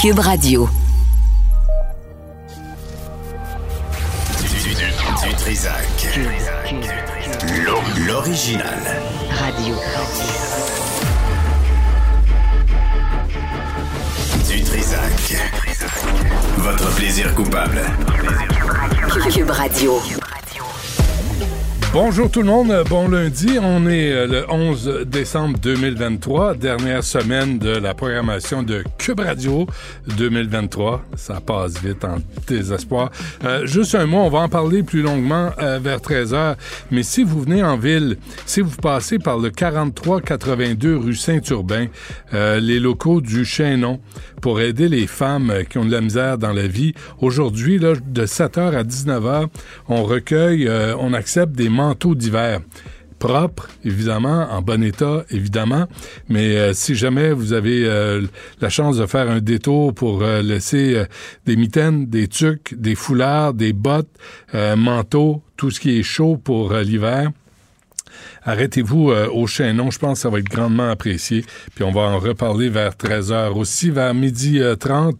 Cube Radio. Du, Trisac. L'original. Radio. Du Trisac. Votre plaisir coupable. Cube Radio. Bonjour tout le monde, bon lundi. On est euh, le 11 décembre 2023, dernière semaine de la programmation de Radio 2023. Ça passe vite en désespoir. Euh, juste un mot, on va en parler plus longuement euh, vers 13 h Mais si vous venez en ville, si vous passez par le 4382 rue Saint-Urbain, les locaux du Chaînon, pour aider les femmes qui ont de la misère dans la vie, aujourd'hui, de 7h à 19h, on recueille, on accepte des manteaux d'hiver propres, évidemment, en bon état, évidemment. Mais euh, si jamais vous avez euh, la chance de faire un détour pour euh, laisser des mitaines, des tucs, des foulards, des bottes, manteaux, tout ce qui est chaud pour l'hiver, arrêtez-vous au chaînon. Je pense que ça va être grandement apprécié. Puis on va en reparler vers 13h. Aussi, vers midi 30,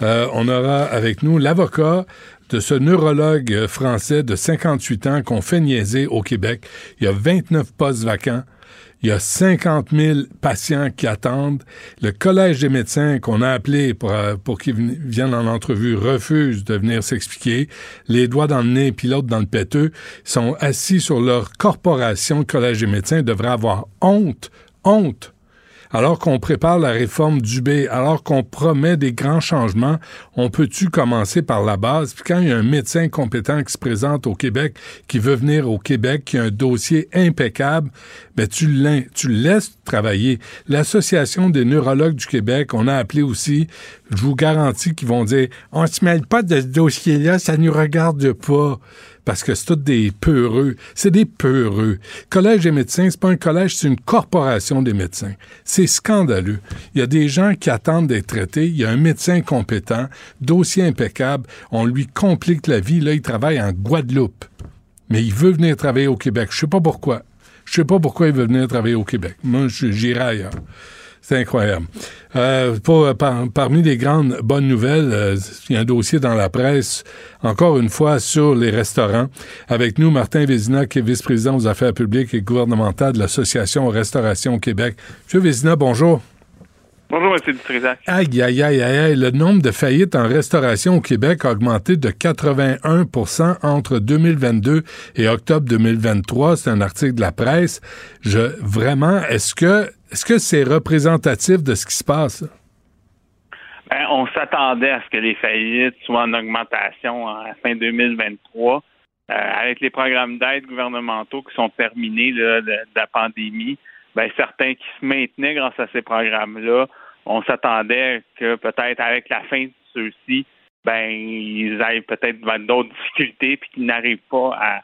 on aura avec nous l'avocat de ce neurologue français de 58 ans qu'on fait niaiser au Québec. Il y a 29 postes vacants. Il y a 50 000 patients qui attendent. Le Collège des médecins qu'on a appelé pour, euh, pour qu'ils viennent en entrevue refuse de venir s'expliquer. Les doigts dans le nez puis l'autre dans le péteux sont assis sur leur corporation. Le Collège des médecins devrait avoir honte, honte alors qu'on prépare la réforme du B, alors qu'on promet des grands changements, on peut-tu commencer par la base? Puis quand il y a un médecin compétent qui se présente au Québec, qui veut venir au Québec, qui a un dossier impeccable, ben tu, tu le laisses travailler. L'Association des neurologues du Québec, on a appelé aussi, je vous garantis qu'ils vont dire, on se mêle pas de ce dossier-là, ça nous regarde pas parce que c'est tous des peureux. C'est des peureux. Collège des médecins, c'est pas un collège, c'est une corporation des médecins. C'est scandaleux. Il y a des gens qui attendent d'être traités. Il y a un médecin compétent, dossier impeccable. On lui complique la vie. Là, il travaille en Guadeloupe. Mais il veut venir travailler au Québec. Je sais pas pourquoi. Je sais pas pourquoi il veut venir travailler au Québec. Moi, j'irai ailleurs. C'est incroyable. Euh, pour, parmi les grandes bonnes nouvelles, euh, il y a un dossier dans la presse, encore une fois, sur les restaurants. Avec nous, Martin Vézina, qui est vice-président aux affaires publiques et gouvernementales de l'Association Restauration au Québec. Monsieur Vézina, bonjour. Bonjour, M. Dutrisac. Aïe, aïe, aïe, aïe, Le nombre de faillites en restauration au Québec a augmenté de 81% entre 2022 et octobre 2023. C'est un article de la presse. Je, vraiment, est-ce que, est-ce que c'est représentatif de ce qui se passe? Ben, on s'attendait à ce que les faillites soient en augmentation en fin 2023. Euh, avec les programmes d'aide gouvernementaux qui sont terminés de, la pandémie, ben, certains qui se maintenaient grâce à ces programmes-là on s'attendait que peut-être avec la fin de ceux-ci, ben ils aient peut-être d'autres difficultés puis qu'ils n'arrivent pas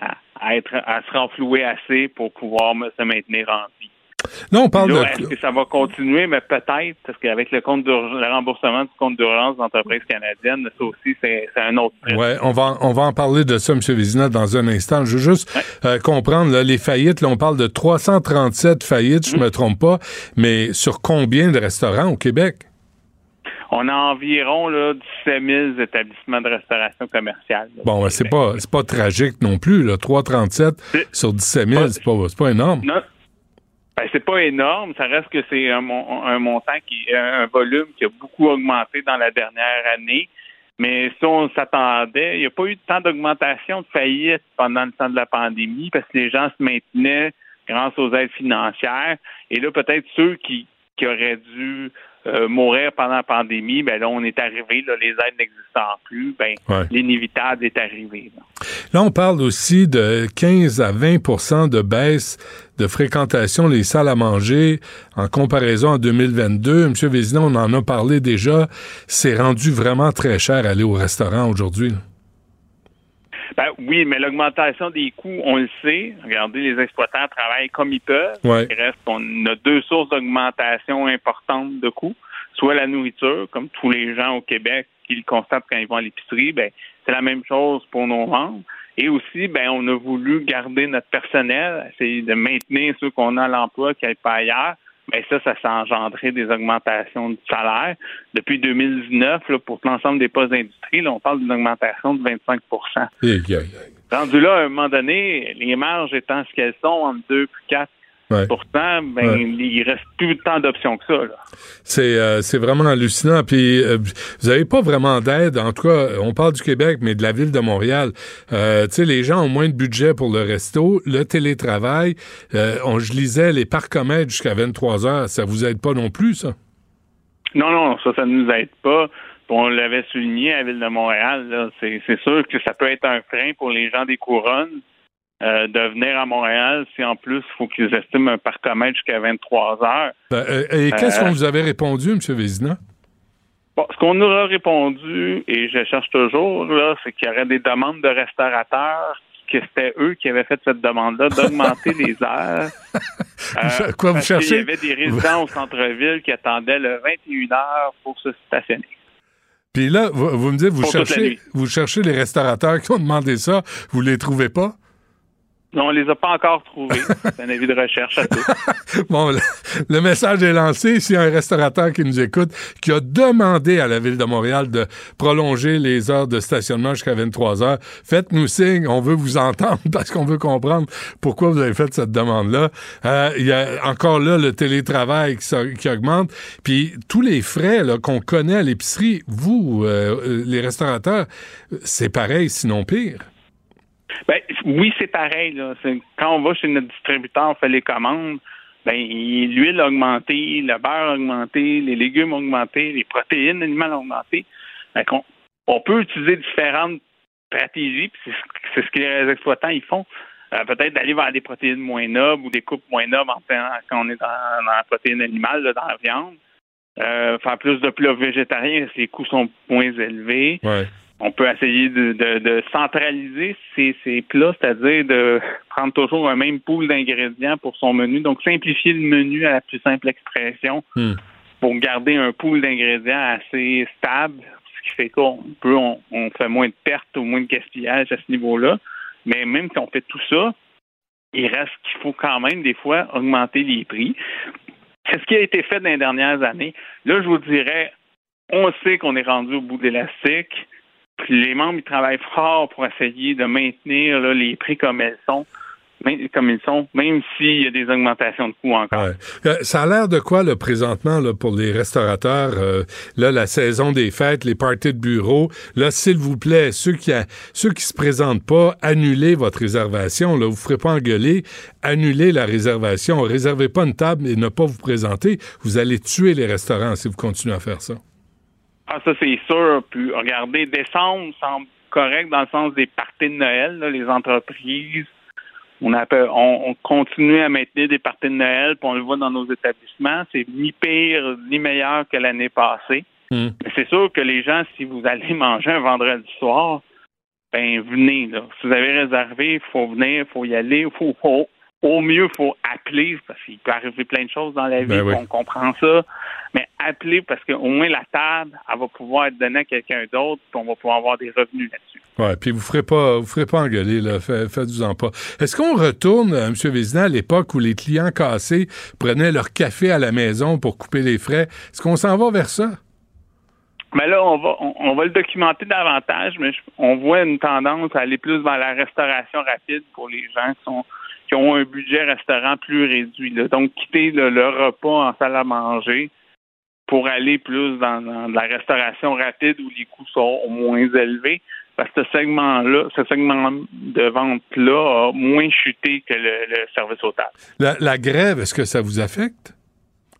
à, être à se renflouer assez pour pouvoir se maintenir en vie. Non, on parle de... Est-ce que ça va continuer? Mais peut-être, parce qu'avec le compte le remboursement du compte d'urgence d'entreprise canadienne, ça aussi, c'est un autre Oui, on va, on va en parler de ça, M. Vézina, dans un instant. Je veux juste euh, comprendre, là, les faillites, là, on parle de 337 faillites, je ne me trompe pas, mais sur combien de restaurants au Québec? On a environ là, 17 000 établissements de restauration commerciale. bon, ben, c'est pas, pas tragique non plus. Là. 337 sur 17 000, c'est pas, pas énorme. Non, ben, c'est pas énorme. Ça reste que c'est un, montant qui un volume qui a beaucoup augmenté dans la dernière année. Mais si on s'attendait, il n'y a pas eu tant d'augmentation de faillite pendant le temps de la pandémie parce que les gens se maintenaient grâce aux aides financières. Et là, peut-être ceux qui, qui auraient dû euh, mourir pendant la pandémie, ben là, on est arrivé, là, les aides n'existant plus, ben l'inévitable est arrivé. Là. on parle aussi de 15 à 20% de baisse de fréquentation des salles à manger en comparaison à 2022. Monsieur Vézina, on en a parlé déjà. C'est rendu vraiment très cher aller au restaurant aujourd'hui. Ben, oui, mais l'augmentation des coûts, on le sait. Regardez, les exploitants travaillent comme ils peuvent. Il reste qu'on a deux sources d'augmentation importantes de coûts. Soit la nourriture, comme tous les gens au Québec qui le constatent quand ils vont à l'épicerie, ben, c'est la même chose pour nos membres. Et aussi, ben, on a voulu garder notre personnel, essayer de maintenir ceux qu'on a à l'emploi qui n'aillent pas ailleurs. Mais ça, ça s'est engendré des augmentations de salaire. Depuis 2019, là, pour l'ensemble des postes d'industrie, on parle d'une augmentation de 25% Rendu là, à un moment donné, les marges étant ce qu'elles sont, entre 2 et 4 Pourtant, ben, il reste plus tant d'options que ça. C'est, euh, c'est vraiment hallucinant. Puis, euh, vous n'avez pas vraiment d'aide. En tout cas, on parle du Québec, mais de la ville de Montréal. Euh, tu sais, les gens ont moins de budget pour le resto, le télétravail. on, je lisais les parcomètres jusqu'à 23 heures. Ça vous aide pas non plus, ça? Non, non, ça, ça ne nous aide pas. On l'avait souligné à la ville de Montréal. C'est sûr que ça peut être un frein pour les gens des couronnes. Euh, de venir à Montréal si en plus il faut qu'ils estiment un parcomètre jusqu'à 23 heures. Ben, euh, et qu'est-ce qu'on euh, vous avait répondu, M. Vézina? Bon, ce qu'on nous a répondu, et je cherche toujours, là, c'est qu'il y aurait des demandes de restaurateurs que c'était eux qui avaient fait cette demande-là d'augmenter les heures. Quoi vous cherchez? Il y avait des résidents au centre-ville qui attendaient le 21 heures pour se stationner. Puis là, vous, me dites, vous cherchez, vous cherchez les restaurateurs qui ont demandé ça, vous les trouvez pas? Non, on les a pas encore trouvés. C'est un avis de recherche à tous. bon, le, message est lancé. S'il y a un restaurateur qui nous écoute, qui a demandé à la Ville de Montréal de prolonger les heures de stationnement jusqu'à 23 heures, faites-nous signe. On veut vous entendre parce qu'on veut comprendre pourquoi vous avez fait cette demande-là. Euh, il y a encore là le télétravail qui, augmente. Puis tous les frais qu'on connaît à l'épicerie, vous, euh, les restaurateurs, c'est pareil, sinon pire. Ben, oui, c'est pareil. Là. Quand on va chez notre distributeur, on fait les commandes, ben, l'huile a augmenté, le beurre a augmenté, les légumes ont augmenté, les protéines animales ont augmenté. on, peut utiliser différentes stratégies, c'est ce que les exploitants font. Euh, peut-être d'aller vers des protéines moins nobles ou des coupes moins nobles quand on est dans, la protéine animale, dans la viande. Euh, faire plus de plats végétariens, les coûts sont moins élevés. Ouais on peut essayer de, centraliser ces, plats, c'est-à-dire de prendre toujours un même pool d'ingrédients pour son menu. Donc, simplifier le menu à la plus simple expression hmm. pour garder un pool d'ingrédients assez stable, ce qui fait qu'on peut, on, fait moins de pertes ou moins de gaspillage à ce niveau-là. Mais même si on fait tout ça, il reste qu'il faut quand même des fois augmenter les prix. C'est ce qui a été fait dans les dernières années. Là, je vous dirais, on sait qu'on est rendu au bout de l'élastique les membres, ils travaillent fort pour essayer de maintenir les prix comme elles sont comme ils sont, même s'il y a des augmentations de coûts encore. Euh, ça a l'air de quoi, le présentement, là, pour les restaurateurs? Euh, là, la saison des fêtes, les parties de bureau. Là, s'il vous plaît, ceux qui, a, ceux qui se présentent pas, annulez votre réservation. Là, vous ne ferez pas engueuler. Annulez la réservation. Réservez pas une table et ne pas vous présenter. Vous allez tuer les restaurants si vous continuez à faire ça. Ah, ça, c'est sûr. Puis, regardez, décembre semble correct dans le sens des parties de Noël, les entreprises. On, appelle, on, continue à maintenir des parties de Noël, puis on le voit dans nos établissements. C'est ni pire ni meilleur que l'année passée. Hmm. C'est sûr que les gens, si vous allez manger un vendredi soir, ben venez. Là. Si vous avez réservé, il faut venir, il faut y aller, il faut, faut, au mieux, il faut appeler parce qu'il peut arriver plein de choses dans la vie, ben on comprend ça. Mais appeler parce qu'au moins la table, elle va pouvoir être donnée à quelqu'un d'autre, puis on va pouvoir avoir des revenus là-dessus. Oui, puis vous ferez pas, vous ferez pas engueuler, là. Faites-vous-en pas. Est-ce qu'on retourne, euh, M. Vézina, à l'époque où les clients cassés prenaient leur café à la maison pour couper les frais? Est-ce qu'on s'en va vers ça? Mais là, on va, on, va le documenter davantage, mais on voit une tendance à aller plus vers la restauration rapide pour les gens qui sont qui ont un budget restaurant plus réduit. Donc, quitter le, repas en salle à manger pour aller plus dans, la restauration rapide où les coûts sont moins élevés. Parce que ce segment-là, ce segment de vente-là a moins chuté que le, service au table. la grève, est-ce que ça vous affecte?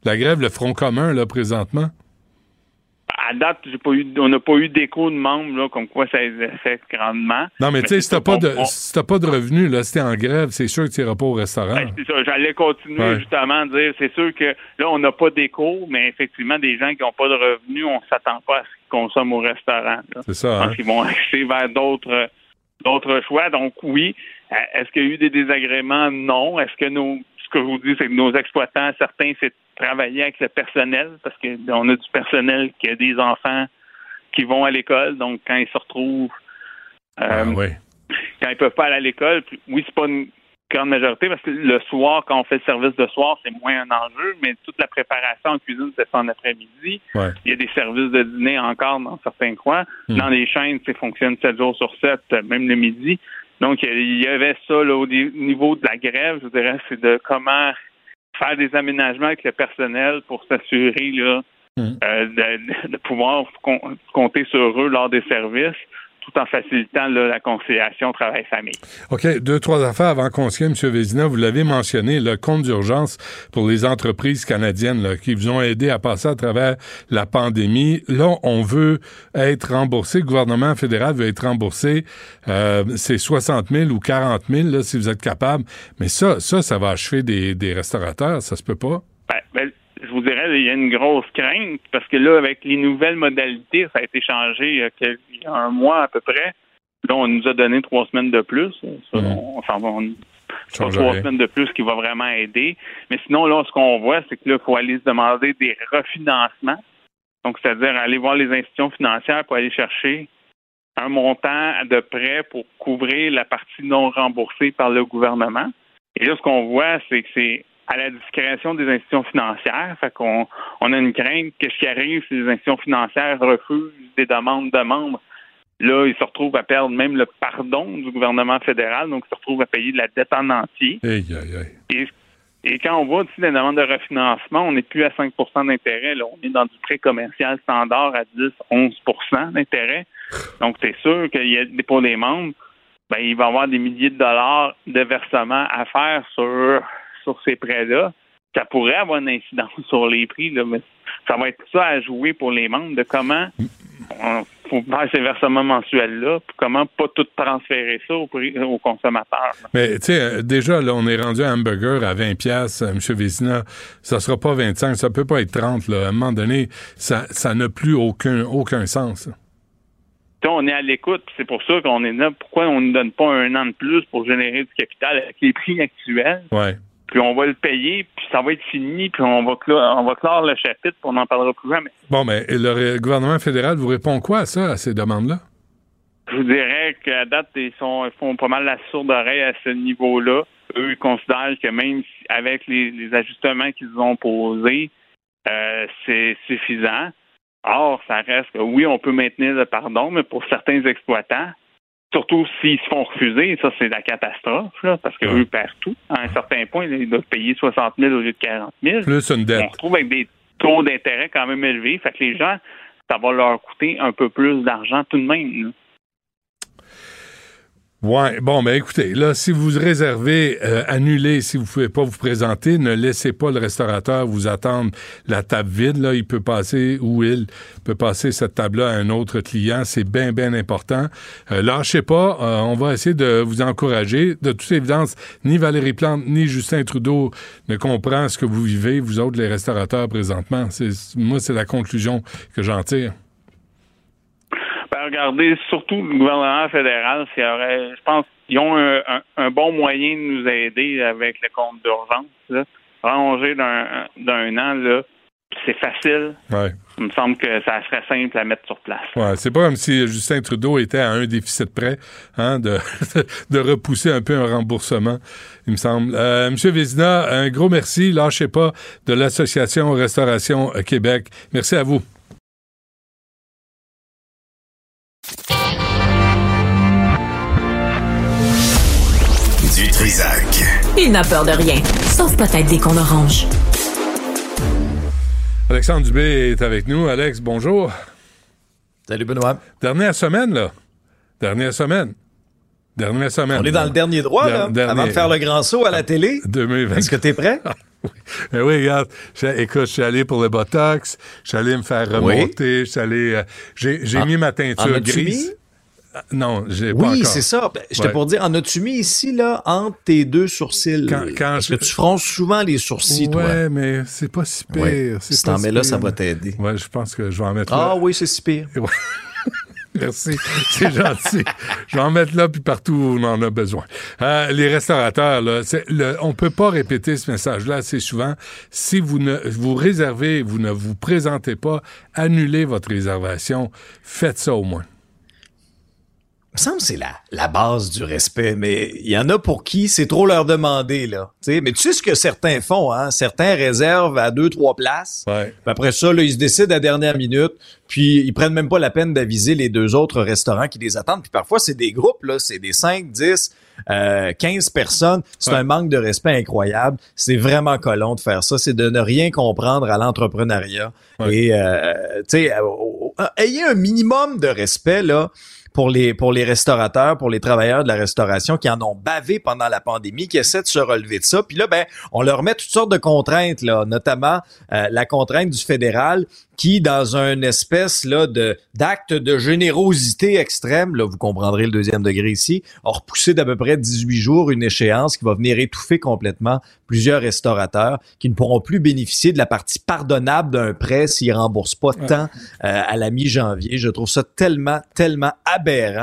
La grève, le Front commun, là, présentement? À date, pas eu, on n'a pas eu d'écho de membres là, comme quoi ça les affecte grandement. Non, mais, tu sais, si t'as pas, de, pas de revenus, là, si t'es en grève, c'est sûr que tu n'iras pas au restaurant. Ben, c'est ça. J'allais continuer justement à dire, c'est sûr que là, on n'a pas d'écho, mais effectivement, des gens qui n'ont pas de revenus, on s'attend pas à ce qu'ils consomment au restaurant. C'est ça. Hein? Ils vont acheter vers d'autres d'autres choix. Donc oui. Est-ce qu'il y a eu des désagréments? Non. Est-ce que nos ce que je vous dis, c'est que nos exploitants, certains, c'est travailler avec le personnel parce qu'on a du personnel qui a des enfants qui vont à l'école. Donc, quand ils se retrouvent, euh, ah, quand ils peuvent pas aller à l'école, oui, c'est pas grande majorité, parce que le soir, quand on fait le service de soir, c'est moins un enjeu, mais toute la préparation en cuisine, c'est en après-midi. Ouais. Il y a des services de dîner encore dans certains coins. Hmm. Dans les chaînes, ça fonctionne 7 jours sur 7, même le midi. Donc, il y avait ça là, au niveau de la grève, je dirais, c'est de comment faire des aménagements avec le personnel pour s'assurer là, Hmm. euh, de, de pouvoir com- compter sur eux lors des services, tout en facilitant là, la conciliation travail-famille. OK, deux, trois affaires avant qu'on se quitte, M. Vézina. Vous l'avez mentionné, le compte d'urgence pour les entreprises canadiennes là, qui vous ont aidé à passer à travers la pandémie. Là, on veut être remboursé, le gouvernement fédéral veut être remboursé, euh, c'est 60 000 ou 40 000 là, si vous êtes capable. Mais ça, ça, ça va achever des, des restaurateurs, ça se peut pas? Ben, ben, je vous dirais, il y a une grosse crainte parce que là, avec les nouvelles modalités, ça a été changé il y a, quel- il y a un mois à peu près. Là, on nous a donné trois semaines de plus. Ça, Mhm. on s'en va. trois rien. semaines de plus qui va vraiment aider. Mais sinon, là, ce qu'on voit, c'est que là, il faut aller se demander des refinancements. Donc, c'est-à-dire aller voir les institutions financières pour aller chercher un montant de prêt pour couvrir la partie non remboursée par le gouvernement. Et là, ce qu'on voit, c'est que c'est à la discrétion des institutions financières. Fait qu'on on a une crainte que ce qui arrive si les institutions financières refusent des demandes de membres. Là, ils se retrouvent à perdre même le pardon du gouvernement fédéral, donc ils se retrouvent à payer de la dette en entier. Et quand on voit aussi les demandes de refinancement, on n'est plus à 5% d'intérêt. Là, on est dans du prêt commercial standard à 10-11% d'intérêt. Donc, c'est sûr qu'il y a pour les membres, ben, il va y avoir des milliers de dollars de versements à faire sur, sur ces prêts-là. Ça pourrait avoir une incidence sur les prix, là, mais ça va être ça à jouer pour les membres de comment on faut faire ces versements mensuels-là, puis comment pas tout transférer ça au prix- aux consommateurs. là. Mais tu sais, euh, déjà, là, on est rendu à hamburger à 20 pièces, M. Vézina. Ça sera pas 25, ça peut pas être 30. Là. À un moment donné, ça ça n'a plus aucun, aucun sens. on est à l'écoute, puis c'est pour ça qu'on est là. Pourquoi on ne donne pas un an de plus pour générer du capital avec les prix actuels? Ouais. Puis on va le payer, puis ça va être fini, puis on va clore, on va clore le chapitre, puis on n'en parlera plus jamais. Bon, mais le gouvernement fédéral vous répond quoi à ça, à ces demandes-là? Je vous dirais qu'à date, ils, sont, ils font pas mal la sourde oreille à ce niveau-là. Eux, ils considèrent que même avec les, les ajustements qu'ils ont posés, euh, c'est suffisant. Or, ça reste que oui, on peut maintenir le pardon, mais pour certains exploitants, surtout s'ils se font refuser, ça c'est la catastrophe, là, parce qu'eux Ouais. perdent tout. À un certain point, ils doivent payer 60 000 au lieu de 40 000. Plus une on dette. se retrouve avec des taux d'intérêt quand même élevés. Fait que les gens, ça va leur coûter un peu plus d'argent tout de même. là. Ouais, bon, ben écoutez, là, si vous réservez, euh, annulez, si vous pouvez pas vous présenter, ne laissez pas le restaurateur vous attendre la table vide, là, il peut passer, ou il peut passer cette table-là à un autre client, c'est bien, bien important. Euh, lâchez pas, euh, on va essayer de vous encourager. De toute évidence, ni Valérie Plante, ni Justin Trudeau ne comprend ce que vous vivez, vous autres, les restaurateurs, présentement. C'est, moi, c'est la conclusion que j'en tire. Regardez, surtout le gouvernement fédéral, s'il y aurait, je pense qu'ils ont un, un- un bon moyen de nous aider avec le compte d'urgence. là. Rallonger d'un d'un an, là, c'est facile. Ouais. Il me semble que ça serait simple à mettre sur place. Ouais, c'est pas comme si Justin Trudeau était à un déficit près, hein, de, de repousser un peu un remboursement, il me semble. Euh, Monsieur Vézina, un gros merci. Lâchez pas de l'Association Restauration Québec. Merci à vous. Trisac. Il n'a peur de rien, sauf peut-être des qu'on orange. Alexandre Dubé est avec nous. Alex, bonjour. Salut Benoît. Dernière semaine, là. Dernière semaine. Dernière semaine. On est dans le dernier droit, Der- là, dernier. avant de faire le grand saut à la télé. 2020. Est-ce que t'es prêt? Ben oui, regarde. j'ai- Écoute, je suis allé pour le Botox. Je suis allé me faire remonter. Je suis allé. euh, j'ai j'ai En- mis ma en teinture as-tu grise. Ah, Non, j'ai pas Oui, c'est ça. Ben, J'étais Ouais. pour dire, en as-tu mis ici, là, entre tes deux sourcils? Quand- quand Parce je- que tu fronces souvent les sourcils, toi. Ouais, mais c'est pas si pire. Ouais. Si t'en mets là, ça va t'aider. Ouais, je pense que je vais en mettre Ah là. oui, c'est si pire. Merci, c'est gentil. Je vais en mettre là puis partout où on en a besoin. Euh, les restaurateurs, là, le, on peut pas répéter ce message-là assez souvent. Si vous ne vous réservez, vous ne vous présentez pas, annulez votre réservation. Faites ça au moins. Me semble que c'est la, la base du respect, mais il y en a pour qui c'est trop leur demander, là. sais, mais tu sais ce que certains font, hein? Certains réservent à deux, trois places. Ouais. Puis après ça, là, ils se décident à dernière minute, puis ils prennent même pas la peine d'aviser les deux autres restaurants qui les attendent. Puis parfois, c'est des groupes, là, c'est des 5, 10, euh, 15 personnes. C'est Ouais. un manque de respect incroyable. C'est vraiment colon de faire ça. C'est de ne rien comprendre à l'entrepreneuriat. Ouais. Et, euh, tu sais, euh, ayez un minimum de respect, là, pour les, pour les restaurateurs, pour les travailleurs de la restauration qui en ont bavé pendant la pandémie, qui essaient de se relever de ça. Puis là, ben, on leur met toutes sortes de contraintes, là, notamment euh, la contrainte du fédéral qui, dans une espèce là de d'acte de générosité extrême, là, vous comprendrez le deuxième degré ici, a repoussé d'à peu près 18 jours une échéance qui va venir étouffer complètement plusieurs restaurateurs qui ne pourront plus bénéficier de la partie pardonnable d'un prêt s'ils remboursent pas tant euh, à la mi-janvier. Je trouve ça tellement, tellement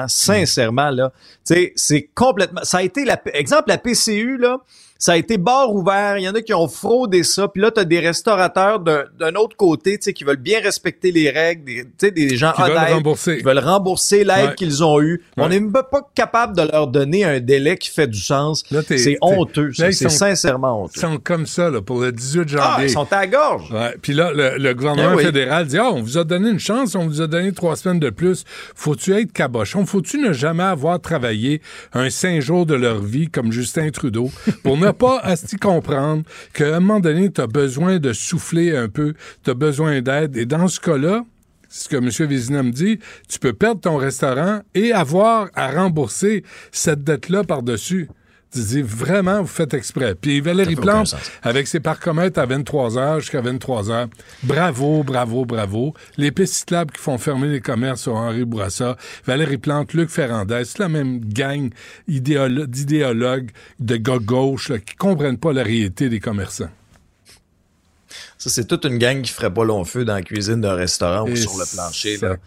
sincèrement, là. Tu sais, c'est complètement... Ça a été, la, exemple, la PCU, là, ça a été bar ouvert. Il y en a qui ont fraudé ça. Puis là, tu as des restaurateurs d'un autre côté, tu sais, qui veulent bien respecter les règles, des, tu sais, des gens Qui veulent rembourser. qui veulent rembourser l'aide Ouais. qu'ils ont eue. On n'est même pas capable de leur donner un délai qui fait du sens. C'est honteux, ils C'est sincèrement Ils honteux. sont comme ça là, pour le 18 Ah, janvier. ils sont à la gorge. Ouais. Puis là, le, le gouvernement Eh oui. fédéral dit Ah, on vous a donné une chance, on vous a donné trois semaines de plus. Faut-tu être cabochon? Faut-tu ne jamais avoir travaillé un cinq jours de leur vie comme Justin Trudeau pour ne pas s'y comprendre qu'à un moment donné, tu as besoin de souffler un peu, tu as besoin d'aide. Et dans ce cas-là, ce que M. Vézina me dit, tu peux perdre ton restaurant et avoir à rembourser cette dette-là par-dessus. Tu dis vraiment, vous faites exprès. Puis Valérie Plante, avec ses parcomètres à 23 h jusqu'à 23 h bravo, bravo, bravo. Les pistes cyclables qui font fermer les commerces sur Henri Bourassa, Valérie Plante, Luc Ferrandez, c'est la même gang idéolo- d'idéologues de gars gauche là, qui comprennent pas la réalité des commerçants. Ça, c'est toute une gang qui ferait pas long feu dans la cuisine d'un restaurant ou sur le plancher. là.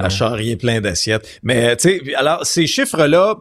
à charrier plein d'assiettes. Mais tu sais, alors ces chiffres-là,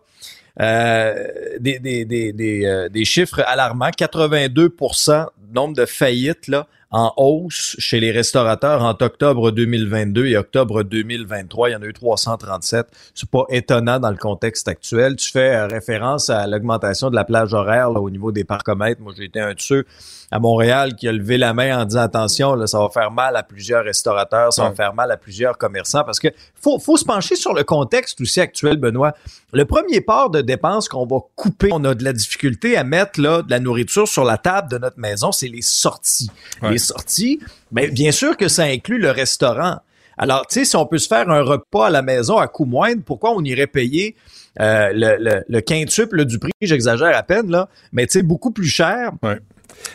des, des, des, des, euh, chiffres alarmants, 82% nombre de faillites là, en hausse chez les restaurateurs entre octobre 2022 et octobre 2023. Il y en a eu 337. C'est pas étonnant dans le contexte actuel. Tu fais euh, référence à l'augmentation de la plage horaire là, au niveau des parcomètres. Moi, j'ai été un de ceux à Montréal qui a levé la main en disant attention, là, ça va faire mal à plusieurs restaurateurs, ça Ouais. va faire mal à plusieurs commerçants parce que faut, faut se pencher sur le contexte aussi actuel, Benoît. Le premier part de dépenses qu'on va couper, on a de la difficulté à mettre là, de la nourriture sur la table de notre maison, c'est les sorties. Ouais. Les sorties, ben, bien sûr que ça inclut le restaurant. Alors, tu sais, si on peut se faire un repas à la maison à coût moindre, pourquoi on irait payer euh, le, le, le quintuple du prix, j'exagère à peine, là, mais tu sais, beaucoup plus cher.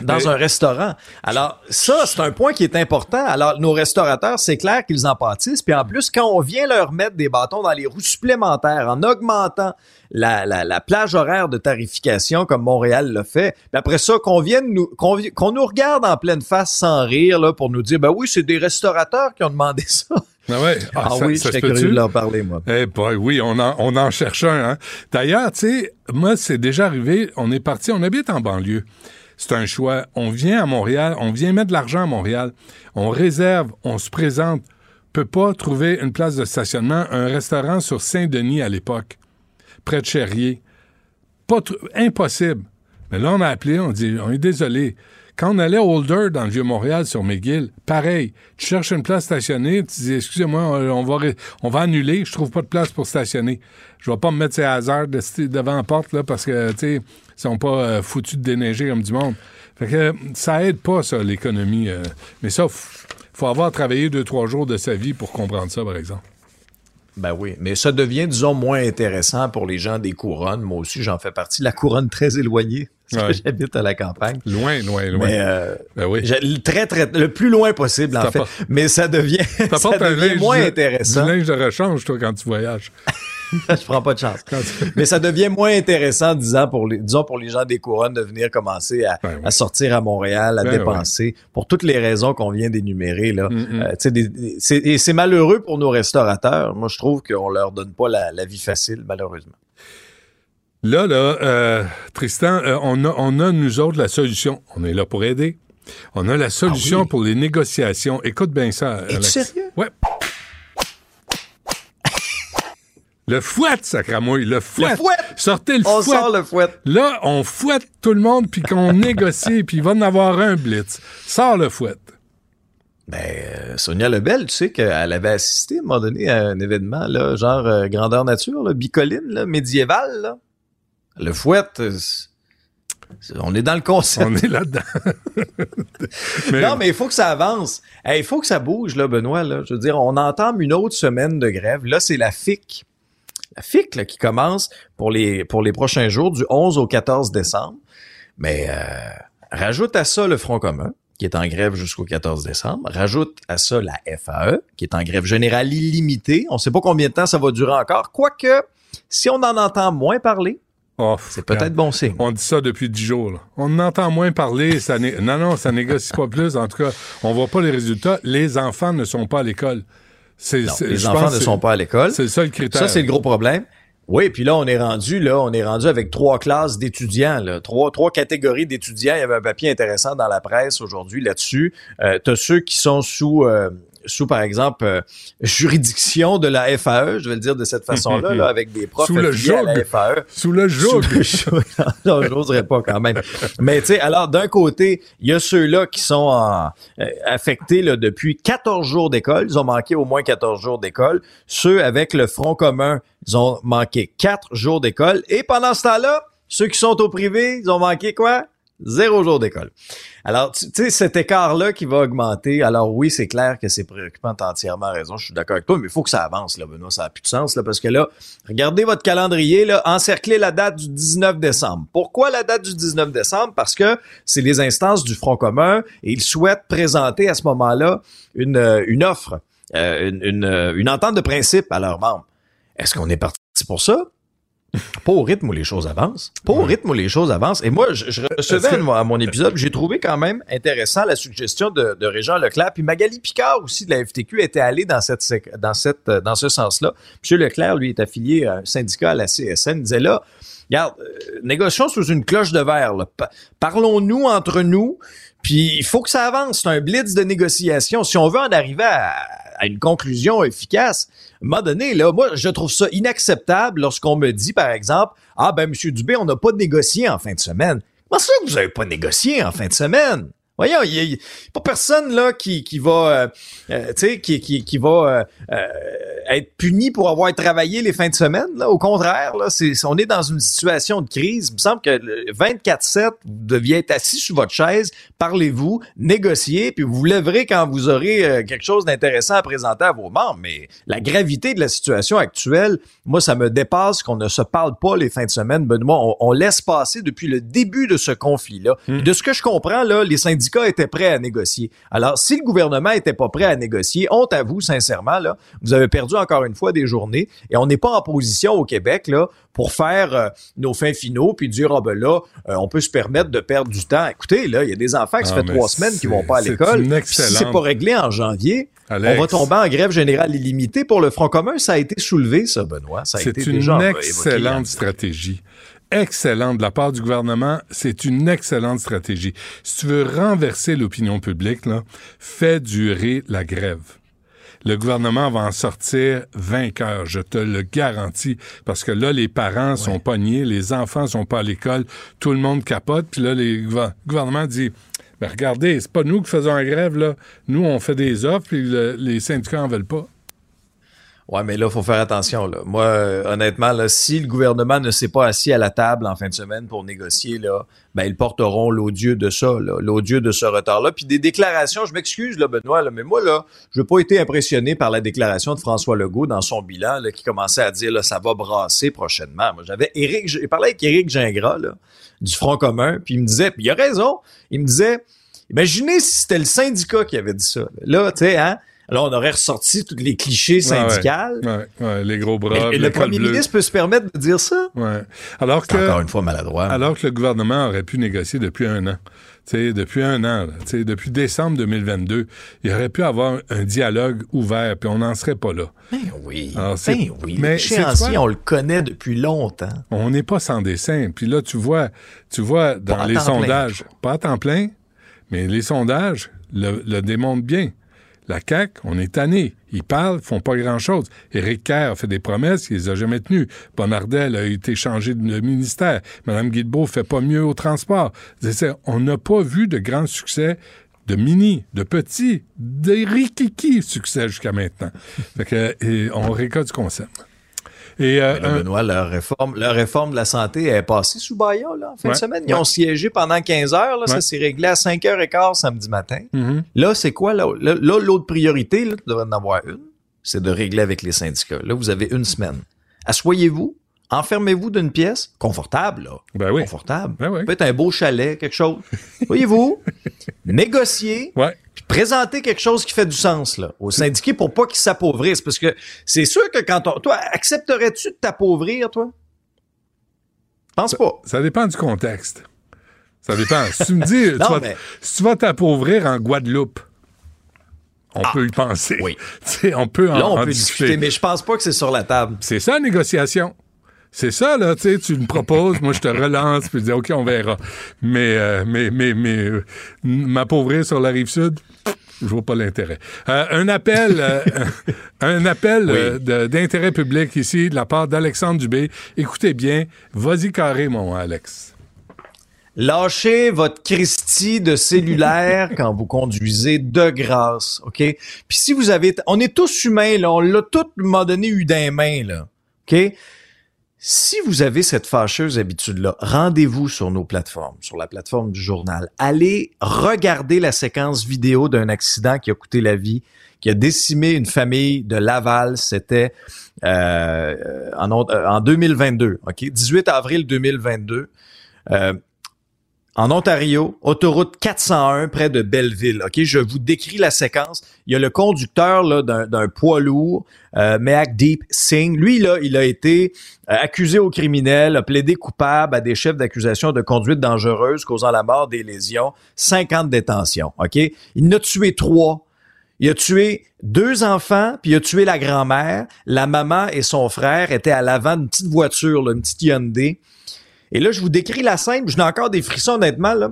Dans Mais- un restaurant. Alors, ça, c'est un point qui est important. Alors, nos restaurateurs, c'est clair qu'ils en pâtissent. Puis en plus, quand on vient leur mettre des bâtons dans les roues supplémentaires en augmentant la, la, la plage horaire de tarification comme Montréal l'a fait, puis après ça, qu'on vienne nous, qu'on, qu'on nous regarde en pleine face sans rire là, pour nous dire, ben oui, c'est des restaurateurs qui ont demandé ça. Ah, ouais. Ah, Ah, ça- oui, ça j'étais curieux de leur parler, moi. Eh boy, oui, on en, on en cherche un. Hein. D'ailleurs, tu sais, moi, c'est déjà arrivé. On est parti, on habite en banlieue. C'est un choix. On vient à Montréal, on vient mettre de l'argent à Montréal. On réserve, on se présente. Peut pas trouver une place de stationnement. Un restaurant sur Saint-Denis à l'époque, près de Cherrier. Pas impossible. Mais là, on a appelé, on dit, on est désolé. Quand on allait à Holder dans le Vieux-Montréal sur McGill, pareil. Tu cherches une place stationnée, tu dis, excusez-moi, on va, annuler, je trouve pas de place pour stationner. Je vais pas me mettre ces hasards de, devant la porte, là, parce que, tu sais, sont pas euh, foutus de déneiger comme du monde. Fait que euh, ça aide pas, ça, l'économie. euh. mais ça, faut avoir travaillé deux, trois jours de sa vie pour comprendre ça, par exemple. Ben oui, mais ça devient, disons, moins intéressant pour les gens des couronnes. Moi aussi, j'en fais partie. La couronne très éloignée, parce Ouais. que j'habite à la campagne. Loin, loin, loin. Mais euh, Ben oui. très, très, le plus loin possible, en fait. Mais ça devient, ça devient moins intéressant. Du linge de rechange, toi, quand tu voyages. Je prends pas de chance. Mais ça devient moins intéressant, disons, pour les, disons, pour les gens des couronnes de venir commencer à, Ben oui. à sortir à Montréal, à Ben dépenser, pour toutes les raisons qu'on vient d'énumérer, là. Mm-mm. Euh, des- des- et c'est malheureux pour nos restaurateurs. Moi, je trouve qu'on leur donne pas la, la vie facile, malheureusement. Là, là, euh, Tristan, euh, on, a, on a, nous autres, la solution. On est là pour aider. On a la solution Ah oui? pour les négociations. Écoute bien ça, Es-tu sérieux? Ouais. Le fouette, sacramouille, le fouette. Le fouet! Sortez le On fouette. sort le fouet. Là, on fouette tout le monde, puis qu'on négocie, puis il va en avoir un blitz. Sors le fouette. Ben, euh, Sonia Lebel, tu sais qu'elle avait assisté à un moment donné à un événement, là, genre euh, grandeur nature, là, bicoline, là, médiéval. Là. Le fouet, euh, on est dans le concept. On est là-dedans. mais, Non, mais il faut que ça avance. Hey, Il faut que ça bouge, là, Benoît. Là. Je veux dire, on entame une autre semaine de grève. Là, c'est la FIC. La FIC là, qui commence pour les, pour les prochains jours, du 11 au 14 décembre. Mais euh, rajoute à ça le Front commun, qui est en grève jusqu'au 14 décembre. Rajoute à ça la FAE, qui est en grève générale illimitée. On ne sait pas combien de temps ça va durer encore. Quoique, si on en entend moins parler, oh, c'est peut-être bon signe. On dit ça depuis dix jours. là. On en entend moins parler. Ça non, non, ça négocie pas plus. En tout cas, on voit pas les résultats. Les enfants ne sont pas à l'école. C'est, Non, c'est- les enfants ne sont pas à l'école. C'est le seul critère. Ça, c'est le gros problème. Oui, puis là, on est rendu, là, on est rendu avec trois classes d'étudiants, là, trois, trois catégories d'étudiants. Il y avait un papier intéressant dans la presse aujourd'hui là-dessus. Euh, T'as ceux qui sont sous, euh, sous par exemple, euh, juridiction de la FAE, je vais le dire de cette façon-là, là, avec des profs Sous le à la. FAE. Sous le joug. Sous le joug. non, j'oserais pas quand même. Mais tu sais, alors d'un côté, il y a ceux-là qui sont en- euh, affectés là, depuis 14 jours d'école. Ils ont manqué au moins 14 jours d'école. Ceux avec le Front commun, ils ont manqué 4 jours d'école. Et pendant ce temps-là, ceux qui sont au privé, ils ont manqué quoi? Zéro jour d'école. Alors, tu sais, cet écart-là qui va augmenter, alors oui, c'est clair que c'est préoccupant, t'as entièrement raison, je suis d'accord avec toi, mais il faut que ça avance, là, Benoît, ça n'a plus de sens, là, parce que là, regardez votre calendrier, là, encerclez la date du 19 décembre. Pourquoi la date du 19 décembre? Parce que c'est les instances du Front commun et ils souhaitent présenter à ce moment-là une, euh, une offre, euh, une, une, euh, une entente de principe à leurs membres. Est-ce qu'on est parti pour ça? Pas au rythme où les choses avancent. Pas au rythme où les choses avancent. Et moi, je, je recevais que- à mon- épisode, j'ai trouvé quand même intéressant la suggestion de, de Régent Leclerc. Puis Magali Picard aussi de la FTQ était allée dans cette dans cette euh, dans ce sens-là. Monsieur Leclerc, lui, est affilié à un syndicat à la CSN. Il disait là, regarde, euh, négocions sous une cloche de verre. Parlons-nous entre nous. Puis il faut que ça avance. C'est un blitz de négociation. Si on veut en arriver à, une conclusion efficace, à un donné, là, moi, je trouve ça inacceptable lorsqu'on me dit, par exemple, Ah ben, M. Dubé, on n'a pas négocié en fin de semaine. Comment ça que vous avez pas négocié en fin de semaine? Voyons, il y a, pas personne là qui, qui va, euh, euh, tu sais, qui, qui, qui va euh, euh, être puni pour avoir travaillé les fins de semaine. Là. Au contraire, là, c'est, on est dans une situation de crise. Il me semble que le 24-7, vous deviez être assis sur votre chaise, parlez-vous, négociez, puis vous vous lèverez quand vous aurez euh, quelque chose d'intéressant à présenter à vos membres. Mais la gravité de la situation actuelle, moi, ça me dépasse qu'on ne se parle pas les fins de semaine. Benoît, on, on laisse passer depuis le début de ce conflit-là. Puis De ce que je comprends, là, les syndicats étaient prêts à négocier. Alors, si le gouvernement était pas prêt à négocier, honte à vous, sincèrement, là, vous avez perdu encore une fois des journées et on n'est pas en position au Québec, là, pour faire euh, nos fins finaux puis dire, ah ben là, euh, on peut se permettre de perdre du temps. Écoutez, là, il y a des enfants qui Ah, fait mais trois semaines qui vont pas à l'école. Si c'est pas réglé en janvier, Alex. on va tomber en grève générale illimitée pour le Front commun. Ça a été soulevé, ça, Benoît. Ça a C'est une déjà excellente stratégie. Excellente de la part du gouvernement, c'est une excellente stratégie. Si tu veux renverser l'opinion publique, là, fais durer la grève. Le gouvernement va en sortir vainqueur, je te le garantis, parce que là, les parents sont pognés, les enfants sont pas à l'école, tout le monde capote, puis là, les le gouvernement dit, ben regardez, c'est pas nous qui faisons la grève, là. Nous, on fait des offres, puis le- les syndicats en veulent pas. Ouais, mais là, faut faire attention. Moi, euh, honnêtement, si le gouvernement ne s'est pas assis à la table en fin de semaine pour négocier, là, ben ils porteront l'odieux de ça, l'odieux de ce retard-là. Puis des déclarations, je m'excuse, là, Benoît, là, mais moi, là, je n'ai pas été impressionné par la déclaration de François Legault dans son bilan, qui commençait à dire là, ça va brasser prochainement. Moi, j'avais Éric, j'ai parlé avec Éric Gingras, là, du Front commun, puis il me disait, puis il a raison, il me disait, imaginez si c'était le syndicat qui avait dit ça. Là, tu sais, hein? Là, on aurait ressorti tous les clichés ouais. syndicaux. Ouais, ouais, les gros bras, Et le premier bleue. ministre peut se permettre de dire ça? Ouais. Alors que, encore une fois maladroit. alors que le gouvernement aurait pu négocier depuis un an. Tu sais, depuis un an, là. Tu sais, depuis décembre 2022, il aurait pu avoir un dialogue ouvert, puis on n'en serait pas là. Ben oui. Alors, ben oui. mais quoi? on le connaît depuis longtemps. On n'est pas sans dessin. Puis là, tu vois, tu vois dans Pas les plein. sondages, pas à temps plein, mais les sondages le, le démontrent bien. La CAQ, on est tanné. Ils parlent, font pas grand-chose. Éric Kerr a fait des promesses, il les a jamais tenues. Bonardel a été changé de ministère. Mme Guilbeault fait pas mieux au transport. On n'a pas vu de grand succès de mini, de petit, de rikiki succès jusqu'à maintenant. fait que, on récolte du concept. Et euh, Benoît, leur réforme, leur réforme de la santé est passée sous Baya, là, en fin de semaine. Ils ont siégé pendant 15 heures, là, ça s'est réglé à 5h15 samedi matin. Mm-hmm. Là, c'est quoi, là? Là, l'autre priorité, là, tu devrais en avoir une, c'est de régler avec les syndicats. Là, vous avez une semaine. Assoyez-vous, enfermez-vous d'une pièce confortable, là. Ben oui. Confortable. Ben oui. Peut-être un beau chalet, quelque chose. Voyez-vous, négocier, ouais. puis présenter quelque chose qui fait du sens là aux syndiqués pour pas qu'ils s'appauvrissent. Parce que c'est sûr que quand on, toi, accepterais-tu de t'appauvrir, toi? Pense pas. Ça dépend du contexte. Ça dépend. si tu me dis, tu vas, si tu vas t'appauvrir en Guadeloupe. On ah, peut y penser. Oui. on peut en, Là, on peut discuter, mais je pense pas que c'est sur la table. C'est ça, la négociation. C'est ça, là, tu sais, tu me proposes, moi je te relance, puis je dis, OK, on verra. Mais, euh, mais, mais, mais, euh, m'appauvrir sur la rive sud, je vois pas l'intérêt. Euh, un appel, euh, un appel d'intérêt public ici de la part d'Alexandre Dubé. Écoutez bien, vas-y carré, mon Alex. Lâchez votre Christie de cellulaire quand vous conduisez de grâce, OK? Puis si vous avez... On est tous humains, là. On l'a tout, à un moment donné, eu d'un main, là. OK? Si vous avez cette fâcheuse habitude-là, rendez-vous sur nos plateformes, sur la plateforme du journal. Allez regarder la séquence vidéo d'un accident qui a coûté la vie, qui a décimé une famille de Laval. C'était euh, en, en 2022, ok, 18 avril 2022. Euh, en Ontario, autoroute 401 près de Belleville. Ok, je vous décris la séquence. Il y a le conducteur là d'un poids lourd, euh, Deep Singh. Lui là, il a été euh, accusé au criminel, a plaidé coupable à des chefs d'accusation de conduite dangereuse causant la mort, des lésions, 50 détentions. Ok, il a tué trois. Il a tué deux enfants, puis il a tué la grand-mère. La maman et son frère étaient à l'avant d'une petite voiture, une petite Hyundai. Et là, je vous décris la scène, je n'ai encore des frissons honnêtement, là.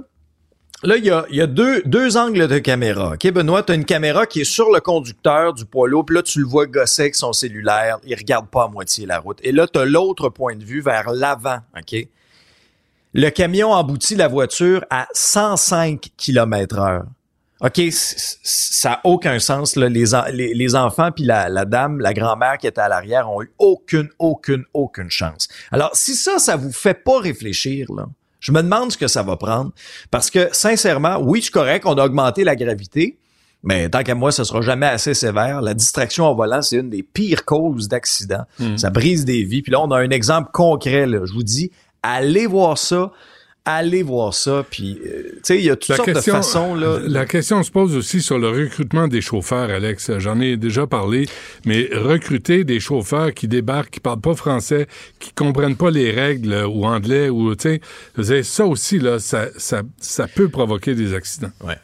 Là, il y a, deux, angles de caméra. OK, Benoît, tu as une caméra qui est sur le conducteur du poids lourd, puis là, tu le vois gosser avec son cellulaire, il regarde pas à moitié la route. Et là, tu as l'autre point de vue vers l'avant, OK? Le camion emboutit la voiture à 105 km heure. OK, ça a aucun sens. Là. Les, les, enfants puis la, la, dame, la grand-mère qui était à l'arrière ont eu aucune, aucune, aucune chance. Alors, si ça, ça vous fait pas réfléchir, là, je me demande ce que ça va prendre. Parce que, sincèrement, oui, c'est correct, on a augmenté la gravité, mais tant qu'à moi, ce sera jamais assez sévère. La distraction au volant, c'est une des pires causes d'accident. Hmm. Ça brise des vies. Puis là, on a un exemple concret. Là. Je vous dis, allez voir ça allez voir ça. Puis, euh, tu sais, il y a toutes sortes de façons. Là. La question se pose aussi sur le recrutement des chauffeurs, Alex. J'en ai déjà parlé, mais recruter des chauffeurs qui débarquent, qui parlent pas français, qui comprennent pas les règles ou anglais, ou tu sais, ça aussi là, ça, ça, ça peut provoquer des accidents. Ouais.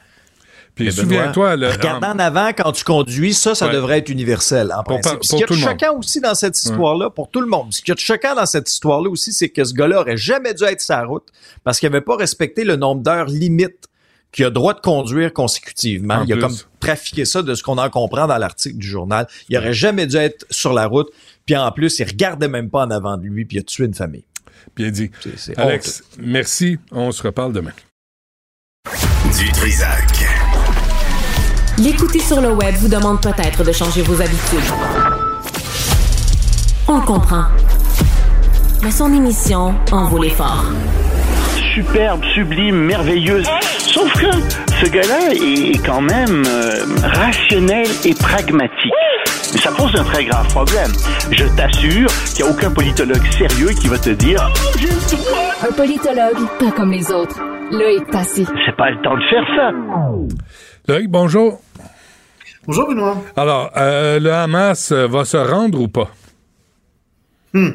Puis souviens-toi... Regarde en avant quand tu conduis, ça, ça devrait être universel, en principe. ce qui est choquant aussi dans cette histoire-là, pour tout le monde, ce qui est choquant dans cette histoire-là aussi, c'est que ce gars-là aurait jamais dû être sa route parce qu'il avait pas respecté le nombre d'heures limite qu'il a droit de conduire consécutivement. il a comme trafiqué ça de ce qu'on en comprend dans l'article du journal. Il aurait jamais dû être sur la route. Puis en plus, il regardait même pas en avant de lui, puis il a tué une famille. Bien dit. Alex, merci. On se reparle demain. Du Trisac. L'écouter sur le web vous demande peut-être de changer vos habitudes. On comprend. Mais son émission en vaut l'effort. Superbe, sublime, merveilleuse. Sauf que ce gars-là est quand même euh, rationnel et pragmatique. Mais ça pose un très grave problème. Je t'assure qu'il n'y a aucun politologue sérieux qui va te dire Un politologue, pas comme les autres. Là est passé. C'est pas le temps de faire ça. Loïc, bonjour. Bonjour Benoît. Alors, euh, le Hamas euh, va se rendre ou pas? Hmm.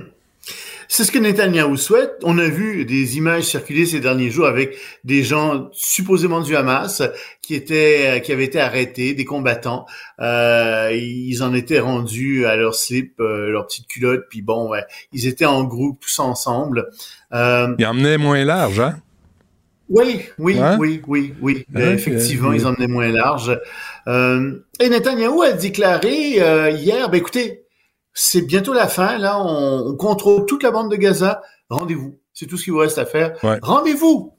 C'est ce que Netanyahu souhaite. On a vu des images circuler ces derniers jours avec des gens supposément du Hamas qui étaient, euh, qui avaient été arrêtés, des combattants. Euh, ils en étaient rendus à leur slip, euh, leur petite culotte, puis bon, ouais, ils étaient en groupe tous ensemble. Euh, ils emmenaient moins large, hein? Oui, oui, Hein? oui, oui, oui. Hein, Euh, effectivement, euh, ils en emmenaient moins large. Euh, et Netanyahou a déclaré euh, hier, ben écoutez, c'est bientôt la fin, là, on, on contrôle toute la bande de Gaza. Rendez-vous. C'est tout ce qu'il vous reste à faire. Ouais. Rendez-vous.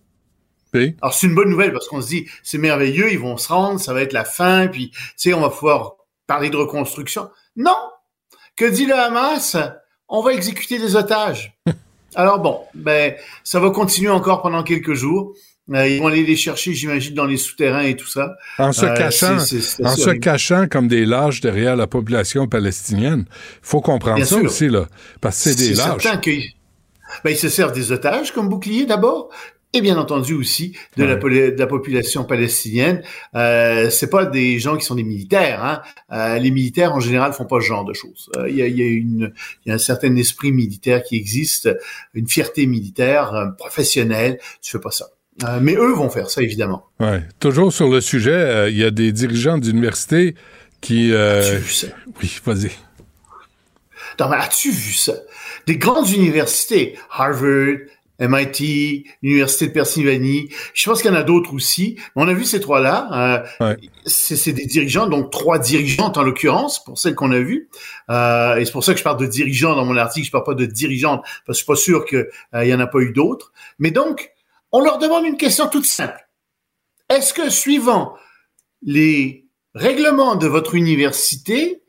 Alors c'est une bonne nouvelle parce qu'on se dit c'est merveilleux, ils vont se rendre, ça va être la fin, puis tu sais on va pouvoir parler de reconstruction. Non, que dit le Hamas? On va exécuter des otages. Alors bon, ben ça va continuer encore pendant quelques jours. Euh, ils vont aller les chercher, j'imagine, dans les souterrains et tout ça. en se Euh, cachant, c'est- c'est- c'est en se cachant comme des lâches derrière la population palestinienne, faut comprendre Bien ça sûr. aussi là, parce que c'est des lâches. certain qu'ils ben, ils se servent des otages comme bouclier d'abord, et bien entendu aussi de, la, Ouais. poli- de la population palestinienne. Euh, c'est pas des gens qui sont des militaires. Hein. Euh, les militaires en général font pas ce genre de choses. Euh, Il y, a, y a une, y a un certain esprit militaire qui existe, une fierté militaire euh, professionnelle. Tu fais pas ça. Euh, mais eux vont faire ça évidemment. Ouais. Toujours sur le sujet, il y a des dirigeants d'université qui. euh, As-tu vu ça? oui, vas-y. Non, mais as-tu vu ça? Des grandes universités, Harvard, MIT, l'Université de Pennsylvanie, je pense qu'il y en a d'autres aussi. Mais on a vu ces trois-là. Euh, Ouais. c'est, des dirigeants, donc trois dirigeantes en l'occurrence, pour celles qu'on a vues. Euh, et c'est pour ça que je parle de dirigeants dans mon article, je parle pas de dirigeantes, parce que je suis pas sûr qu'il y en a pas eu d'autres. Mais donc, on leur demande une question toute simple. Est-ce que suivant les règlements de votre université,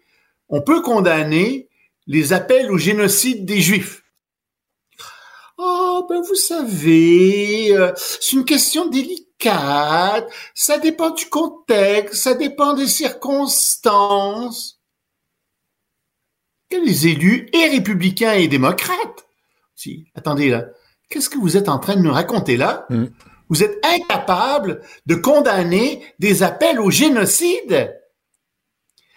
on peut condamner les appels au génocide des Juifs? Oh, ben vous savez, euh, c'est une question délicate, ça dépend du contexte, ça dépend des circonstances. Que les élus, et républicains et démocrates, si, attendez là, qu'est-ce que vous êtes en train de nous raconter là? Mm. Vous êtes incapable de condamner des appels au génocide.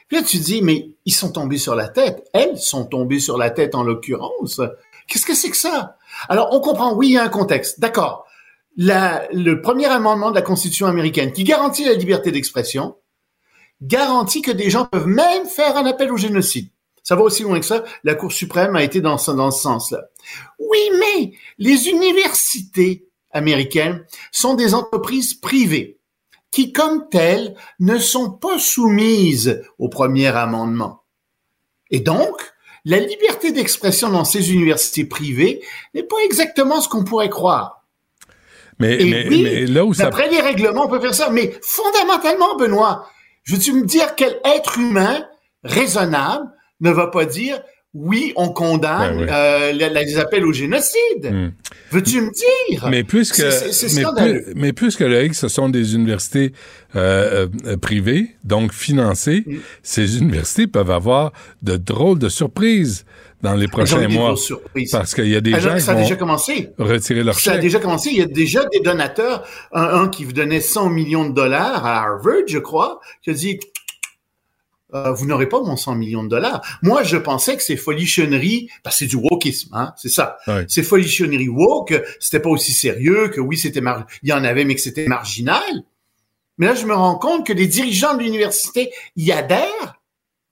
Puis là, tu dis, mais ils sont tombés sur la tête. Elles sont tombées sur la tête en l'occurrence. Qu'est-ce que c'est que ça? Alors, on comprend, oui, il y a un contexte. D'accord. Le premier amendement de la Constitution américaine qui garantit la liberté d'expression garantit que des gens peuvent même faire un appel au génocide. Ça va aussi loin que ça. La Cour suprême a été dans ce, dans ce sens-là. Oui, mais les universités américaines sont des entreprises privées qui, comme telles, ne sont pas soumises au premier amendement. Et donc, la liberté d'expression dans ces universités privées n'est pas exactement ce qu'on pourrait croire. Mais, Et mais, oui, mais là où ça. D'après les règlements, on peut faire ça. Mais fondamentalement, Benoît, je veux-tu me dire quel être humain raisonnable ne va pas dire oui, on condamne Ben oui. euh, les, les appels au génocide. Hmm. Veux-tu me dire? Mais puisque, C'est- c'est- c'est mais, plus, mais puisque le X, ce sont des universités euh, euh, privées, donc financées, Mm. ces universités peuvent avoir de drôles de surprises dans les prochains mois. Parce qu'il y a des Alors, gens qui ça a vont déjà commencé. retirer leur Ça a déjà commencé. Il y a déjà des donateurs, un, un qui vous donnait 100 millions de dollars à Harvard, je crois, qui a dit euh, vous n'aurez pas mon 100 millions de dollars. Moi, je pensais que ces folichonneries, que c'est du wokisme, hein, c'est ça. Ouais. Ces folichonneries woke, c'était pas aussi sérieux, que oui, c'était mar... il y en avait, mais que c'était marginal. Mais là, je me rends compte que les dirigeants de l'université y adhèrent.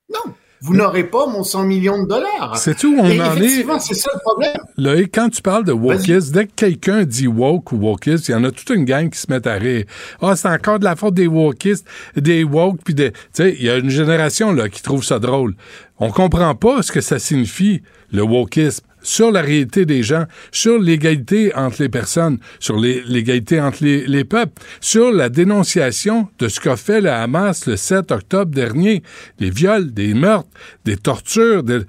Non, vous n'aurez pas mon 100 millions de dollars. Sais-tu où on Et en est? effectivement, c'est ça le problème. Là, quand tu parles de wokisme, dès que quelqu'un dit woke ou wokiste, il y en a toute une gang qui se met à rire. Ah, c'est encore de la faute des wokistes, des woke, puis des... Tu sais, il y a une génération, là, qui trouve ça drôle. On comprend pas ce que ça signifie, le wokisme, sur la réalité des gens, sur l'égalité entre les personnes, sur l'égalité entre les, les peuples, sur la dénonciation de ce qu'a fait le Hamas le 7 octobre dernier, des viols, des meurtres, des tortures, des...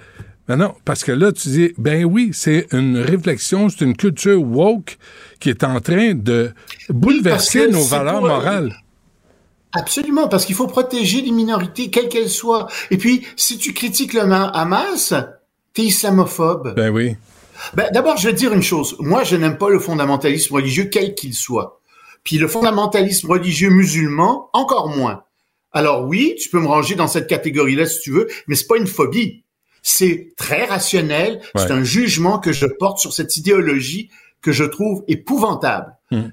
Ben non, parce que là, tu dis, ben oui, c'est une réflexion, c'est une culture woke qui est en train de bouleverser nos valeurs morales. Absolument, parce qu'il faut protéger les minorités, quelles qu'elles soient. Et puis, si tu critiques le Ma- Hamas, t'es islamophobe. Ben oui. Ben, D'abord, je vais te dire une chose. Moi, je n'aime pas le fondamentalisme religieux, quel qu'il soit. Puis le fondamentalisme religieux musulman, encore moins. Alors oui, tu peux me ranger dans cette catégorie-là si tu veux, mais c'est pas une phobie. C'est très rationnel. Ouais. C'est un jugement que je porte sur cette idéologie que je trouve épouvantable. Hmm.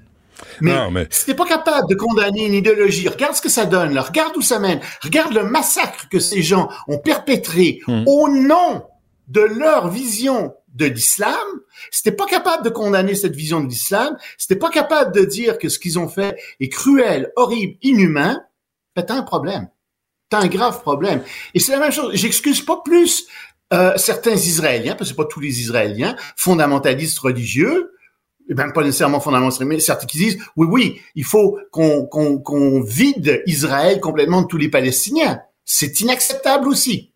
Mais, Non, mais- si t'es pas capable de condamner une idéologie, regarde ce que ça donne, là. regarde où ça mène, regarde le massacre que ces gens ont perpétré Hmm. au nom de leur vision de l'islam, t'es pas capable de condamner cette vision de l'islam, t'es pas capable de dire que ce qu'ils ont fait est cruel, horrible, inhumain, ben t'as un problème. T'as un grave problème. Et c'est la même chose. J'excuse pas plus euh, certains Israéliens, parce que pas tous les Israéliens, fondamentalistes religieux, et même pas nécessairement fondamentalistes, mais certains qui disent, oui, oui, il faut qu'on qu'on qu'on vide Israël complètement de tous les Palestiniens. C'est inacceptable aussi.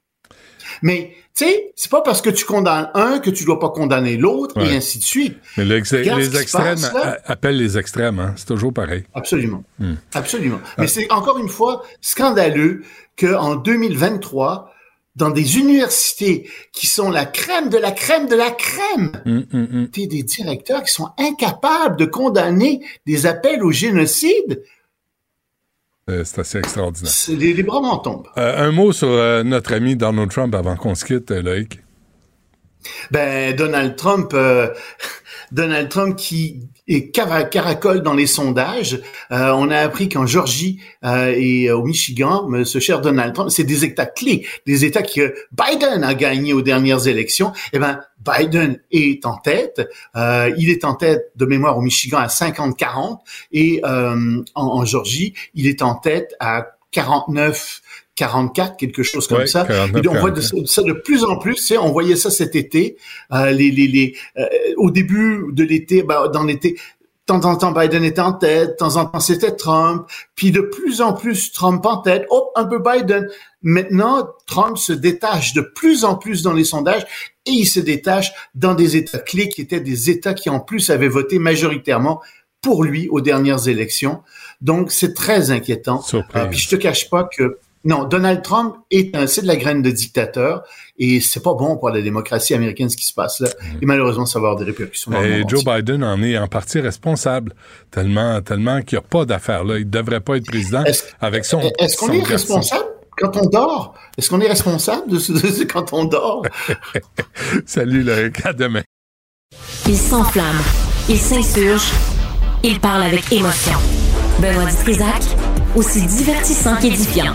Mais tu sais, c'est pas parce que tu condamnes un que tu dois pas condamner l'autre et ainsi de suite. Mais les extrêmes appellent les extrêmes, hein? c'est toujours pareil. Absolument, hmm. absolument. Mais c'est encore une fois scandaleux qu'en 2023, dans des universités qui sont la crème de la crème de la crème, mmh, des directeurs qui sont incapables de condamner des appels au génocide. Euh, c'est assez extraordinaire. Les, les, bras m'en tombent. Euh, un mot sur euh, notre ami Donald Trump avant qu'on se quitte, Loïc. Ben, Donald Trump, Donald Trump qui et caracole dans les sondages. Euh, on a appris qu'en Georgie euh, et au Michigan, ce cher Donald Trump, c'est des États clés, des États que Biden a gagné aux dernières élections. Eh ben, Biden est en tête. Euh, il est en tête de mémoire au Michigan à 50-40 et en, en Georgie, il est en tête à 49 44, quelque chose comme ça. Et on voit de, ça de plus en plus. On voyait ça cet été. Euh, les, les, les euh, au début de l'été, bah, dans l'été, de temps en temps Biden était en tête, de temps en temps c'était Trump, puis de plus en plus Trump en tête, hop, un peu Biden. Maintenant, Trump se détache de plus en plus dans les sondages et il se détache dans des États clés qui étaient des États qui en plus avaient voté majoritairement pour lui aux dernières élections. Donc c'est très inquiétant. Euh, puis je te cache pas que non, Donald Trump est c'est de la graine de dictateur et c'est pas bon pour la démocratie américaine ce qui se passe là. Mm. Et malheureusement, ça va avoir des répercussions. et Joe Biden en est en partie responsable, tellement, tellement qu'il n'y a pas d'affaires là. Il devrait pas être président avec son. Est-ce qu'on est, responsable quand on dort? Est-ce qu'on est responsable de, ce, quand on dort? Salut le à demain. Il s'enflamme, il s'insurge, il parle avec émotion. Benoît Dutrisac, aussi divertissant qu'édifiant.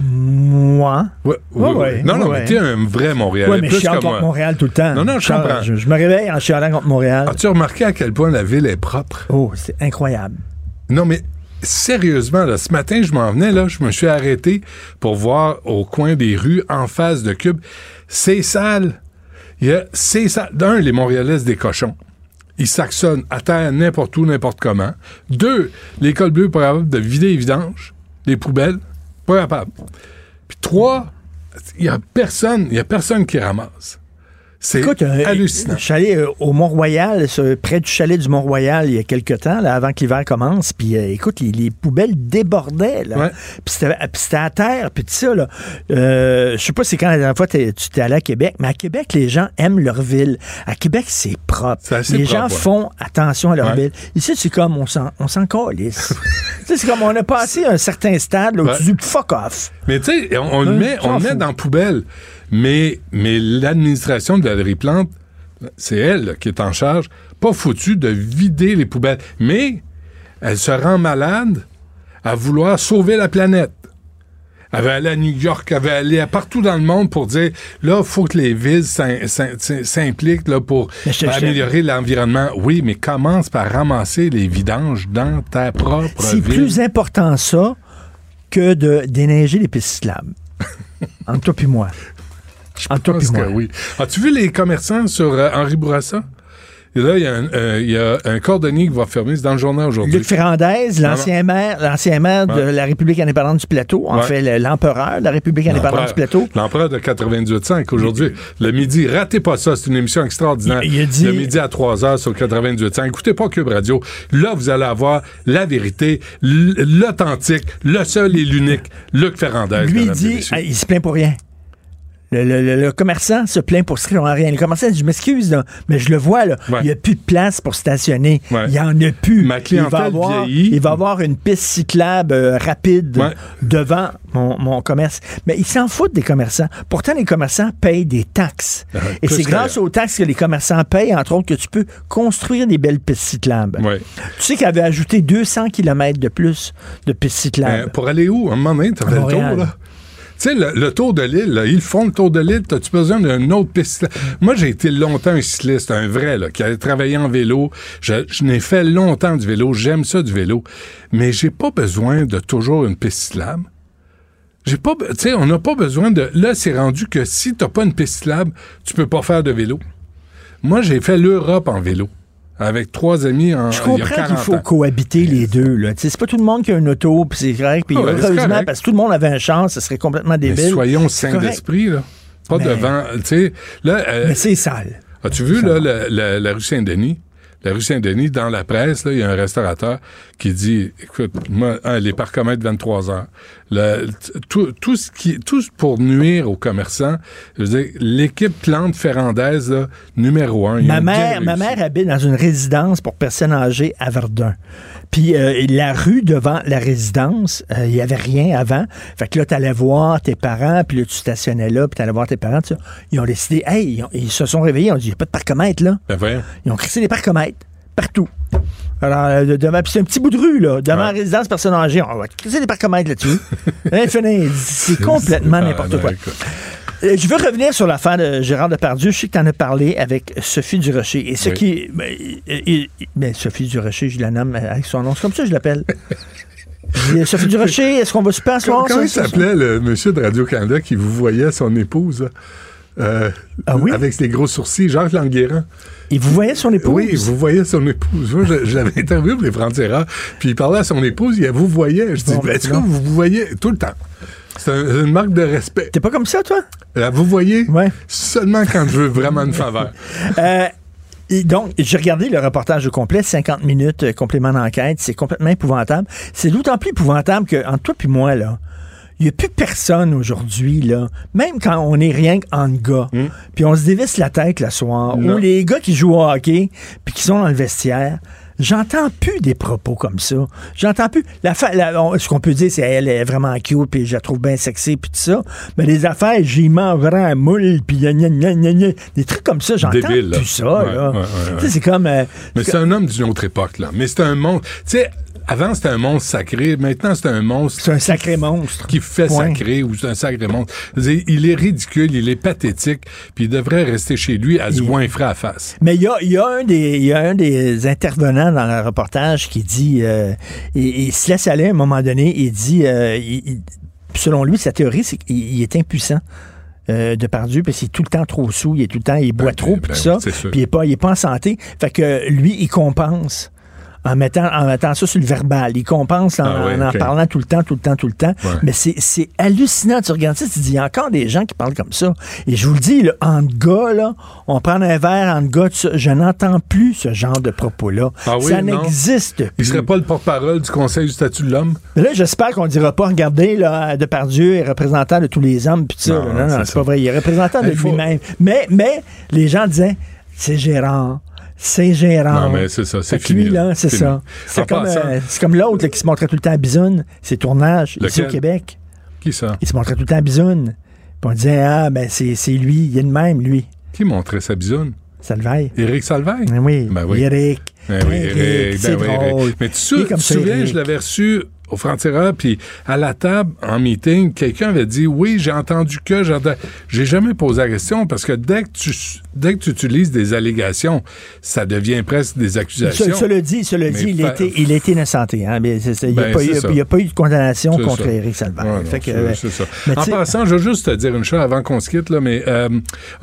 Moi? Ouais, ouais, Non, non, mais t'es un vrai Montréalais. Oui, mais je suis contre Montréal tout le temps. Non, non, je comprends. Je, me réveille en chialant contre Montréal. As-tu remarqué à quel point la ville est propre? Oh, c'est incroyable. Non, mais sérieusement, là, ce matin, je m'en venais, là, je me suis arrêté pour voir au coin des rues, en face de Cube. C'est sale. C'est sale. D'un, les Montréalais, des cochons. Ils saxonnent à terre n'importe où, n'importe comment. Deux, l'école bleue pour capable de vider les vidanges, les poubelles. Pas capable. Puis trois, il y a personne, il a personne qui ramasse. C'est euh, hallucinant. Je suis allé euh, au Mont-Royal, près du chalet du Mont-Royal, il y a quelques temps, là, avant que l'hiver commence. Puis euh, écoute, les, poubelles débordaient. Là. Puis c'était à terre. Puis ça, là. je sais pas si quand la dernière fois tu t'es allé à Québec, mais à Québec, les gens aiment leur ville. À Québec, c'est propre. les gens font attention à leur ville. Ici, c'est comme on s'en, on s'en calisse. c'est comme on a passé un certain stade là, où tu dis fuck off. Mais tu sais, on, le met, on le met dans la poubelle. Mais, mais l'administration de Valérie Plante, c'est elle qui est en charge, pas foutu de vider les poubelles. Mais elle se rend malade à vouloir sauver la planète. Elle va aller à New York, elle va aller partout dans le monde pour dire là, il faut que les villes s'impliquent là, pour améliorer l'environnement. Oui, mais commence par ramasser les vidanges dans ta propre ville. C'est plus important ça que de déneiger les pistes cyclables. Entre toi et moi. Je pense que oui. As-tu vu les commerçants sur euh, Henri Bourassa? Et là, il y, a un, euh, il y, a un, cordonnier qui va fermer. C'est dans le journal aujourd'hui. Luc Ferrandez, l'ancien maire, l'ancien maire de la République indépendante du Plateau, en fait, l'empereur de la République indépendante du Plateau. L'empereur de 98.5 aujourd'hui. Le midi, ratez pas ça, c'est une émission extraordinaire. Il, a dit... Le midi à 3 h sur 98.5. Écoutez pas Cube Radio. Là, vous allez avoir la vérité, l'authentique, le seul et l'unique Luc Ferrandez. Lui, dit, il se plaint pour rien Le, le- le- le commerçant se plaint pour ce rien. Le commerçant dit, je m'excuse, mais je le vois, là, Ouais. il n'y a plus de place pour stationner. Ouais. Il n'y en a plus. Ma il va avoir, vieillit. Il va avoir une piste cyclable euh, rapide Ouais. devant mon, mon commerce. Mais ils s'en foutent des commerçants. Pourtant, les commerçants payent des taxes. Ah, Et c'est grâce aux taxes que les commerçants payent, entre autres, que tu peux construire des belles pistes cyclables. Tu sais qu'ils avaient ajouté 200 km de plus de pistes Euh, cyclables. pour aller où? À un moment donné, fait le tour, là. Sais, le, tour de l'île, ils font le tour de l'île, t'as-tu besoin d'une autre piste? Moi, j'ai été longtemps un cycliste, un vrai, qui a travaillé en vélo. Je, n'ai fait longtemps du vélo, j'aime ça du vélo, mais j'ai pas besoin de toujours une piste cyclable. J'ai pas, tu sais, on n'a pas besoin de. Là, c'est rendu que si t'as pas une piste cyclable, tu peux pas faire de vélo. Moi, j'ai fait l'Europe en vélo avec trois amis en. Je comprends qu'il 40 faut ans. cohabiter les deux. là. C'est pas tout le monde qui a une auto, puis c'est correct. Puis Ah heureusement, parce que tout le monde avait un char, ça serait complètement Mais débile. soyons sains d'esprit, là. Pas Mais- devant. Tu sais, là. euh, Mais c'est sale. As-tu vu, là, la, la- la rue Saint-Denis? La rue Saint-Denis, dans la presse, il y a un restaurateur qui dit, écoute, moi, hein, les parcomètres 23 heures. Le- tout, tout ce qui, tout pour nuire aux commerçants. Je veux dire, l'équipe Plante Ferrandaise, là, numéro un. Ma mère, ma mère habite dans une résidence pour personnes âgées à Verdun. Puis euh, la rue devant la résidence, euh, il y avait rien avant. Fait que là, tu allais voir tes parents, puis là, tu stationnais là, puis tu allais voir tes parents. Ils ont décidé, hey, ils, ont- ils se sont réveillés, ils ont dit, il n'y a pas de parcomètre là. Ben. Ils ont crissé des parcomètres partout. Alors, euh, de- devant, puis c'est un petit bout de rue, là, devant Ouais. la résidence personnes âgées. On va crisser des parcomètres là-dessus. C'est complètement Ah, n'importe ben, quoi. écoute. Euh, Je veux revenir sur l'affaire de Gérard Depardieu. Je sais que tu en as parlé avec Sophie Durocher. Et ce Oui. qui. Ben, ben, Sophie Durocher, je la nomme avec son nom. C'est comme ça que je l'appelle. Dis, Sophie Durocher, est-ce qu'on va ce soir? Comment il s'appelait, le monsieur de Radio-Canada qui vous voyait son épouse? Euh, Ah oui? Avec ses gros sourcils, Jacques Languéran. Et vous voyez son épouse? Oui, vous voyez son épouse. Moi, je, je l'avais interviewé pour les Frontières, puis il parlait à son épouse, il a vous voyait. Je dis, Bon, ben, est-ce que vous vous voyez tout le temps? C'est un- une marque de respect. T'es pas comme ça, toi? Là, vous voyez? Ouais. Seulement quand je veux vraiment une faveur. Euh, et donc, j'ai regardé le reportage au complet, 50 minutes, euh, complément d'enquête. C'est complètement épouvantable. C'est d'autant plus épouvantable que, entre toi et moi, là, il n'y a plus personne aujourd'hui, là, même quand on est rien qu'en gars, puis on se dévisse la tête le soir, ou les gars qui jouent au hockey, puis qui sont dans le vestiaire, j'entends plus des propos comme ça. J'entends plus. La la- on- ce qu'on peut dire, c'est elle est vraiment cute, puis je la trouve bien sexy, puis tout ça. Mais les affaires, j'y mangerai un moule, puis gna, gna, gna, des trucs comme ça, j'entends plus ça. Ouais, là. ouais, ouais, sais, C'est comme... euh, Mais c'est un homme d'une autre époque, là. Mais c'est un monstre. Tu sais, avant, c'était un monstre sacré. Maintenant, c'est un monstre c'est un sacré monstre. qui fait Point. sacré ou c'est un sacré monstre. Il est ridicule, il est pathétique, puis il devrait rester chez lui à se Il- goinfrer à face. Mais il y a, y, a un des- il y a un des intervenants dans le reportage qui dit, euh, il, il se laisse aller à un moment donné, il dit, euh, il- selon lui, sa théorie, c'est qu'il il est impuissant. Euh, de Pardieu, parce qu'il est tout le temps trop sous, il est tout le temps, il boit Ben, trop, ben, tout ça, puis il est pas, il est pas en santé. Fait que lui, il compense en mettant, en mettant ça sur le verbal. Il compense en, Ah ouais, en en parlant tout le temps, tout le temps, tout le temps. Ouais. Mais c'est c'est hallucinant. Tu regardes ça, tu te dis, il y a encore des gens qui parlent comme ça. Et je vous le dis, là, entre gars, là, on prend un verre entre gars, je n'entends plus ce genre de propos-là. Ah oui, ça n'existe Il plus. serait pas le porte-parole du Conseil du statut de l'homme? Là, j'espère qu'on dira pas, regardez, là, Depardieu est représentant de tous les hommes, puis ça. Non. Non, non, c'est pas vrai. Il est représentant de Il faut- lui-même. Mais, mais, les gens disaient, c'est Gérard. C'est. Non, mais c'est ça, lui, là. c'est ça. C'est comme, euh, l'autre qui se montrait tout le temps à Bisoune, ses tournages, ici au Québec. Qui ça? Il se montrait tout le temps à Bisoune. Puis on disait, ah, ben, c'est lui, il est de même, lui. Qui montrait sa bisoune? Ça le veille. Éric Salvaille? Ben oui, Ben oui. Eric. Ben oui, c'est ben oui. Mais tu est te souviens, je l'avais reçu au Frontières, puis à la table, en meeting, quelqu'un avait dit Oui, j'ai entendu que, j'ai jamais posé la question parce que dès que tu dès que tu utilises des allégations, ça devient presque des accusations. Ce, cela dit, cela dit il, fa- était, il était innocenté. Hein? Mais il n'y a, Ben, a pas eu de condamnation contre ça. Éric Salvaire. Ouais, non, Fait que, c'est- euh, ça. En passant, je veux juste te dire une chose avant qu'on se quitte, là, mais euh,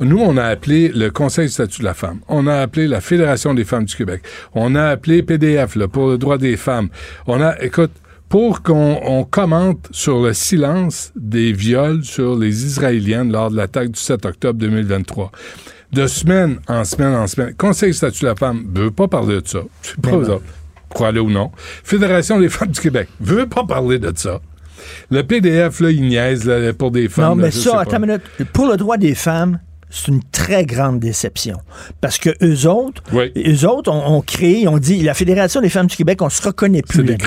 nous, on a appelé le Conseil du statut de la femme. On a appelé la Fédération des femmes du Québec. On a appelé PDF là, pour le droit des femmes. On a, écoute, pour qu'on on commente sur le silence des viols sur les Israéliennes lors de l'attaque du 7 octobre 2023. De semaine en semaine en semaine. Conseil statut de la femme veut pas parler de ça. C'est pas Ben eux non. autres. Croyez-le ou non. Fédération des femmes du Québec veut pas parler de ça. Le PDF, là, il niaise là, pour des femmes. Non, mais ça, attends une minute. Pour le droit des femmes, c'est une très grande déception. Parce que eux autres, Oui. eux autres ont, ont créé, ont dit, la Fédération des femmes du Québec, on se reconnaît plus là-dedans.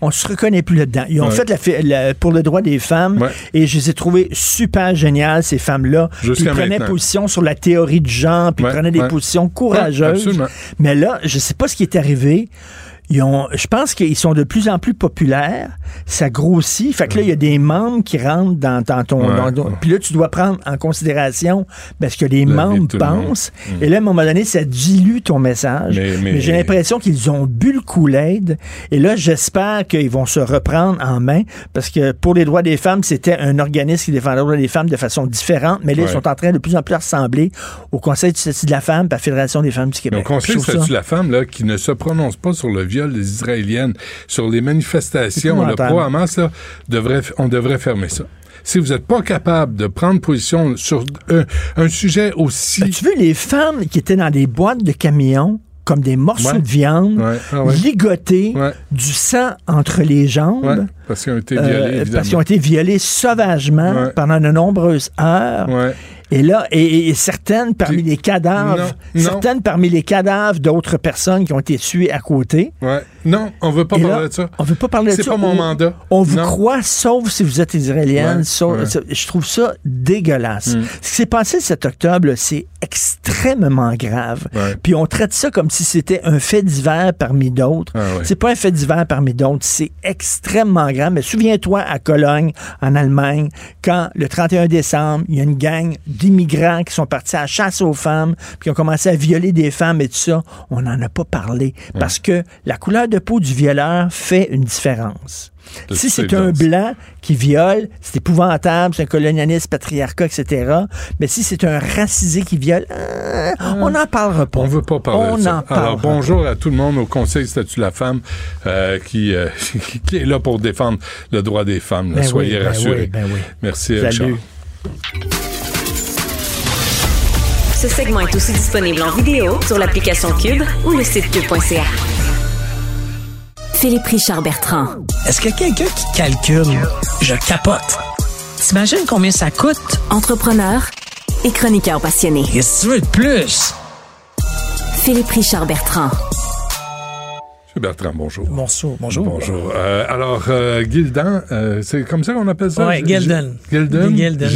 On se reconnaît plus là-dedans. Ils ont fait la, fé- la- pour le droit des femmes et je les ai trouvées super géniales, ces femmes-là. Ils prenaient maintenant. position sur la théorie du genre, puis ils prenaient des positions courageuses. Mais là, je sais pas ce qui est arrivé. Ils ont, je pense qu'ils sont de plus en plus populaires. Ça grossit. Fait que là, il y a des membres qui rentrent dans, dans ton. Ouais, dans. Puis là, tu dois prendre en considération parce que les La membres le pensent. Et là, à un moment donné, ça dilue ton message. Mais- Mais, mais- j'ai l'impression qu'ils ont bu le Kool-Aid. Et là, j'espère qu'ils vont se reprendre en main parce que pour les droits des femmes, c'était un organisme qui défendait les droits des femmes de façon différente. Mais là, Ouais. ils sont en train de plus en plus ressembler au Conseil du statut de la femme à la Fédération des femmes du Mais Québec. au Conseil ça- statut de la femme, là, qui ne se prononce pas sur le viol des Israéliennes, sur les manifestations, le épouvantable. pro-Hamas, là, devrait, on devrait fermer ça. Si vous n'êtes pas capable de prendre position sur un, un sujet aussi... As-tu vu les femmes qui étaient dans des boîtes de camions comme des morceaux Ouais. de viande, Ouais, ah ouais. ligotées, du sang entre les jambes, parce qu'ils ont été euh, violés, parce évidemment. qu'ils ont été violés sauvagement pendant de nombreuses heures. Et là, et, certaines parmi les cadavres, Non, non. certaines parmi les cadavres d'autres personnes qui ont été tuées à côté. Ouais. Non, on veut pas parler de ça. On veut pas parler de C'est ça. pas mon On- mandat. On vous Non. croit, sauf si vous êtes israélienne. Ouais, sauf- ouais. ça- Je trouve ça dégueulasse. Mm. Ce qui s'est passé 7 octobre, c'est extrêmement grave. Ouais. Puis on traite ça comme si c'était un fait divers parmi d'autres. Ah. C'est pas un fait divers parmi d'autres, c'est extrêmement grave. Mais souviens-toi à Cologne, en Allemagne, quand le 31 décembre, il y a une gang d'immigrants qui sont partis à la chasse aux femmes, puis qui ont commencé à violer des femmes et tout ça. On n'en a pas parlé parce que la couleur de peau du violeur fait une différence. Si c'est un blanc qui viole, c'est épouvantable, c'est un colonialiste, patriarcat, etc. Mais si c'est un racisé qui viole, euh, on n'en parlera pas. On veut pas parler On de ça. Alors, bonjour à tout le monde au Conseil statut de la femme euh, qui, euh, qui est là pour défendre le droit des femmes. là. Ben Soyez oui, ben rassurés. oui, ben oui. Merci, Salut. Richard. Ce segment est aussi disponible en vidéo sur l'application Cube ou le site cube.ca. Philippe Richard Bertrand. Est-ce qu'il y a quelqu'un qui calcule? Je capote. T'imagines combien ça coûte? Entrepreneur et chroniqueur passionné. Qu'est-ce que tu veux de plus? Philippe Richard Bertrand. Monsieur Bertrand, bonjour. Bonjour. Bonjour. Bonjour. Euh, alors, euh, Gildan, euh, c'est comme ça qu'on appelle ça? Ouais, G- Gildan. Gildan? Gildan,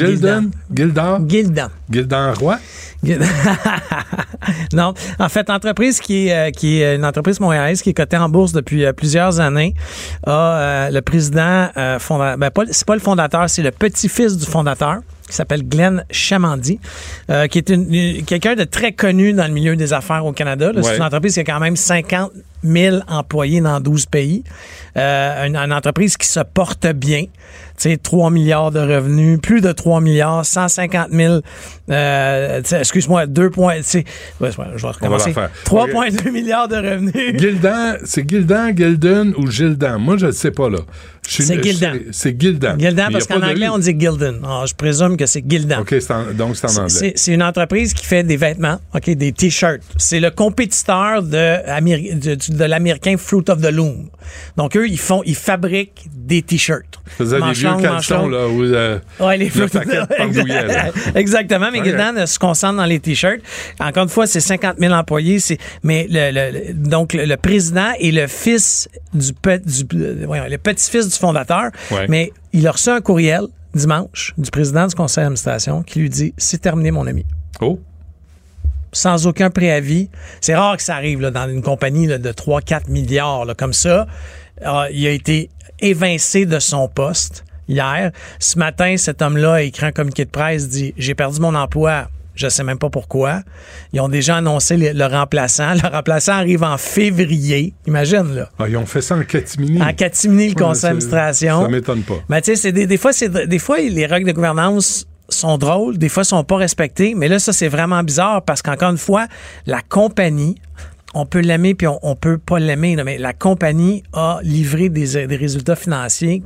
Gildan. Gildan? Gildan Roy? non, en fait, entreprise qui est, qui est une entreprise montréalaise qui est cotée en bourse depuis plusieurs années a le président fondateur, ben c'est pas le fondateur, c'est le petit-fils du fondateur qui s'appelle Glenn Chamandy, euh, qui est une- une- quelqu'un de très connu dans le milieu des affaires au Canada. là. Ouais. C'est une entreprise qui a quand même 50 000 employés dans 12 pays. Euh, une, une entreprise qui se porte bien. Tu sais, 3 milliards de revenus, plus de 3 milliards, 150 000, euh, excuse-moi, 2 points, tu sais, ouais, je vais recommencer. la faire. 3,2 milliards de revenus. Gildan, c'est Gildan, Gildan ou Gildan? Moi, je ne sais pas, là. C'est Gildan. C'est Gildan. Parce qu'en anglais, on dit Gildan. Ah, je présume que c'est Gildan. OK, en- donc c'est en anglais. C'est une entreprise qui fait des vêtements, ok, des t-shirts. C'est le compétiteur de, l'américain Fruit of the Loom. Donc eux, ils font, ils fabriquent des t-shirts. Je faisais des vieux caleçons, là, où euh, Ouais, les le paquet de. Exactement, mais. Gildan euh, se concentre dans les t-shirts. Encore une fois, c'est 50 000 employés. Mais le, donc le, président est le fils du, pe- du euh, voyons, le petit-fils du fondateur. Ouais. Mais il a reçu un courriel dimanche du président du conseil d'administration qui lui dit c'est terminé mon ami Oh, sans aucun préavis. C'est rare que ça arrive là, dans une compagnie là, de 3-4 milliards là, comme ça. Ah, il a été évincé de son poste hier. Ce matin, cet homme-là a écrit un communiqué de presse, dit J'ai perdu mon emploi. Je sais même pas pourquoi. Ils ont déjà annoncé le, le remplaçant. Le remplaçant arrive en février. Imagine, là. Ah, ils ont fait ça en catimini. En catimini, le Ouais, conseil d'administration. Ça m'étonne pas. Mais tu sais, des, des fois, des fois les règles de gouvernance sont drôles, des fois sont pas respectées, mais là ça c'est vraiment bizarre parce qu'encore une fois, la compagnie on peut l'aimer puis on, on peut pas l'aimer, mais la compagnie a livré des, des résultats financiers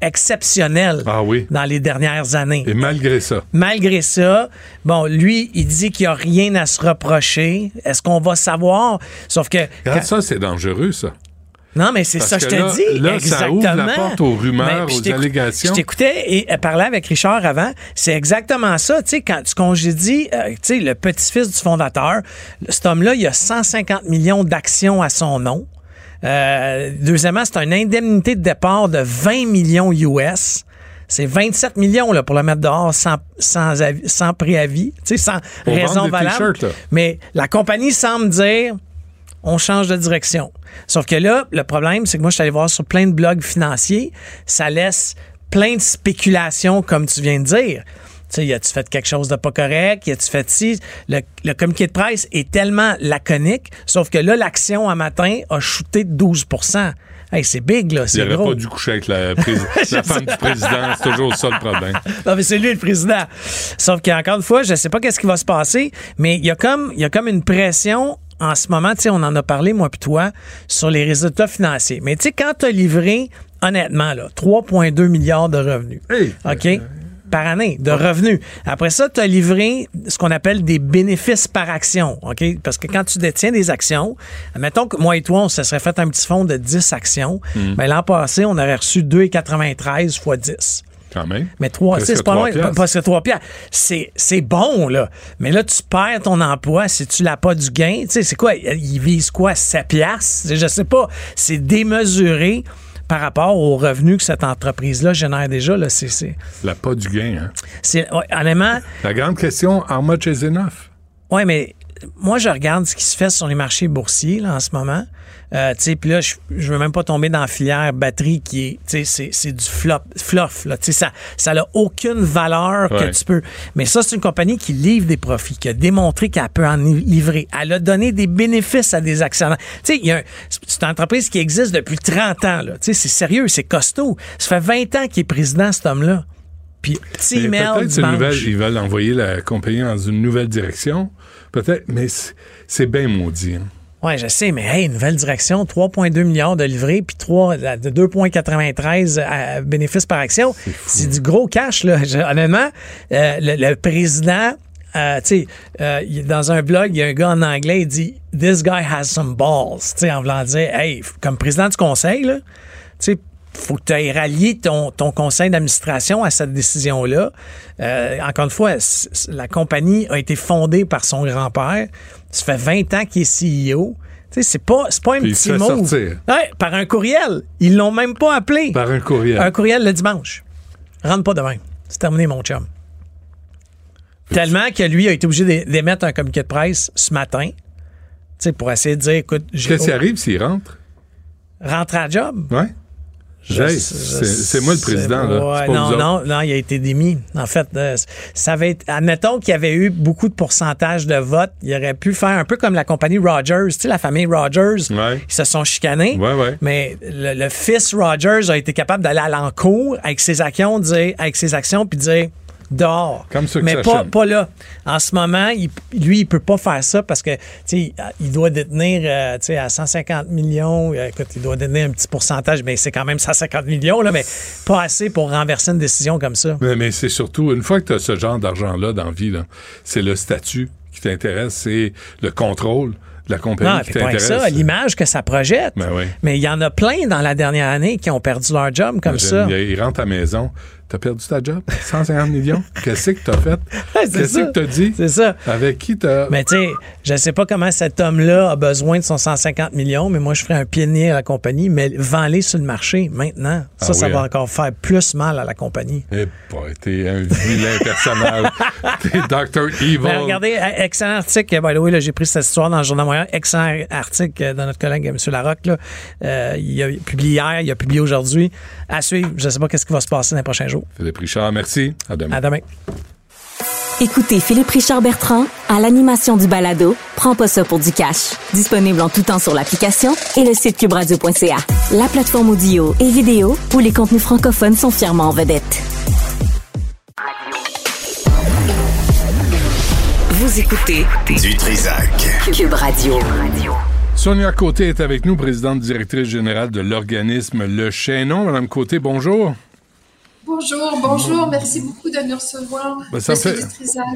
exceptionnels Ah oui. dans les dernières années. Et malgré ça, Malgré ça, bon, lui, il dit qu'il n'y a rien à se reprocher. Est-ce qu'on va savoir? Sauf que. regarde quand- ça, c'est dangereux, ça. Non, mais c'est ça, je te là- dis. là, ça exactement. ouvre la porte aux rumeurs, aux allégations. Je t'écoutais et euh, parlais avec Richard avant. C'est exactement ça. Tu sais, quand tu congédies, euh, tu sais, le petit-fils du fondateur, cet homme-là, il a 150 millions d'actions à son nom. Euh, deuxièmement, c'est une indemnité de départ de 20 millions US. C'est 27 millions là, pour le mettre dehors sans, sans, avis- sans préavis, sans Pour raison valable. Mais la compagnie semble dire on change de direction. Sauf que là, le problème, c'est que moi, je suis allé voir sur plein de blogs financiers, ça laisse plein de spéculations, comme tu viens de dire. Tu sais, as-tu fait quelque chose de pas correct? As-tu fait ci? Le, le communiqué de presse est tellement laconique, sauf que là, l'action un matin a shooté de 12% Hey, c'est big, là, Il c'est n'aurait gros. pas dû coucher avec la, la femme du président. C'est toujours ça le problème. Non, mais c'est lui le président. Sauf qu'encore une fois, je sais pas qu'est-ce qui va se passer, mais il y a comme, il y a comme une pression en ce moment, tu sais, on en a parlé, moi puis toi, sur les résultats financiers. Mais tu sais, quand tu as livré, honnêtement, là, 3,2 milliards de revenus. OK? Par année de revenus. Après ça, tu as livré ce qu'on appelle des bénéfices par action. OK? Parce que quand tu détiens des actions, mettons que moi et toi, on se serait fait un petit fonds de 10 actions. Mm. Ben, L'an passé, on aurait reçu 2,93 fois 10. Quand même. Mais 3, Presque c'est pas piastres. parce que 3 piastres. C'est, c'est bon, là. Mais là, tu perds ton emploi si tu l'as pas du gain. Tu sais, c'est quoi? Ils visent quoi? 7 piastres? Je sais pas. C'est démesuré par rapport aux revenus que cette entreprise-là génère déjà. Là. C'est, c'est, La pas du gain, hein? c'est- ouais, honnêtement, La grande question, how much is enough? Ouais, mais moi, je regarde ce qui se fait sur les marchés boursiers là, en ce moment. Euh, tu sais, puis là, je, je veux même pas tomber dans la filière batterie qui est, tu sais, c'est, c'est du flop, fluff. Là, tu sais, ça, ça n'a aucune valeur Ouais. que tu peux. Mais ça, c'est une compagnie qui livre des profits, qui a démontré qu'elle peut en livrer. Elle a donné des bénéfices à des actionnaires. Tu sais, il y a un- c'est une entreprise qui existe depuis 30 ans. Là. Tu sais, c'est sérieux, c'est costaud. Ça fait 20 ans qu'il est président, cet homme-là. Puis, petit email Peut-être ils veulent envoyer la compagnie dans une nouvelle direction. Peut-être, mais c'est- bien maudit. hein. Oui, je sais, mais hey, nouvelle direction, 3,2 milliards de livrés, puis 3, la- de 2,93 à- bénéfices par action. C'est du gros cash, là. Je- honnêtement, euh, le, le président, euh, tu sais, euh, dans un blog, il y a un gars en anglais, il dit This guy has some balls. Tu sais, en voulant dire, hey, comme président du conseil, là, tu sais, faut que tu aies rallié ton, ton conseil d'administration à cette décision-là. Euh, encore une fois, la compagnie a été fondée par son grand-père. Ça fait 20 ans qu'il est CEO. C'est pas, c'est pas un Puis petit mot. Ouais, par un courriel. Ils l'ont même pas appelé. Par un courriel. Un courriel le dimanche. Rentre pas demain. C'est terminé, mon chum. Tellement que lui a été obligé d'é- d'émettre un communiqué de presse ce matin. Pour essayer de dire, écoute, j'ai- Qu'est-ce qui arrive s'il rentre? rentre à job. Ouais. C'est moi le président, là. Pas non, non, non, il a été démis. En fait, euh, ça avait été, admettons qu'il y avait eu beaucoup de pourcentage de votes, il aurait pu faire un peu comme la compagnie Rogers, tu sais, la famille Rogers. Ouais. Ils se sont chicanés. Ouais, ouais. Mais le, le fils Rogers a été capable d'aller à l'encours avec ses actions, dire, avec ses actions, puis dire dehors. Comme Mais pas, pas là. En ce moment, il- lui, il peut pas faire ça parce que, tu sais, il doit détenir, euh, tu sais, à 150 millions. euh, Écoute, il doit détenir un petit pourcentage, mais c'est quand même 150 millions, là, mais pas assez pour renverser une décision comme ça. Mais, mais c'est surtout, une fois que tu as ce genre d'argent-là dans la vie, c'est le statut qui t'intéresse, c'est le contrôle la compagnie Non, qui pas ça, l'image que ça projette. Ben oui. Mais il y en a plein dans la dernière année qui ont perdu leur job comme ça. Il, il rentre à la maison. T'as perdu ta job? 150 millions? Qu'est-ce que t'as fait? c'est Qu'est-ce ça. que t'as dit? C'est ça. Avec qui t'as. Mais tu sais, je sais pas comment cet homme-là a besoin de son 150 millions, mais moi, je ferais un nez à la compagnie, mais vends-les sur le marché maintenant. Ça, Ah ça oui, va hein. encore faire plus mal à la compagnie. Eh boy, t'es un vilain personnage. T'es Dr. Evil. Mais regardez, euh, excellent article. By the way, là, j'ai pris cette histoire dans le Journal Montréal. Excellent article euh, de notre collègue M. Larocque. Là. Euh, il a publié hier, il a publié aujourd'hui. À suivre. Je ne sais pas qu'est-ce qui va se passer dans les prochains jours. Philippe Richard, merci. À demain. À demain. Écoutez Philippe Richard Bertrand à l'animation du balado Prends pas ça pour du cash. Disponible en tout temps sur l'application et le site cubradio.ca. La plateforme audio et vidéo où les contenus francophones sont fièrement en vedette. Vous écoutez Du Trisac. Cube Radio. Sonia Côté est avec nous, présidente directrice générale de l'organisme Le Chaînon. Madame Côté, bonjour. Bonjour, bonjour, merci beaucoup de nous recevoir. Ben, ça, me fait,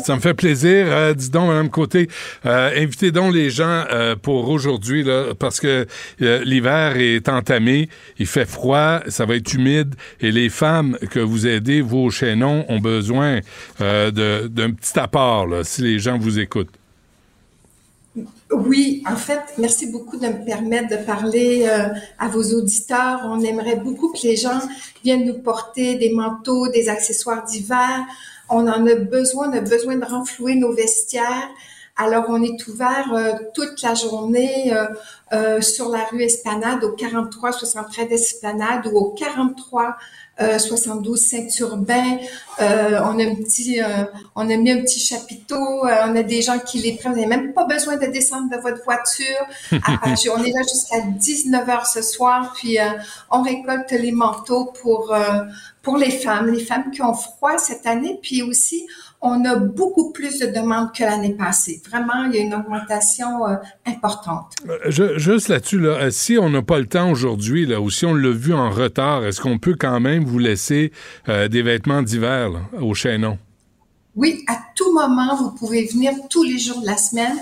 ça me fait plaisir. Euh, dis donc, Mme Côté, euh, invitez donc les gens euh, pour aujourd'hui, là, parce que euh, l'hiver est entamé, il fait froid, ça va être humide, et les femmes que vous aidez, vos chaînons, ont besoin d'un petit apport, là, si les gens vous écoutent. Oui, en fait, merci beaucoup de me permettre de parler euh, à vos auditeurs. On aimerait beaucoup que les gens viennent nous porter des manteaux, des accessoires d'hiver. On en a besoin, on a besoin de renflouer nos vestiaires. Alors, on est ouvert euh, toute la journée euh, sur la rue Esplanade, au 43 73 Esplanade ou au 43 72 Saint-Urbain. Euh, on a un petit, euh, on a mis un petit chapiteau. Euh, on a des gens qui les prennent. Vous n'avez même pas besoin de descendre de votre voiture. on est là jusqu'à 19 h ce soir. Puis on récolte les manteaux pour pour les femmes, les femmes qui ont froid cette année. Puis aussi, on a beaucoup plus de demandes que l'année passée. Vraiment, il y a une augmentation euh, importante. Euh, juste là-dessus, là, euh, si on n'a pas le temps aujourd'hui, là, ou si on l'a vu en retard, est-ce qu'on peut quand même vous laisser des vêtements d'hiver au chaînon? Oui, à tout moment, vous pouvez venir tous les jours de la semaine.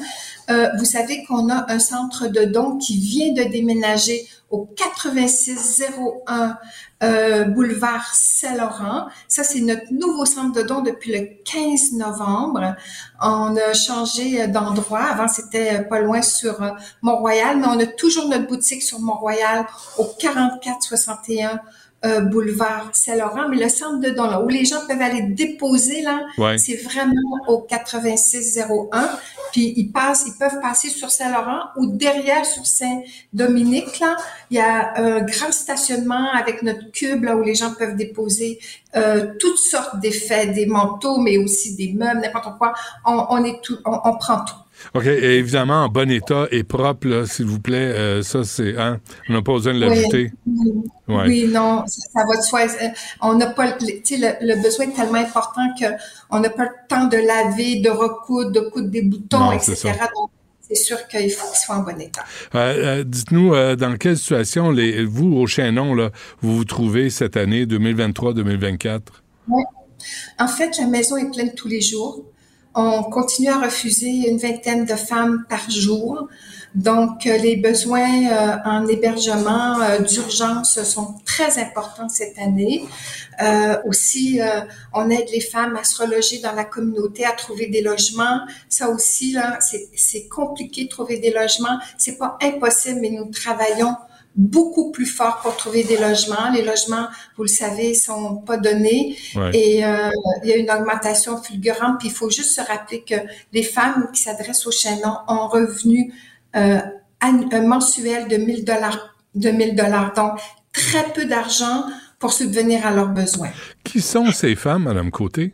vous savez qu'on a un centre de dons qui vient de déménager au 8601 euh, boulevard Saint-Laurent. Ça, c'est notre nouveau centre de dons depuis le 15 novembre. On a changé d'endroit. Avant, c'était pas loin sur euh, Mont-Royal, mais on a toujours notre boutique sur Mont-Royal au 4461 euh, boulevard Saint-Laurent, mais le centre de dons là, où les gens peuvent aller déposer là, c'est vraiment au 8601. Puis ils passent, ils peuvent passer sur Saint-Laurent ou derrière sur Saint-Dominique là, il y a un grand stationnement avec notre cube là où les gens peuvent déposer euh, toutes sortes d'effets, des manteaux, mais aussi des meubles, n'importe quoi. On, on est tout, on, on prend tout. OK. Et évidemment, en bon état et propre, s'il vous plaît. Euh, ça, c'est. Hein? On n'a pas besoin de l'ajouter. Oui. oui, non, ça, va de soi. Euh, on n'a pas. Le, le besoin est tellement important qu'on n'a pas le temps de laver, de recoudre, de coudre des boutons, etc. Donc, c'est sûr qu'il faut qu'il soit en bon état. Euh, dites-nous, dans quelle situation, les, vous, au Chaînon, là, vous vous trouvez cette année 2023-2024? Oui. En fait, la maison est pleine tous les jours. On continue à refuser une vingtaine de femmes par jour. Donc, euh, les besoins euh, en hébergement euh, d'urgence sont très importants cette année. aussi, on aide les femmes à se reloger dans la communauté, à trouver des logements. Ça aussi, là, c'est compliqué de trouver des logements. C'est pas impossible, mais nous travaillons beaucoup plus fort pour trouver des logements. Les logements, vous le savez, sont pas donnés et euh, il y a une augmentation fulgurante. Puis il faut juste se rappeler que les femmes qui s'adressent au chaînon ont un revenu euh, mensuel de 1000 dollars, de 1000 dollars. Donc très peu d'argent pour subvenir à leurs besoins. Qui sont ces femmes, Madame Côté?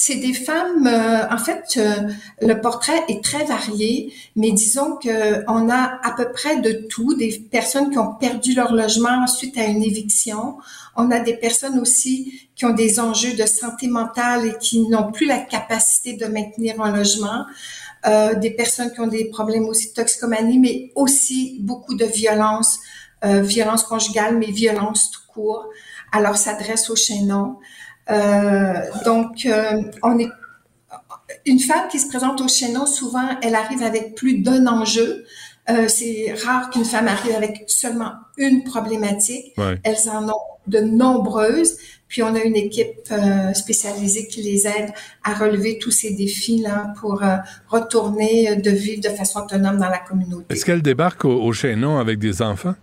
C'est des femmes, euh, en fait, euh, le portrait est très varié, mais disons que on a à peu près de tout, des personnes qui ont perdu leur logement suite à une éviction. On a des personnes aussi qui ont des enjeux de santé mentale et qui n'ont plus la capacité de maintenir un logement. Euh, des personnes qui ont des problèmes aussi de toxicomanie, mais aussi beaucoup de violence, euh, violence conjugale, mais violence tout court. Alors, s'adresse au chaînon. Euh, donc, euh, on est une femme qui se présente au chaînon, souvent, elle arrive avec plus d'un enjeu. Euh, c'est rare qu'une femme arrive avec seulement une problématique. Elles en ont de nombreuses. Puis on a une équipe spécialisée qui les aide à relever tous ces défis-là pour retourner de vivre de façon autonome dans la communauté. Est-ce qu'elles débarquent au, au chaînon avec des enfants?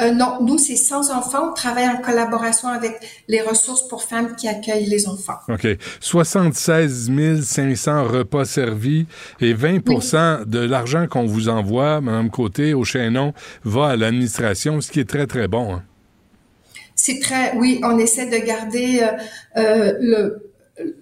Euh, non, nous, c'est sans enfants. On travaille en collaboration avec les ressources pour femmes qui accueillent les enfants. OK. 76 500 repas servis et 20 de l'argent qu'on vous envoie, Mme Côté, au chaînon, va à l'administration, ce qui est très, très bon. Hein. C'est très... Oui, on essaie de garder euh, euh, le,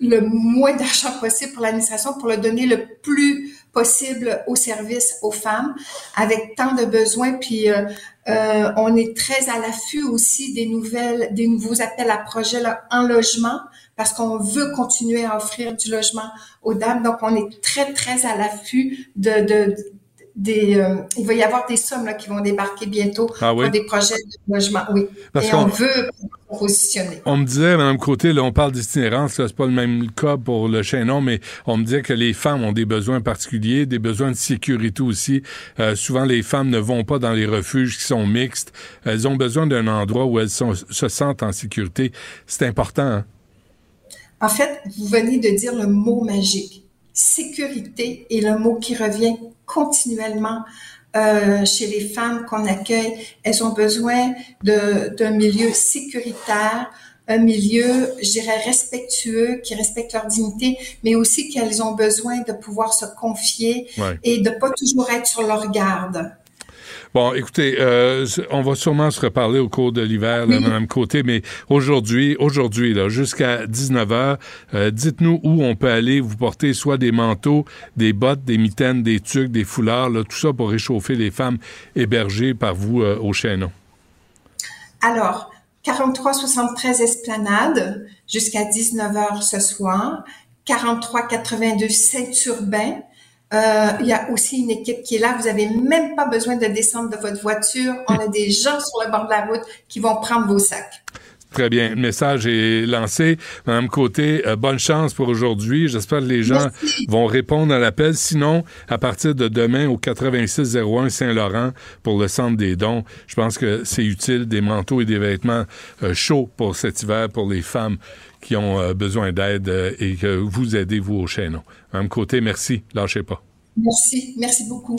le moins d'argent possible pour l'administration pour le donner le plus possible au service aux femmes avec tant de besoins. Puis euh, euh, on est très à l'affût aussi des nouvelles, des nouveaux appels à projets en logement parce qu'on veut continuer à offrir du logement aux dames. Donc on est très très à l'affût de des, euh, il va y avoir des sommes là, qui vont débarquer bientôt Ah oui? pour des projets de logement. Oui. Parce Et qu'on- on veut positionner. On me disait, Mme Côté, là, on parle d'itinérance, c'est pas le même cas pour le chaînon, mais on me disait que les femmes ont des besoins particuliers, des besoins de sécurité aussi. Euh, souvent, les femmes ne vont pas dans les refuges qui sont mixtes. Elles ont besoin d'un endroit où elles sont- se sentent en sécurité. C'est important. hein? En fait, vous venez de dire le mot magique. Sécurité est le mot qui revient continuellement euh, chez les femmes qu'on accueille. Elles ont besoin de- d'un milieu sécuritaire, un milieu, je dirais, respectueux, qui respecte leur dignité, mais aussi qu'elles ont besoin de pouvoir se confier Ouais. et de pas toujours être sur leur garde. Bon, écoutez, euh, on va sûrement se reparler au cours de l'hiver, là, Mme Côté, mais aujourd'hui, aujourd'hui, là, jusqu'à 19h, euh, dites-nous où on peut aller vous porter soit des manteaux, des bottes, des mitaines, des tucs, des foulards, là, tout ça pour réchauffer les femmes hébergées par vous euh, au Chaînon. Alors, 4373 Esplanade jusqu'à 19h ce soir. 4382 Saint-Urbain. Euh, il y a aussi une équipe qui est là. Vous avez même pas besoin de descendre de votre voiture. On a des gens sur le bord de la route qui vont prendre vos sacs. Très bien. Le message est lancé. Madame Côté, euh, bonne chance pour aujourd'hui. J'espère que les gens vont répondre à l'appel. Sinon, à partir de demain au 8601 Saint-Laurent pour le centre des dons, je pense que c'est utile des manteaux et des vêtements euh, chauds pour cet hiver pour les femmes qui ont euh, besoin d'aide euh, et que vous aidez, vous, au chaînon. Madame Côté, merci. Lâchez pas. Merci. Merci beaucoup.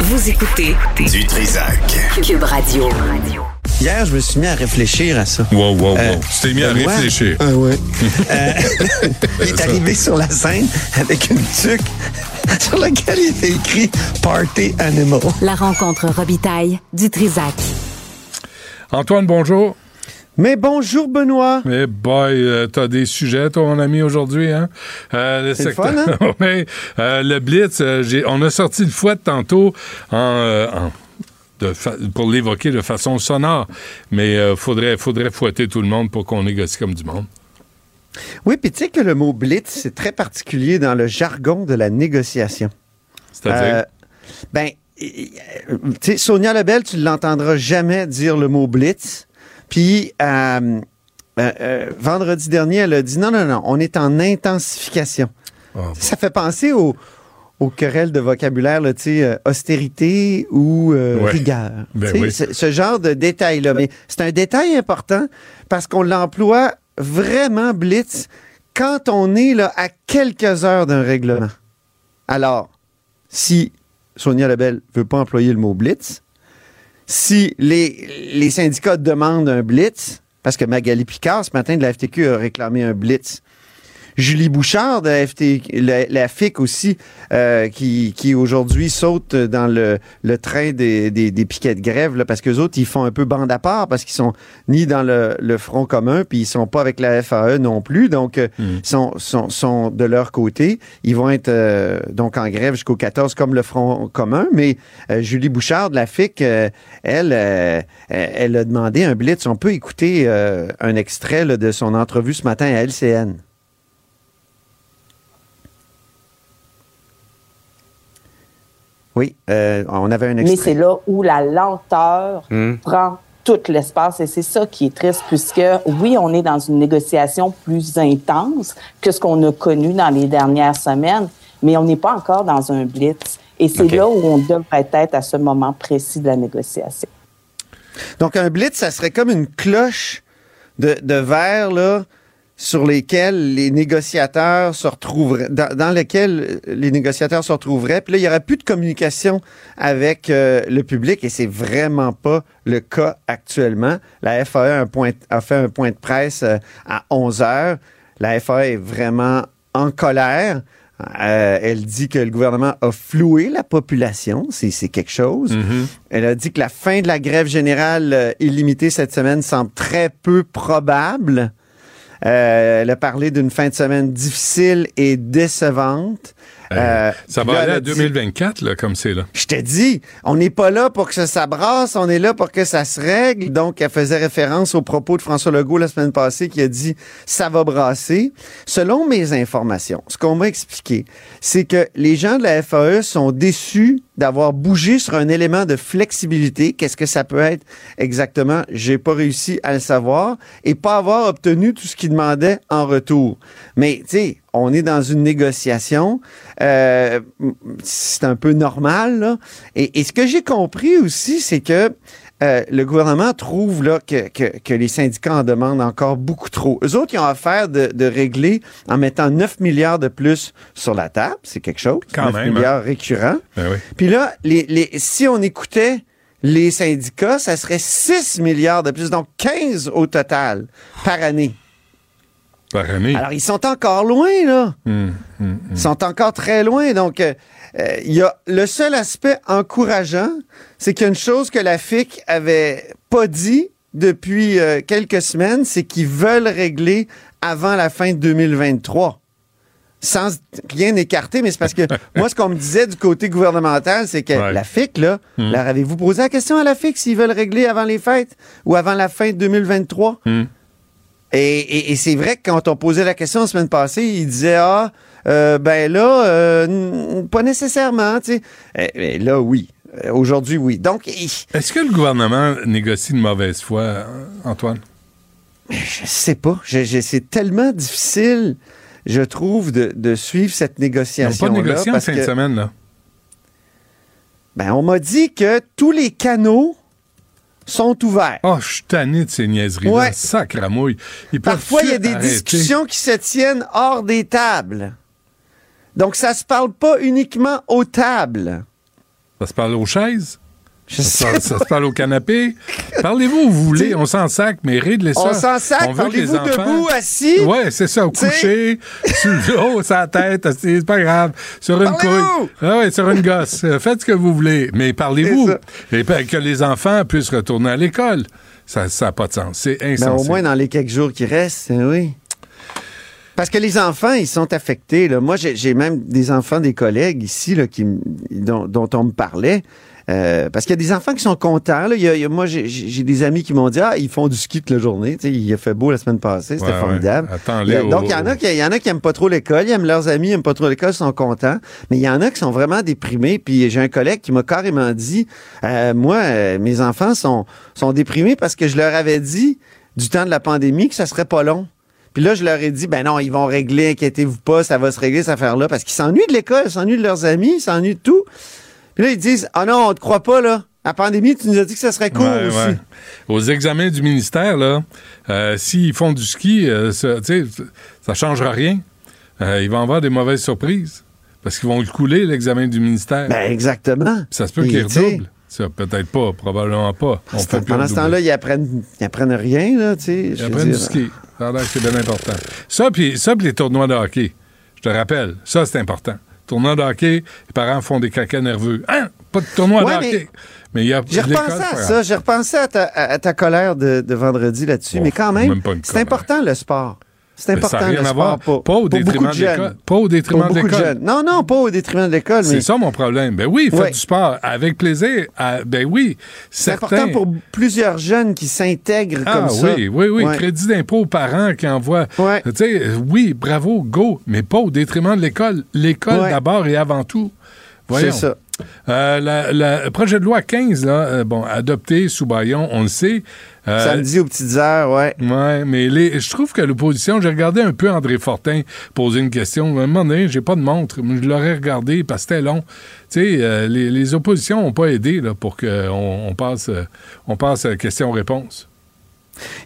Vous écoutez Du Trisac. Cube Radio. Hier, je me suis mis à réfléchir à ça. Wow, wow, wow. Euh, tu t'es mis à réfléchir. Ah ouais. Euh, il est arrivé sur la scène avec une tuque sur laquelle il était écrit Party Animal. La rencontre Robitaille du Trisac. Antoine, bonjour. Mais bonjour, Benoît. Mais boy, euh, t'as des sujets, toi, mon ami, aujourd'hui, hein? Euh, C'est le secteur- fun, hein? Ouais. Euh, le Blitz, euh, on a sorti le fouet tantôt en, en- de fa- pour l'évoquer de façon sonore, mais faudrait, faudrait fouetter tout le monde pour qu'on négocie comme du monde. Oui, puis tu sais que le mot blitz, c'est très particulier dans le jargon de la négociation. C'est-à-dire? Ben, Sonia Lebel, tu ne l'entendras jamais dire le mot blitz. Puis, euh, euh, euh, vendredi dernier, elle a dit non, non, non, on est en intensification. Ah, Ça fait penser au, aux querelles de vocabulaire, là, tu sais, euh, austérité ou euh, Ouais. rigueur. Ben oui. ce, ce genre de détail-là. Mais c'est un détail important parce qu'on l'emploie vraiment blitz quand on est là, à quelques heures d'un règlement. Alors, si Sonia Lebel veut pas employer le mot blitz, si les, les syndicats demandent un blitz, parce que Magali Picard, ce matin, de la FTQ, a réclamé un blitz. Julie Bouchard de la, FT, la, la FIC aussi, euh, qui, qui aujourd'hui saute dans le, le train des, des, des piquets de grève, là, parce qu'eux autres, ils font un peu bande à part, parce qu'ils sont ni dans le, le front commun, puis ils sont pas avec la FAE non plus, donc Hmm. sont, sont, sont de leur côté. Ils vont être euh, donc en grève jusqu'au 14 comme le front commun, mais euh, Julie Bouchard de la FIC, euh, elle, elle a demandé un blitz. On peut écouter euh, un extrait là, de son entrevue ce matin à LCN. Oui, euh, on avait un Mais extrait. c'est là où la lenteur Hmm. prend tout l'espace et c'est ça qui est triste puisque oui, on est dans une négociation plus intense que ce qu'on a connu dans les dernières semaines, mais on n'est pas encore dans un blitz. Et c'est là où on devrait être à ce moment précis de la négociation. Donc, un blitz, ça serait comme une cloche de, de verre, là, sur lesquels les négociateurs se retrouveraient, dans, dans lesquels les négociateurs se retrouveraient. Puis là, il n'y aurait plus de communication avec euh, le public et c'est vraiment pas le cas actuellement. La FAE a, un point- a fait un point de presse euh, à 11 heures. La FAE est vraiment en colère. Euh, elle dit que le gouvernement a floué la population. C'est quelque chose. Elle a dit que la fin de la grève générale euh, illimitée cette semaine semble très peu probable. Euh, elle a parlé d'une fin de semaine difficile et décevante. Euh, ça va aller à 2024, là, comme c'est là. Je te dis, on n'est pas là pour que ça s'abrasse, on est là pour que ça se règle. Donc, elle faisait référence aux propos de François Legault la semaine passée qui a dit ça va brasser. Selon mes informations, ce qu'on m'a expliqué, c'est que les gens de la FAE sont déçus d'avoir bougé sur un élément de flexibilité. Qu'est-ce que ça peut être exactement? J'ai pas réussi à le savoir et pas avoir obtenu tout ce qu'ils demandaient en retour. Mais, tu sais, on est dans une négociation. Euh, c'est un peu normal. Là. Et, ce que j'ai compris aussi, c'est que euh, le gouvernement trouve là, que, que, que, les syndicats en demandent encore beaucoup trop. Eux autres, ils ont affaire de, de régler en mettant 9 milliards de plus sur la table. C'est quelque chose. Quand 9 même, milliards hein? récurrents. Ben oui. Puis là, les, les, si on écoutait les syndicats, ça serait 6 milliards de plus, donc 15 au total par année. Par année. Alors, ils sont encore loin, là. Hum, hum, hum. Ils sont encore très loin. Donc, euh, il y a le seul aspect encourageant, c'est qu'il y a une chose que la FIC avait pas dit depuis euh, quelques semaines, c'est qu'ils veulent régler avant la fin de 2023. Sans rien écarter, mais c'est parce que moi, ce qu'on me disait du côté gouvernemental, c'est que Ouais. la FIC, là, Hmm. leur avez-vous posé la question à la FIC s'ils veulent régler avant les fêtes ou avant la fin de 2023? Hum. Et, et- et c'est vrai que quand on posait la question la semaine passée, il disait Ah, euh, ben là, euh, pas nécessairement, tu sais. Eh, eh, là, oui. Euh, Aujourd'hui, oui. Donc, Est-ce que le gouvernement négocie de mauvaise foi, Antoine? je sais pas. Je- je- c'est tellement difficile, je trouve, de, de suivre cette Ils n'ont négociation. pas négocié en fin de semaine, là. Ben, on m'a dit que tous les canaux sont ouverts. Oh, je suis tanné de ces niaiseries-là. Ouais. Sacramouille. Parfois, il y a des arrêter. discussions qui se tiennent hors des tables. Donc, ça se parle pas uniquement aux tables. Ça se parle aux chaises? Je Ça, se sais parle- pas. ça se parle au canapé? Parlez-vous où vous voulez, on s'en sac, mais réglez ça. On s'en sac, On veut que les parlez-vous enfants- debout, assis? Ouais, c'est ça, au coucher, sur le sur la tête, c'est pas grave. Sur une couille. Ah ouais, sur une gosse. Faites ce que vous voulez, mais parlez-vous. Et que les enfants puissent retourner à l'école. Ça n'a pas de sens. C'est insensé. au moins dans les quelques jours qui restent, oui. Parce que les enfants, ils sont affectés. Là. Moi, j'ai même des enfants, des collègues ici là, qui, m- dont, dont on me parlait. Euh, parce qu'il y a des enfants qui sont contents. Là. Il y a- il y a- moi, j'ai- des amis qui m'ont dit Ah, ils font du ski toute la journée. Tu sais, il a fait beau la semaine passée, c'était Ouais, formidable. ouais. Attends-les Il a- Donc, il y en a qui, il y en a qui aiment pas trop l'école, ils aiment leurs amis, ils aiment pas trop l'école, ils sont contents. Mais il y en a qui sont vraiment déprimés. Puis j'ai un collègue qui m'a carrément dit euh, Moi, euh, mes enfants sont, sont déprimés parce que je leur avais dit du temps de la pandémie que ça serait pas long. Puis là, je leur ai dit, ben non, ils vont régler, inquiétez-vous pas, ça va se régler cette affaire-là, parce qu'ils s'ennuient de l'école, ils s'ennuient de leurs amis, ils s'ennuient de tout. Puis là, ils disent, ah non, on te croit pas, là. La pandémie, tu nous as dit que ça serait court Ouais, aussi. ouais. Aux examens du ministère, là, euh, s'ils font du ski, euh, ça, ça changera rien. Euh, ils vont avoir des mauvaises surprises. Parce qu'ils vont le couler, l'examen du ministère. Ben, exactement. Puis ça se peut qu'ils redoublent. Ça, peut-être pas, probablement pas. On fait plus Pendant ce temps-là, ils apprennent, ils apprennent rien, là, tu sais. Ils apprennent du ski. Ça a l'air que c'est bien important. Ça, puis ça, puis les tournois de hockey. Je te rappelle, ça, c'est important. Tournoi de hockey, les parents font des caca nerveux. Hein? Pas de tournoi Ouais, de mais hockey. Mais il y a J'ai repensé à ça, j'ai repensé à ta, à- à ta colère de, de vendredi là-dessus, Bon, mais quand même, c'est important le sport. C'est ça important n'a rien le à sport voir. pour, Pas au détriment de l'école. Pas au détriment de l'école. Non, non, pas au détriment de l'école, mais C'est ça mon problème. Ben oui, faites Ouais. du sport avec plaisir. Ah, ben oui, c'est certains. important pour plusieurs jeunes qui s'intègrent Ah comme ça. oui, oui, oui. Ouais. Crédit d'impôt aux parents qui envoient. Ouais. Tu sais, oui, bravo, go, mais pas au détriment de l'école. L'école d'abord et avant tout. Voyons. C'est ça. Euh, le projet de loi 15, là, euh, bon, adopté sous Bayon, on le sait. Euh, Samedi aux petites heures, ouais. Ouais, mais les, je trouve que l'opposition, j'ai regardé un peu André Fortin poser une question. À un moment donné, j'ai pas de montre, mais je l'aurais regardé parce que c'était long. Tu sais, euh, les, les oppositions n'ont pas aidé là, pour qu'on on passe, euh, on passe à question-réponse.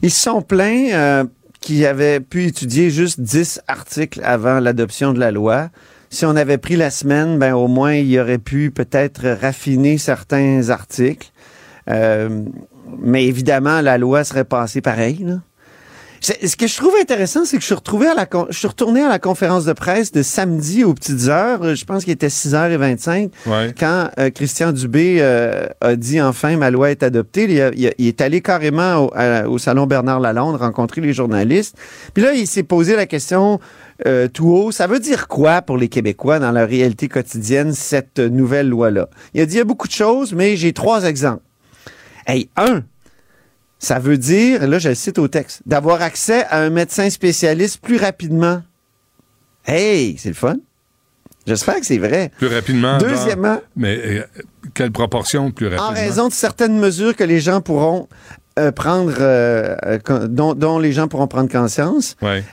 Ils se sont plaints euh, qu'ils avaient pu étudier juste 10 articles avant l'adoption de la loi. Si on avait pris la semaine, ben au moins il aurait pu peut-être raffiner certains articles. Euh, mais évidemment, la loi serait passée pareil. Là. Ce que je trouve intéressant, c'est que je suis, retrouvé à la con- je suis retourné à la conférence de presse de samedi aux petites heures. Je pense qu'il était 6h25 Ouais. quand euh, Christian Dubé euh, a dit enfin ma loi est adoptée. Il, a- il a- il est allé carrément au, à- au salon Bernard Lalonde rencontrer les journalistes. Puis là, il s'est posé la question euh, tout haut, ça veut dire quoi pour les Québécois dans leur réalité quotidienne, cette nouvelle loi-là? Il a dit il y a beaucoup de choses, mais j'ai trois exemples. Hey, un, ça veut dire, là je le cite au texte, d'avoir accès à un médecin spécialiste plus rapidement. Hey, c'est le fun. J'espère que c'est vrai. Plus rapidement. Deuxièmement. mais euh, quelle proportion plus rapidement? En raison de certaines mesures que les gens pourront euh, prendre, euh, dont, dont, les gens pourront prendre conscience. Ouais.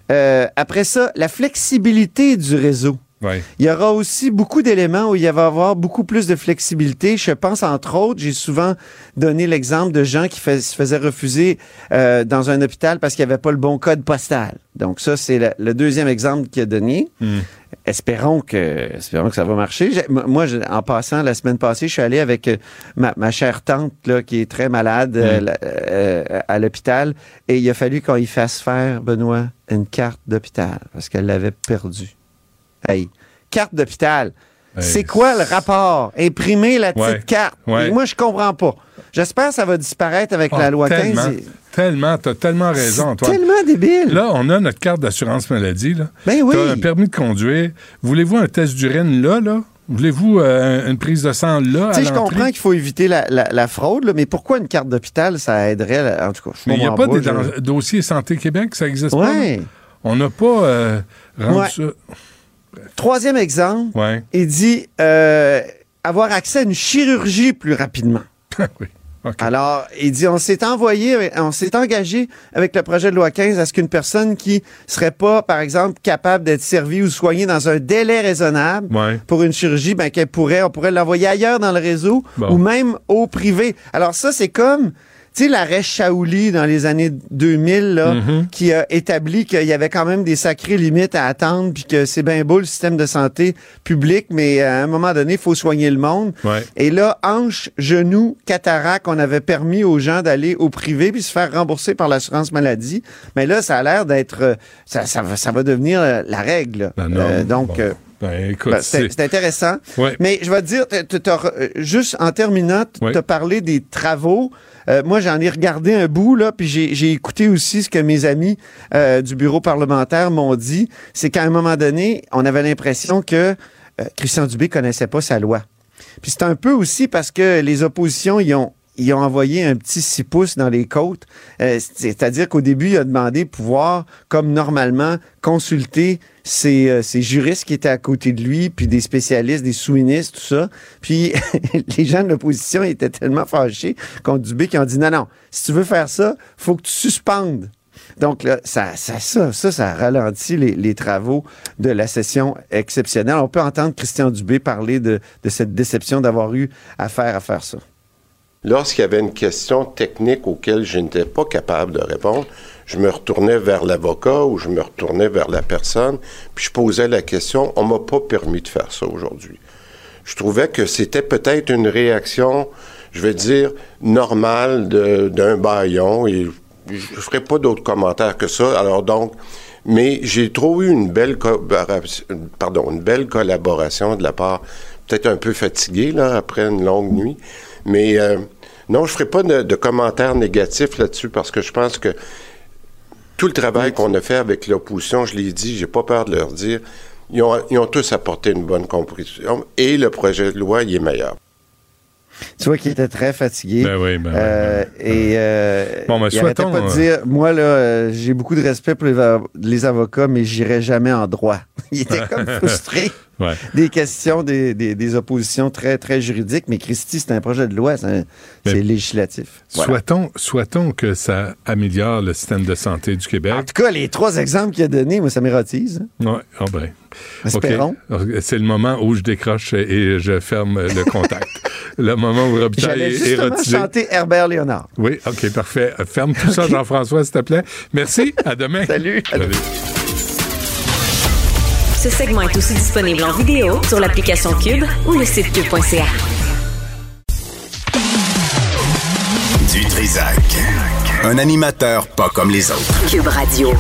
après ça, la flexibilité du réseau. Ouais. Il y aura aussi beaucoup d'éléments où il va y avoir beaucoup plus de flexibilité. Je pense, entre autres, j'ai souvent donné l'exemple de gens qui se faisaient refuser euh, dans un hôpital parce qu'il n'y avait pas le bon code postal. Donc ça, c'est le, le, deuxième exemple qu'il a donné. Mm. Espérons que, espérons que ça va marcher. Moi, je, en passant, la semaine passée, je suis allé avec euh, ma, ma chère tante là, qui est très malade mm. euh, euh, à l'hôpital et il a fallu qu'on y fasse faire, Benoît, une carte d'hôpital parce qu'elle l'avait perdue. Hey, carte d'hôpital. Hey. C'est quoi le rapport? Imprimer la petite Ouais. carte. Ouais. Moi, je comprends pas. J'espère que ça va disparaître avec Ah, la loi tellement, 15. et- Tellement, t'as tellement raison, Antoine. tellement débile. Là, on a notre carte d'assurance maladie. Là. Ben oui. T'as un permis de conduire. Voulez-vous un test d'urine là, là? Voulez-vous euh, une prise de sang là? Tu sais, je comprends qu'il faut éviter la, la- la fraude, là, mais pourquoi une carte d'hôpital, ça aiderait? là? En tout cas, je Mais il n'y a pas des je- dossiers Santé Québec, ça n'existe pas. Là? On n'a pas euh, rendu Ouais. ça. Troisième exemple, Ouais. il dit euh, avoir accès à une chirurgie plus rapidement. oui. Alors, il dit, on s'est envoyé, on s'est engagé avec le projet de loi 15 à ce qu'une personne qui serait pas, par exemple, capable d'être servie ou soignée dans un délai raisonnable Ouais. pour une chirurgie, ben, qu'elle pourrait, on pourrait l'envoyer ailleurs dans le réseau Bon. ou même au privé. Alors ça, c'est comme, tu sais, l'arrêt Shaouli dans les années 2000, là, Mhm. qui a établi qu'il y avait quand même des sacrées limites à attendre, puis que c'est bien beau le système de santé public, mais à un moment donné, il faut soigner le monde. Ouais. Et là, hanche, genou, cataracte, on avait permis aux gens d'aller au privé puis se faire rembourser par l'assurance maladie. Mais là, ça a l'air d'être, euh, ça, ça, va, ça va devenir euh, la règle. La norme. Euh, donc, Bon. euh, Ben, ben, c'est intéressant. Ouais. Mais je vais te dire, t'as- euh, juste en terminant, tu Ouais. as parlé des travaux. Euh, moi, j'en ai regardé un bout, là, puis j'ai écouté aussi ce que mes amis euh, du bureau parlementaire m'ont dit. C'est qu'à un moment donné, on avait l'impression que euh, Christian Dubé connaissait pas sa loi. Puis c'est un peu aussi parce que les oppositions, ils ont ils ont envoyé un petit six pouces dans les côtes. Euh, C'est-à-dire qu'au début, il a demandé de pouvoir, comme normalement, consulter ses, euh, ses juristes qui étaient à côté de lui, puis des spécialistes, des sous-ministres, tout ça. Puis les gens de l'opposition étaient tellement fâchés contre Dubé qu'ils ont dit non, non, si tu veux faire ça, faut que tu suspendes. Donc là, ça, ça, ça, ça, ralentit les, les travaux de la session exceptionnelle. On peut entendre Christian Dubé parler de, de cette déception d'avoir eu affaire à faire ça. Lorsqu'il y avait une question technique auquel je n'étais pas capable de répondre, je me retournais vers l'avocat ou je me retournais vers la personne, puis je posais la question. On m'a pas permis de faire ça aujourd'hui. Je trouvais que c'était peut-être une réaction, je vais dire, normale d'un baillon, et je ne ferai pas d'autres commentaires que ça. Alors donc, mais j'ai trouvé une belle, une belle collaboration de la part, peut-être un peu fatigué là, après une longue nuit, mais euh, non, je ne ferai pas de, de commentaires négatifs là-dessus parce que je pense que tout le travail qu'on a fait avec l'opposition, je l'ai dit, j'ai pas peur de leur dire, ils ont, ils ont tous apporté une bonne compréhension et le projet de loi, il est meilleur. Tu vois qu'il était très fatigué. Ben oui, ben oui, Euh, et euh, Bon, ben, il souhaitons, pas de euh, dire, moi là, j'ai beaucoup de respect pour les, avo- les avocats, mais j'irai jamais en droit. Il était comme frustré Ouais. des questions, des, des, des oppositions très très juridiques. Mais Christy, c'est un projet de loi, c'est législatif. Voilà. Souhaitons, souhaitons que ça améliore le système de santé du Québec. En tout cas, les trois exemples qu'il a donnés, moi, ça m'érotise. hein. Ouais, ah ben. Espérons. C'est le moment où je décroche et je ferme le contact. Le moment où Robitaille J'allais est érotisé. chanter Herbert Léonard. Oui, OK, parfait. Ferme tout ça, Jean-François, s'il te plaît. Merci. À demain. Salut. Salut. Ce segment est aussi disponible en vidéo sur l'application Cube ou le site cube.ca. Du Trisac. Un animateur pas comme les autres. Cube Radio.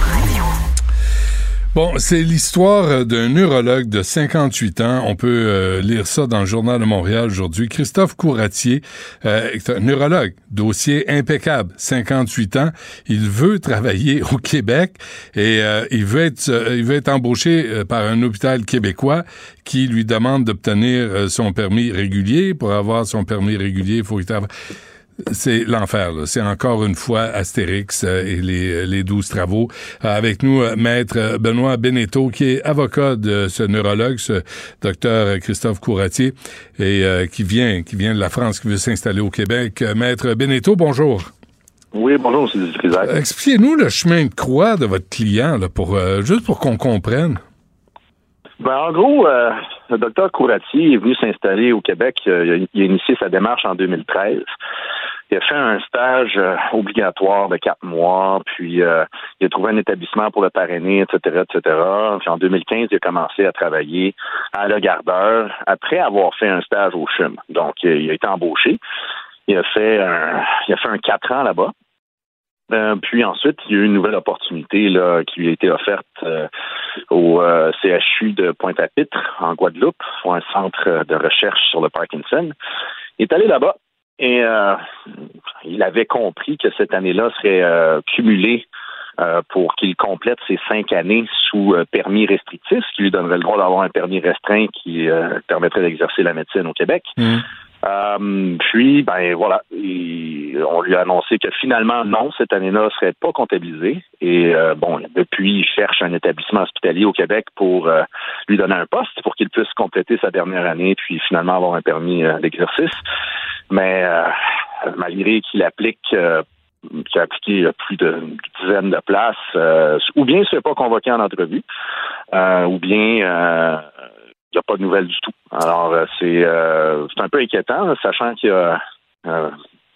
Bon, c'est l'histoire d'un neurologue de 58 ans. On peut euh, lire ça dans le Journal de Montréal aujourd'hui. Christophe Couratier euh, est un neurologue, dossier impeccable, 58 ans. Il veut travailler au Québec et euh, il veut être il veut être embauché par un hôpital québécois qui lui demande d'obtenir son permis régulier. Pour avoir son permis régulier, il faut qu'il travaille c'est l'enfer. C'est encore une fois Astérix euh, et les, les 12 travaux. Euh, avec nous, euh, maître Benoît Beneteau, qui est avocat de ce neurologue, ce docteur Christophe Couratier, et qui vient qui vient de la France, qui veut s'installer au Québec. Maître Beneteau, bonjour. Oui, bonjour, M. Dutrisac. Expliquez-nous le chemin de croix de votre client, là, pour, juste pour qu'on comprenne. Ben, en gros, le docteur Couratier est venu s'installer au Québec. il a initié sa démarche en 2013. Il a fait un stage euh, obligatoire de quatre mois, puis euh, il a trouvé un établissement pour le parrainer, etc., etc. Puis en 2015, il a commencé à travailler à Le Gardeur après avoir fait un stage au CHUM. Donc, il a été embauché. Il a fait un, il a fait un quatre ans là-bas. Euh, puis ensuite, il y a eu une nouvelle opportunité là, qui lui a été offerte au CHU de Pointe-à-Pitre, en Guadeloupe, pour un centre de recherche sur le Parkinson. Il est allé là-bas. Et euh, il avait compris que cette année-là serait euh, cumulée euh, pour qu'il complète ses cinq années sous permis restrictif, ce qui lui donnerait le droit d'avoir un permis restreint qui permettrait d'exercer la médecine au Québec. Mmh. Puis, ben voilà, on lui a annoncé que finalement, non, cette année-là ne serait pas comptabilisée. Et bon, depuis, il cherche un établissement hospitalier au Québec pour lui donner un poste pour qu'il puisse compléter sa dernière année, puis finalement avoir un permis d'exercice. Mais euh, malgré qu'il applique euh, qui a appliqué plus d'une dizaine de places, euh, ou bien il ne se fait pas convoquer en entrevue, ou bien il n'y a pas de nouvelles du tout. Alors, c'est un peu inquiétant, sachant qu'il y a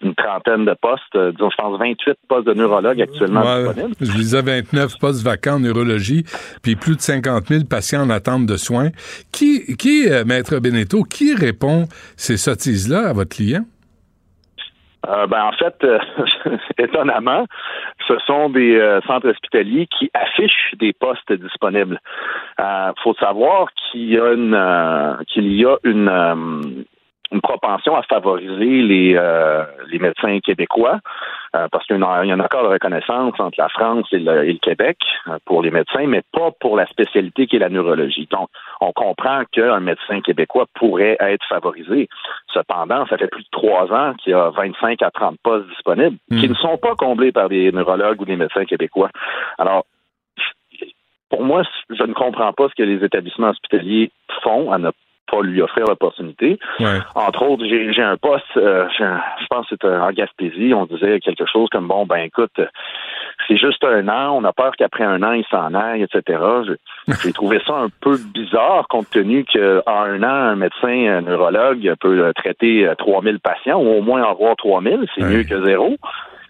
une trentaine de postes, disons, je pense 28 postes de neurologue actuellement disponibles. Je disais 29 postes vacants en neurologie, puis plus de 50 000 patients en attente de soins. Qui, qui Maître Beneteau, qui répond ces sottises-là à votre client? Euh, ben, en fait, euh, étonnamment, ce sont des euh, centres hospitaliers qui affichent des postes disponibles. Il faut savoir qu'il y a une qu'il y a une une propension à favoriser les, les médecins québécois, euh, parce qu'il y, a un accord de reconnaissance entre la France et le, Québec euh, pour les médecins, mais pas pour la spécialité qui est la neurologie. Donc, on comprend qu'un médecin québécois pourrait être favorisé. Cependant, ça fait plus de trois ans qu'il y a 25 à 30 postes disponibles hmm. qui ne sont pas comblés par des neurologues ou des médecins québécois. Alors, pour moi, je ne comprends pas ce que les établissements hospitaliers font à ne pas lui offrir l'opportunité. Entre autres, j'ai un poste, euh, je pense que c'était en Gaspésie, on disait quelque chose comme bon, ben écoute, c'est juste un an, on a peur qu'après un an, il s'en aille, etc. J'ai trouvé ça un peu bizarre compte tenu qu'en un an, un médecin un neurologue peut traiter 3000 patients ou au moins en voir 3000, c'est mieux que zéro.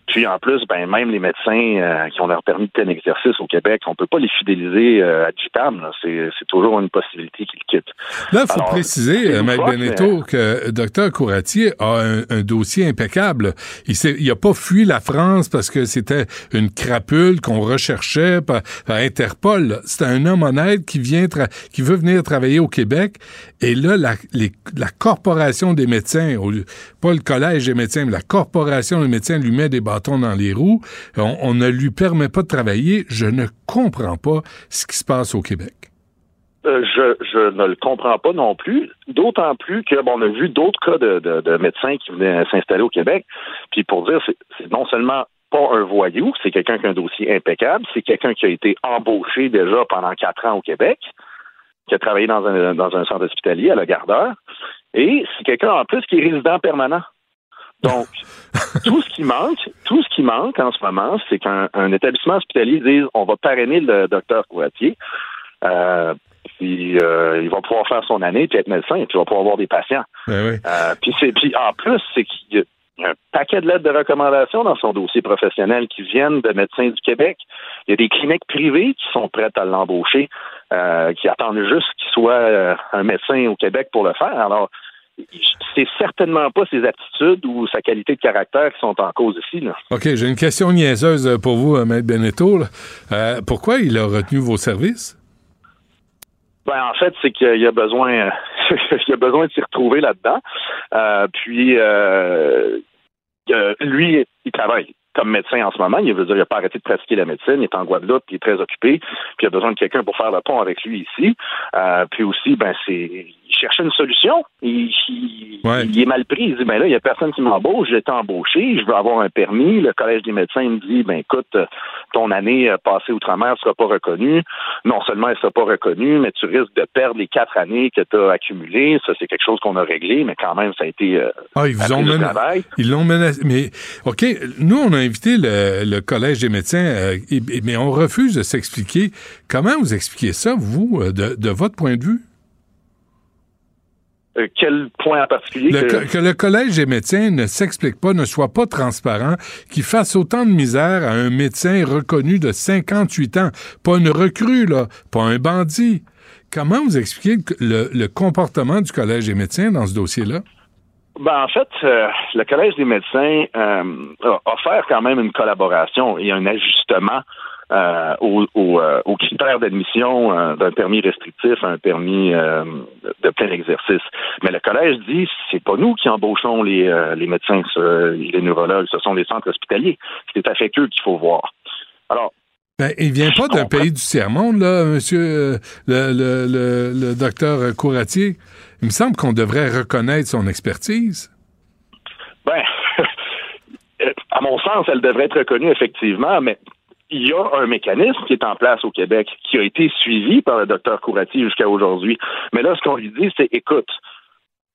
Puis en plus, ben même les médecins euh, qui ont leur permis de plein exercice au Québec, on peut pas les fidéliser euh, à Gitam. C'est, toujours une possibilité qu'ils quittent. Là, il faut préciser, euh, Mike Beneteau, que Dr Couratier a un, dossier impeccable. Il il a pas fui la France parce que c'était une crapule qu'on recherchait par, Interpol. C'est un homme honnête qui vient qui veut venir travailler au Québec. Et là, la, la corporation des médecins, pas le collège des médecins, mais la corporation des médecins lui met des dans les roues. On, ne lui permet pas de travailler. Je ne comprends pas ce qui se passe au Québec. Euh, je, ne le comprends pas non plus, d'autant plus que bon, on a vu d'autres cas de, médecins qui venaient s'installer au Québec. Puis pour dire, c'est non seulement pas un voyou, c'est quelqu'un qui a un dossier impeccable, c'est quelqu'un qui a été embauché déjà pendant quatre ans au Québec, qui a travaillé dans un, dans un centre hospitalier à la Gardeur, et c'est quelqu'un en plus qui est résident permanent. Donc, tout ce qui manque, tout ce qui manque en ce moment, c'est qu'un établissement hospitalier dise on va parrainer le docteur Couratier. Euh, puis euh, il va pouvoir faire son année puis être médecin et puis il va pouvoir avoir des patients. Ben euh, puis c'est puis en plus c'est qu'il y a un paquet de lettres de recommandation dans son dossier professionnel qui viennent de médecins du Québec. Il y a des cliniques privées qui sont prêtes à l'embaucher, qui attendent juste qu'il soit un médecin au Québec pour le faire. Alors c'est certainement pas ses aptitudes ou sa qualité de caractère qui sont en cause ici. Là. OK, j'ai une question niaiseuse pour vous, euh, Maître Beneteau. Euh, pourquoi il a retenu vos services? Ben, en fait, c'est qu'il a besoin, il a besoin de s'y retrouver là-dedans. Euh, puis, euh, lui, il travaille comme médecin en ce moment. Il veut dire, il n'a pas arrêté de pratiquer la médecine. Il est en Guadeloupe, il est très occupé. Puis il a besoin de quelqu'un pour faire le pont avec lui ici. Euh, puis aussi, ben c'est, il cherchait une solution. Il, il, est mal pris. Il dit, ben là, il n'y a personne qui m'embauche. J'ai été embauché. Je veux avoir un permis. Le collège des médecins me dit, ben écoute, ton année euh, passée outre-mer ne sera pas reconnue. Non seulement elle ne sera pas reconnue, mais tu risques de perdre les quatre années que tu as accumulées. Ça, c'est quelque chose qu'on a réglé, mais quand même, ça a été. Euh, ah, ils vous ont menacé. Ils l'ont menacé. Mais OK, nous, on a invité le, collège des médecins, euh, mais on refuse de s'expliquer. Comment vous expliquez ça, vous, euh, de, votre point de vue? Euh, quel point en particulier? que... le collège des médecins ne s'explique pas, ne soit pas transparent, qu'il fasse autant de misère à un médecin reconnu de 58 ans, pas une recrue, là, pas un bandit. Comment vous expliquez le comportement du collège des médecins dans ce dossier-là? Ben, en fait, euh, le Collège des médecins euh, a offert quand même une collaboration et un ajustement euh, aux, critères d'admission d'un permis restrictif à un permis de plein exercice. Mais le collège dit c'est pas nous qui embauchons les, les médecins, les neurologues, ce sont les centres hospitaliers. C'est avec eux qu'il faut voir. Alors, ben, il vient pas d'un pays du tiers-monde, là, monsieur le, le, le, le docteur Couratier. Il me semble qu'on devrait reconnaître son expertise. Ben, à mon sens, elle devrait être reconnue effectivement, mais il y a un mécanisme qui est en place au Québec qui a été suivi par le docteur Courati jusqu'à aujourd'hui. Mais là, ce qu'on lui dit, c'est écoute,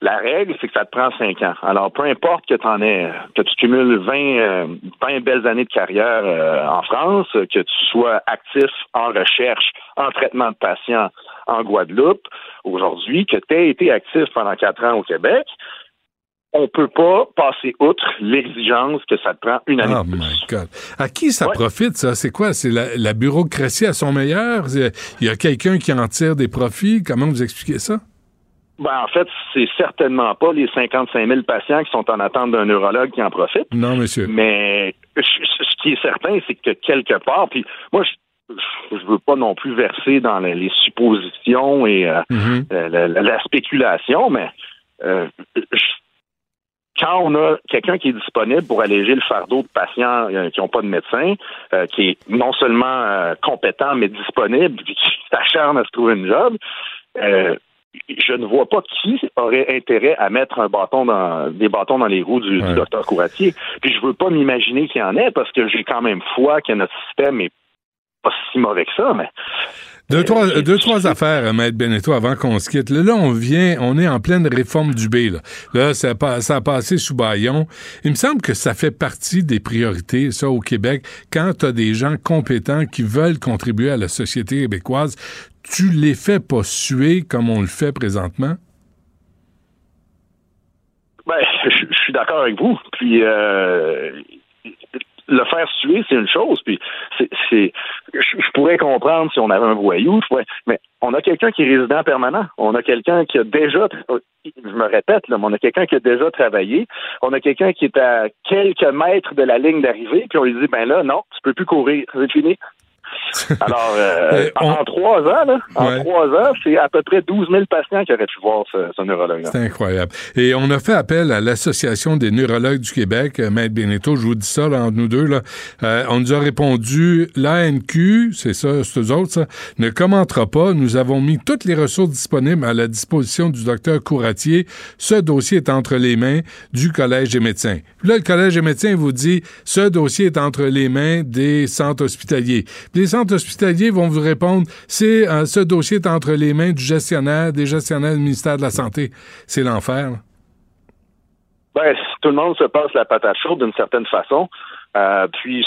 la règle, c'est que ça te prend cinq ans. Alors, peu importe que tu en aies, que tu cumules 20, 20 euh, belles années de carrière euh, en France, que tu sois actif en recherche, en traitement de patients en Guadeloupe, aujourd'hui, que tu aies été actif pendant quatre ans au Québec, on peut pas passer outre l'exigence que ça te prend une année. Oh my God. À qui ça profite, ça? C'est quoi? C'est la, la, bureaucratie à son meilleur? Il y a quelqu'un qui en tire des profits? Comment vous expliquez ça? Ben, en fait, c'est certainement pas les 55 000 patients qui sont en attente d'un neurologue qui en profite. Non, monsieur. Mais ce qui est certain, c'est que quelque part, puis moi, je, je veux pas non plus verser dans les, suppositions et euh, mm-hmm. euh, la, spéculation, mais euh, quand on a quelqu'un qui est disponible pour alléger le fardeau de patients qui n'ont pas de médecin, qui est non seulement compétent, mais disponible, puis qui s'acharne à se trouver une job, je ne vois pas qui aurait intérêt à mettre un bâton dans des bâtons dans les roues du, docteur Couratier. Puis je veux pas m'imaginer qu'il y en ait parce que j'ai quand même foi que notre système est pas si mauvais que ça, mais deux, trois, deux, trois affaires, Maître Beneteau, avant qu'on se quitte. Là, on vient, on est en pleine réforme du B. Là, là ça, a, ça a passé sous baillon. Il me semble que ça fait partie des priorités, ça, au Québec. Quand tu as des gens compétents qui veulent contribuer à la société québécoise, tu les fais pas suer comme on le fait présentement? Ben, je, suis d'accord avec vous. Puis, euh, le faire suer, c'est une chose. Puis, c'est, je, pourrais comprendre si on avait un voyou, mais on a quelqu'un qui est résident permanent. On a quelqu'un qui a déjà, je me répète, là, mais on a quelqu'un qui a déjà travaillé. On a quelqu'un qui est à quelques mètres de la ligne d'arrivée, puis on lui dit, ben là, non, tu peux plus courir, c'est fini. Alors, euh, en trois ans, là, en trois ans, c'est à peu près 12 000 patients qui auraient pu voir ce, neurologue. C'est incroyable. Et on a fait appel à l'Association des neurologues du Québec, euh, Maître Beneteau, je vous dis ça là, entre nous deux. Là. Euh, on nous a répondu, l'ANQ, c'est ça, c'est eux autres, ça, ne commentera pas. Nous avons mis toutes les ressources disponibles à la disposition du docteur Couratier. Ce dossier est entre les mains du Collège des médecins. là, le Collège des médecins vous dit, ce dossier est entre les mains des centres hospitaliers les centres hospitaliers vont vous répondre, c'est euh, ce dossier est entre les mains du gestionnaire, des gestionnaires du ministère de la Santé. C'est l'enfer. Ben, tout le monde se passe la patate chaude d'une certaine façon. Euh, puis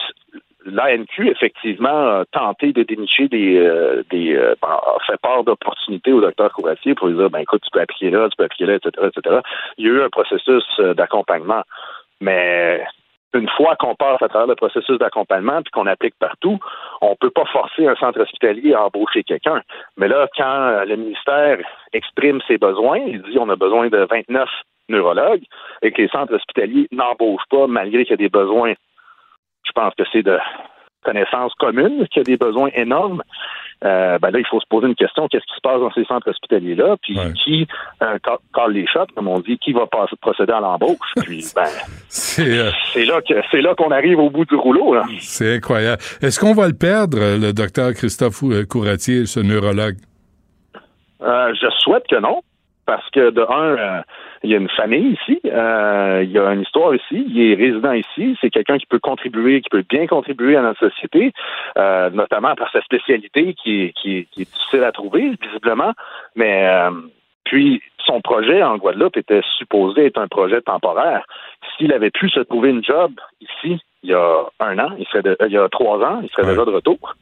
l'ANQ, effectivement, a tenté de dénicher des, euh, des ben, fait part d'opportunités au docteur Couratier pour lui dire, ben écoute, tu peux appliquer là, tu peux appliquer là, etc., etc. Il y a eu un processus d'accompagnement. Mais une fois qu'on passe à travers le processus d'accompagnement puis qu'on applique partout, on peut pas forcer un centre hospitalier à embaucher quelqu'un. Mais là, quand le ministère exprime ses besoins, il dit on a besoin de 29 neurologues et que les centres hospitaliers n'embauchent pas malgré qu'il y a des besoins. Je pense que c'est de connaissance commune qu'il y a des besoins énormes. Euh, ben là, il faut se poser une question. Qu'est-ce qui se passe dans ces centres hospitaliers-là? Puis qui euh, colle les shots, comme on dit, qui va passer, procéder à l'embauche? Puis ben, c'est là que c'est là qu'on arrive au bout du rouleau. C'est incroyable. Est-ce qu'on va le perdre, le docteur Christophe Couratier, ce neurologue? Euh, Je souhaite que non parce que de un, euh, il y a une famille ici, euh, il y a une histoire ici, il est résident ici, c'est quelqu'un qui peut contribuer, qui peut bien contribuer à notre société, euh, notamment par sa spécialité qui est, qui, qui est difficile à trouver, visiblement, mais puis son projet en Guadeloupe était supposé être un projet temporaire. S'il avait pu se trouver une job ici il y a un an, il serait il y a trois ans, il serait déjà de retour.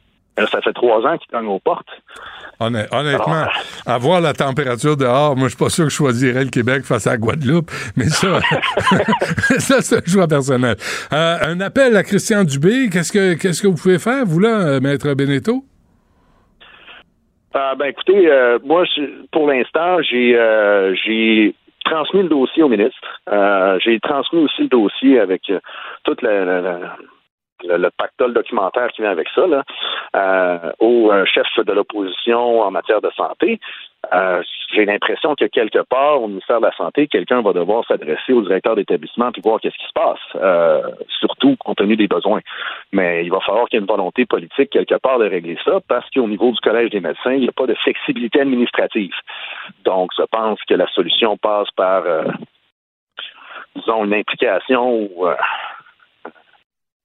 Ça fait trois ans qu'il gagne aux portes. Honnêtement, avoir la température dehors, moi, je suis pas sûr que je choisirais le Québec face à Guadeloupe, mais ça, ça c'est un choix personnel. Euh, un appel à Christian Dubé, qu'est-ce que qu'est-ce que vous pouvez faire, vous, là, euh, Maître Beneteau? Euh, ben, écoutez, moi, pour l'instant, j'ai j'ai transmis le dossier au ministre. j'ai transmis aussi le dossier avec toute la le, pactole documentaire qui vient avec ça, là, euh, au euh, chef de l'opposition en matière de santé. Euh, j'ai l'impression que quelque part, au ministère de la Santé, quelqu'un va devoir s'adresser au directeur d'établissement et voir qu'est-ce qui se passe, surtout compte tenu des besoins. Mais il va falloir qu'il y ait une volonté politique quelque part de régler ça, parce qu'au niveau du Collège des médecins, il n'y a pas de flexibilité administrative. Donc, je pense que la solution passe par, disons, une implication ou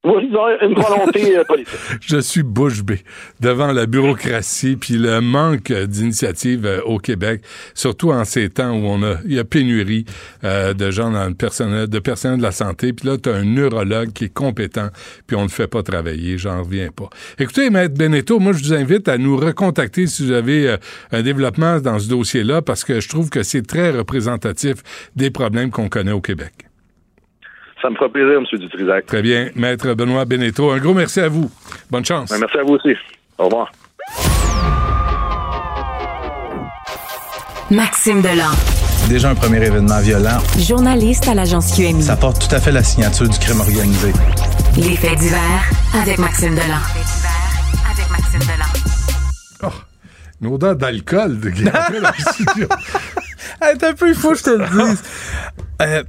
euh. Je suis bouche bée devant la bureaucratie puis le manque d'initiative euh, au Québec, surtout en ces temps où on a il y a pénurie euh, de gens dans le personnel de personnel de la santé puis là tu as un neurologue qui est compétent puis on ne le fait pas travailler, j'en reviens pas. Écoutez maître Beneteau, moi je vous invite à nous recontacter si vous avez un développement dans ce dossier-là parce que je trouve que c'est très représentatif des problèmes qu'on connaît au Québec. Ça me fera plaisir, M. Dutrisac. Très bien. Maître Benoît Beneteau, un gros merci à vous. Bonne chance. Ben, merci à vous aussi. Au revoir. Maxime Delan. Déjà un premier événement violent. Journaliste à l'agence QMI. Ça porte tout à fait la signature du crime organisé. Les faits divers avec Maxime Delan. avec Maxime Delan. Oh, une odeur d'alcool de dans le studio. un peu, il faut que je te le dise. Euh,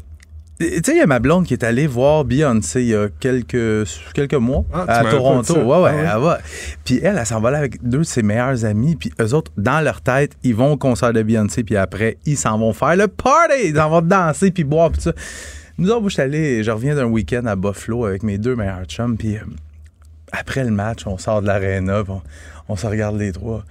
tu sais, il y a ma blonde qui est allée voir Beyoncé il y a quelques, quelques mois ah, à Toronto. Ouais, ouais, ah elle va. Puis elle, elle s'en va là avec deux de ses meilleurs amis. Puis eux autres, dans leur tête, ils vont au concert de Beyoncé. Puis après, ils s'en vont faire le party. Ils s'en vont danser puis boire. Puis ça. Nous autres, je suis allé, je reviens d'un week-end à Buffalo avec mes deux meilleurs chums. Puis euh, après le match, on sort de l'aréna. On, on se regarde les trois.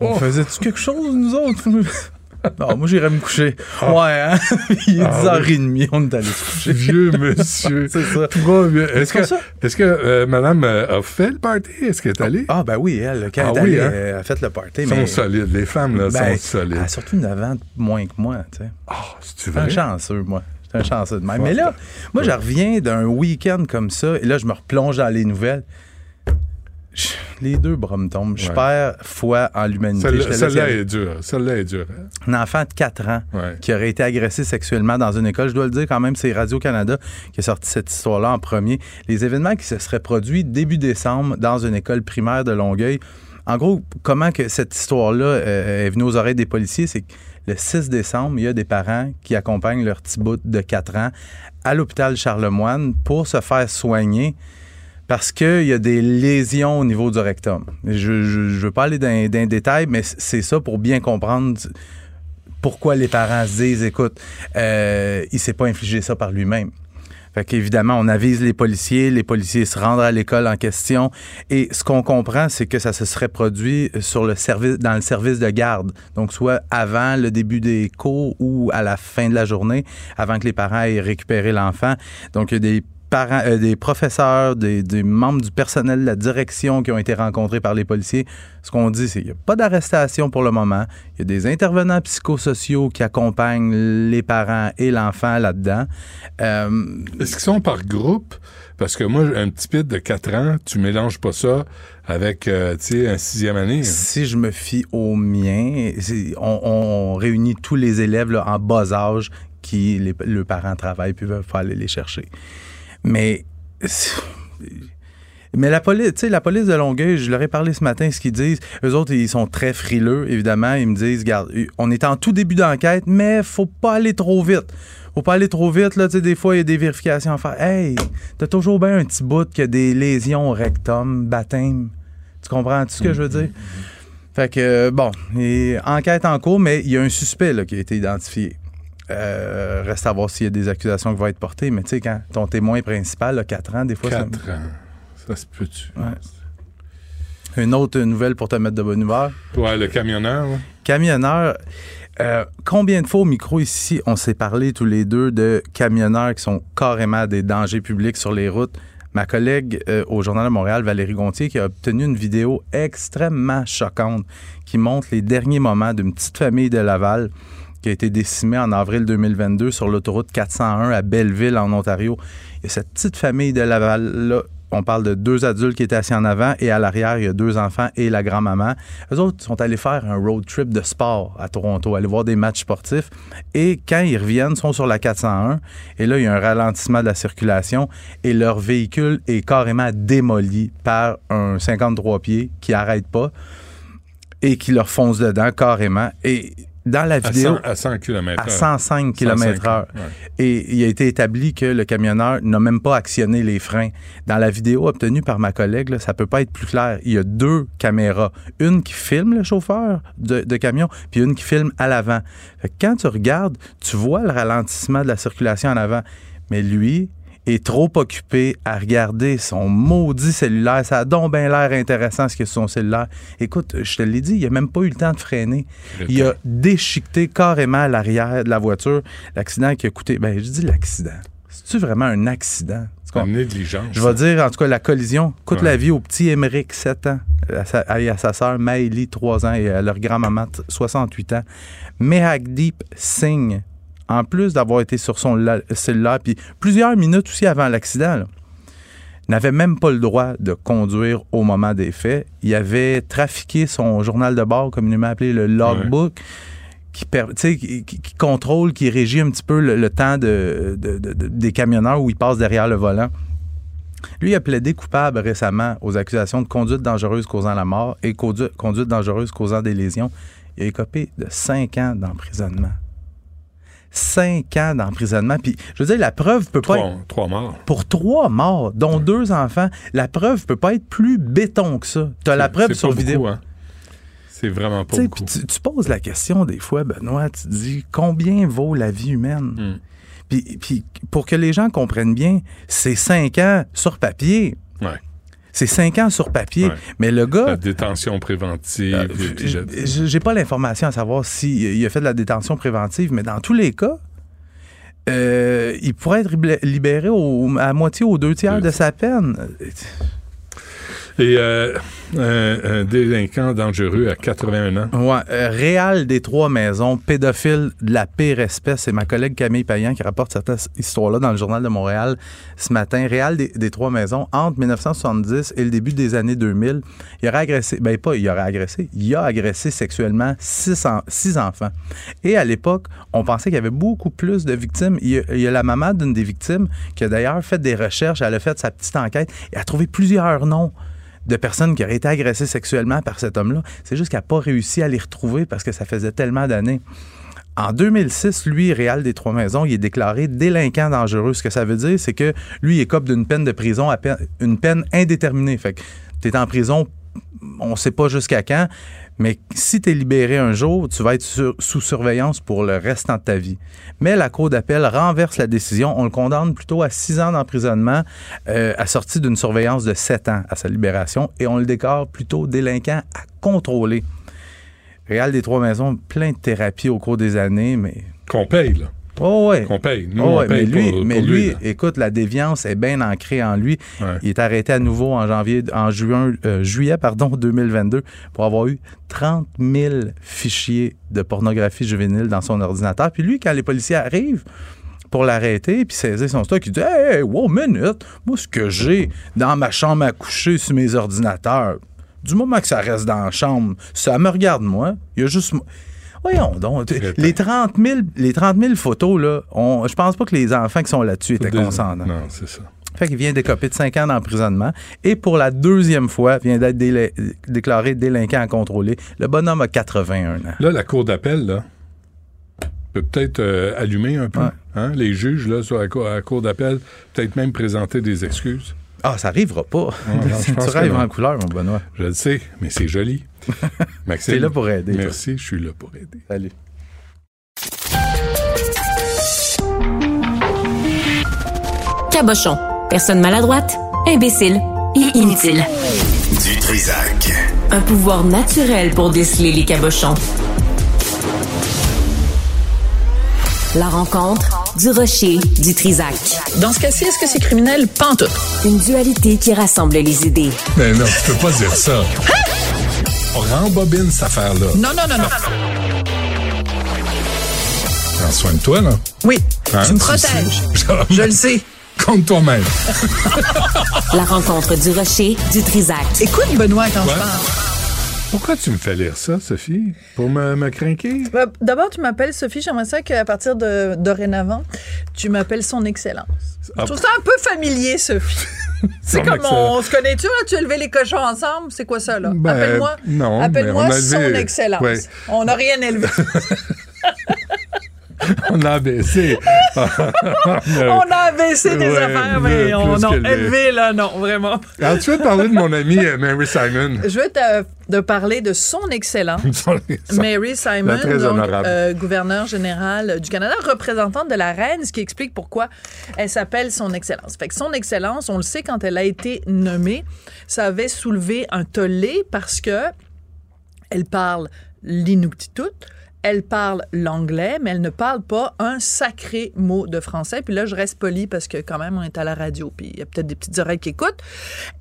On oh. faisait-tu quelque chose, nous autres? Non, moi, j'irais me coucher. Ah. Ouais, hein? Il est 10h30, on est allé se coucher. Vieux monsieur. c'est ça. Est-ce que, est-ce que euh, madame euh, a fait le party? Est-ce qu'elle est allée? Ah, ben oui, elle, quand elle est allée, hein? elle a fait le party. Ils sont solides. Les femmes, là, ben, sont solides. Elle a surtout 9 ans moins que moi, tu sais. Ah, oh, c'est un chanceux, moi. C'est un chanceux de même. Mais là, moi, je reviens d'un week-end comme ça, et là, je me replonge dans les nouvelles les deux bras me tombent. Je perds foi en l'humanité. Celle-là est dure. Celle-là est dure. Hein. Un enfant de 4 ans qui aurait été agressé sexuellement dans une école, je dois le dire quand même, c'est Radio-Canada qui a sorti cette histoire-là en premier. Les événements qui se seraient produits début décembre dans une école primaire de Longueuil. En gros, comment que cette histoire-là euh, est venue aux oreilles des policiers, c'est que le 6 décembre, il y a des parents qui accompagnent leur petit bout de 4 ans à l'hôpital Charlemagne pour se faire soigner parce qu'il y a des lésions au niveau du rectum. Je ne veux pas aller dans, détail, mais c'est ça pour bien comprendre pourquoi les parents se disent, écoute, euh, il s'est pas infligé ça par lui-même. Fait qu'évidemment, on avise les policiers, les policiers se rendent à l'école en question. Et ce qu'on comprend, c'est que ça se serait produit dans le service de garde. Donc, soit avant le début des cours ou à la fin de la journée, avant que les parents aient récupéré l'enfant. Donc, il y a des parents, euh, des professeurs, des, des, membres du personnel de la direction qui ont été rencontrés par les policiers. Ce qu'on dit, c'est qu'il n'y a pas d'arrestation pour le moment. Il y a des intervenants psychosociaux qui accompagnent les parents et l'enfant là-dedans. Euh, Est-ce qu'ils sont par groupe? Parce que moi, un petit pit de 4 ans, tu mélanges pas ça avec, euh, tu sais, un sixième année. Hein? Si je me fie au mien, on, on, réunit tous les élèves là, en bas âge qui, les, le parent travaille puis veut aller les chercher. Mais mais la police, la police de Longueuil, je leur ai parlé ce matin, ce qu'ils disent, eux autres, ils sont très frileux, évidemment. Ils me disent, regarde, on est en tout début d'enquête, mais faut pas aller trop vite. Faut pas aller trop vite, là, tu sais, des fois, il y a des vérifications à faire. Hey, t'as toujours bien un petit bout qui a des lésions au rectum, baptême. Tu comprends tout ce que je veux dire? Fait que, bon, enquête en cours, mais il y a un suspect là, qui a été identifié. Euh, reste à voir s'il y a des accusations qui vont être portées, mais tu sais, quand ton témoin principal a 4 ans, des fois... 4 ça... ans. Ça se peut-tu? Ouais. Une autre nouvelle pour te mettre de bonne humeur. Ouais, le camionneur. Camionneur. Euh, combien de fois au micro ici, on s'est parlé tous les deux de camionneurs qui sont carrément des dangers publics sur les routes? Ma collègue euh, au Journal de Montréal, Valérie Gontier, qui a obtenu une vidéo extrêmement choquante qui montre les derniers moments d'une petite famille de Laval a été décimé en avril 2022 sur l'autoroute 401 à Belleville, en Ontario. Il y a cette petite famille de Laval-là. On parle de deux adultes qui étaient assis en avant et à l'arrière, il y a deux enfants et la grand-maman. Eux autres sont allés faire un road trip de sport à Toronto, aller voir des matchs sportifs. Et quand ils reviennent, ils sont sur la 401. Et là, il y a un ralentissement de la circulation et leur véhicule est carrément démoli par un 53 pieds qui n'arrête pas et qui leur fonce dedans carrément. Et dans la vidéo. À 100, km À 105 km h Et il a été établi que le camionneur n'a même pas actionné les freins. Dans la vidéo obtenue par ma collègue, là, ça peut pas être plus clair. Il y a deux caméras. Une qui filme le chauffeur de, de camion, puis une qui filme à l'avant. Quand tu regardes, tu vois le ralentissement de la circulation en avant. Mais lui, est trop occupé à regarder son maudit cellulaire. Ça a donc bien l'air intéressant ce que son cellulaire. Écoute, je te l'ai dit, il a même pas eu le temps de freiner. Il a déchiqueté carrément l'arrière de la voiture. L'accident qui a coûté. Ben, je dis l'accident. C'est-tu vraiment un accident? Une négligence. Je vais dire, en tout cas, la collision coûte la vie au petit Émeric, 7 ans, à sa, à sa sœur Maëlie, 3 ans, et à leur grand-maman, 68 ans. Mehagdeep Singh, en plus d'avoir été sur son cellulaire, puis plusieurs minutes aussi avant l'accident, n'avait même pas le droit de conduire au moment des faits. Il avait trafiqué son journal de bord, communément appelé le logbook, qui, qui, contrôle, qui régit un petit peu le, temps de, des camionneurs où ils passent derrière le volant. Lui a plaidé coupable récemment aux accusations de conduite dangereuse causant la mort et conduite, conduite dangereuse causant des lésions. Il a écopé de cinq ans d'emprisonnement cinq ans d'emprisonnement. Puis, je veux dire, la preuve peut pas être... Trois morts. Pour trois morts, dont deux enfants, la preuve peut pas être plus béton que ça. Tu as la preuve sur vidéo. Hein. C'est vraiment pas beaucoup. Tu, tu, poses la question des fois, Benoît, tu te dis, combien vaut la vie humaine? Hmm. Puis, puis, pour que les gens comprennent bien, c'est cinq ans sur papier. Ouais. C'est cinq ans sur papier. Mais le gars. La détention préventive. Euh, j'ai pas l'information à savoir s'il a fait de la détention préventive, mais dans tous les cas, euh, il pourrait être libéré à moitié ou deux tiers de sa peine. Et euh, un, délinquant dangereux à 81 ans. Ouais, euh, Réal des Trois Maisons, pédophile de la pire espèce. C'est ma collègue Camille Payan qui rapporte cette histoire-là dans le Journal de Montréal ce matin. Réal des, Trois Maisons, entre 1970 et le début des années 2000, il aurait agressé, ben pas il aurait agressé, il a agressé sexuellement six, six enfants. Et à l'époque, on pensait qu'il y avait beaucoup plus de victimes. Il y a, il y a la maman d'une des victimes qui a d'ailleurs fait des recherches, elle a fait sa petite enquête et a trouvé plusieurs noms de personnes qui auraient été agressées sexuellement par cet homme-là. C'est juste qu'elle n'a pas réussi à les retrouver parce que ça faisait tellement d'années. En 2006, lui, Réal des Trois-Maisons, il est déclaré délinquant dangereux. Ce que ça veut dire, c'est que lui, il écope d'une peine de prison à une peine indéterminée. Fait que tu es en prison, on ne sait pas jusqu'à quand, mais si tu es libéré un jour, tu vas être sous surveillance pour le restant de ta vie. Mais la Cour d'appel renverse la décision. On le condamne plutôt à six ans d'emprisonnement, euh, assorti d'une surveillance de sept ans à sa libération, et on le déclare plutôt délinquant à contrôler. Réal des Trois Maisons, plein de thérapies au cours des années, mais... Qu'on paye, là. Oh ouais. Qu'on paye. Nous, Oh on ouais, paye mais lui, pour, mais pour lui, écoute, la déviance est bien ancrée en lui. Il est arrêté à nouveau en janvier, en juin, euh, juillet, pardon, 2022 pour avoir eu 30 000 fichiers de pornographie juvénile dans son ordinateur. Puis lui, quand les policiers arrivent pour l'arrêter puis saisir son stock, il dit Hey, wow, minute, moi, ce que j'ai dans ma chambre à coucher sur mes ordinateurs, du moment que ça reste dans la chambre, ça me regarde moi. Il y a juste. Voyons donc, les 30 000, les 30 000 photos, là, on, je pense pas que les enfants qui sont là-dessus étaient Des- consentants. Non, c'est ça. Fait qu'il vient d'écoper de 5 ans d'emprisonnement et pour la deuxième fois, vient d'être délai- déclaré délinquant à contrôler. Le bonhomme a 81 ans. Là, la cour d'appel, là, peut peut-être euh, allumer un peu. Hein? Les juges, là, sur la cour, cour d'appel, peut-être même présenter des excuses. Ah, ça arrivera pas. non, je tu rêves non. en couleur, mon Benoît. Je le sais, mais c'est joli. Maxime. T'es là pour aider, toi. Merci, je suis là pour aider. Salut. Cabochon. Personne maladroite, imbécile et inutile. Du Trisac. Un pouvoir naturel pour déceler les cabochons. La rencontre du rocher du Trisac. Dans ce cas-ci, est-ce que c'est criminel? Pantoute. Une dualité qui rassemble les idées. Mais non, tu peux pas dire ça. On rembobine cette affaire-là. Non, non, non, non. Prends soin de toi, là. Oui, Hein, tu me protèges. Je le sais. Compte toi-même. La rencontre du rocher du Trisac. Écoute, Benoît, quand Ouais. je parle. Pourquoi tu me fais lire ça, Sophie? Pour me, me craquer? Bah, D'abord, tu m'appelles Sophie. J'aimerais ça qu'à partir de dorénavant, tu m'appelles Son Excellence. Ah. Je trouve ça un peu familier, Sophie. C'est comme on se connaît-tu, là? Tu as élevé les cochons ensemble? C'est quoi ça, là? Ben, Appelle-moi non, appelle-moi mais on a Son Excellence. ouais. On n'a rien élevé. On a baissé. on a abaissé des Ouais, affaires, mais on a élevé, là, non, vraiment. Alors, tu veux te parler de mon ami euh, Mary Simon? Je veux te, de parler de Son Excellence. Mary Simon, donc, euh, gouverneur général du Canada, représentante de la reine, ce qui explique pourquoi elle s'appelle Son Excellence. Fait que Son Excellence, on le sait, quand elle a été nommée, ça avait soulevé un tollé parce que elle parle l'inuktitut, elle parle l'anglais, mais elle ne parle pas un sacré mot de français. Puis là, je reste poli parce que quand même, on est à la radio, puis il y a peut-être des petites oreilles qui écoutent.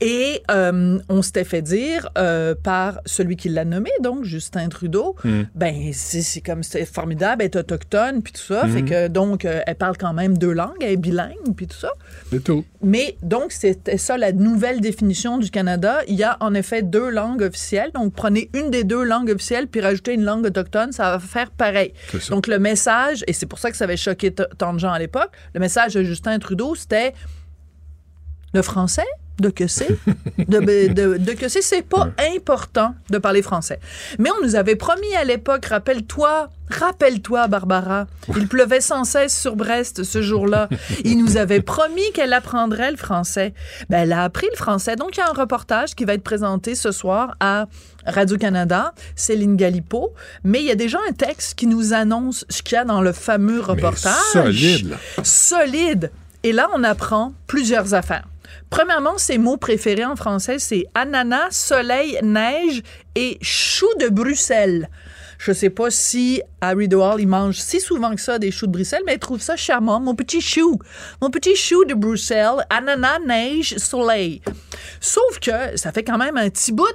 Et euh, on s'était fait dire euh, par celui qui l'a nommé, donc Justin Trudeau, Hmm. ben c'est comme c'est formidable, elle est autochtone, puis tout ça. Fait que donc, euh, elle parle quand même deux langues, elle est bilingue, puis tout ça. C'est tout. Mais donc, c'était ça la nouvelle définition du Canada. Il y a en effet deux langues officielles. Donc, prenez une des deux langues officielles puis rajoutez une langue autochtone, ça va faire pareil. Donc, le message, et c'est pour ça que ça avait choqué tant de gens à l'époque, le message de Justin Trudeau, c'était le français de que c'est, de, de- de que c'est, c'est pas important de parler français. Mais on nous avait promis à l'époque, rappelle-toi, rappelle-toi, Barbara, il pleuvait sans cesse sur Brest ce jour-là. Il nous avait promis qu'elle apprendrait le français. Ben, elle a appris le français. Donc, il y a un reportage qui va être présenté ce soir à Radio-Canada, Céline Galipo. Mais il y a déjà un texte qui nous annonce ce qu'il y a dans le fameux reportage. solide. Solide. Et là, on apprend plusieurs affaires. Premièrement, ses mots préférés en français, c'est ananas, soleil, neige et chou de Bruxelles. Je sais pas si Harry Doyle, il mange si souvent que ça des choux de Bruxelles, mais il trouve ça charmant. Mon petit chou. Mon petit chou de Bruxelles, ananas, neige, soleil. Sauf que ça fait quand même un petit bout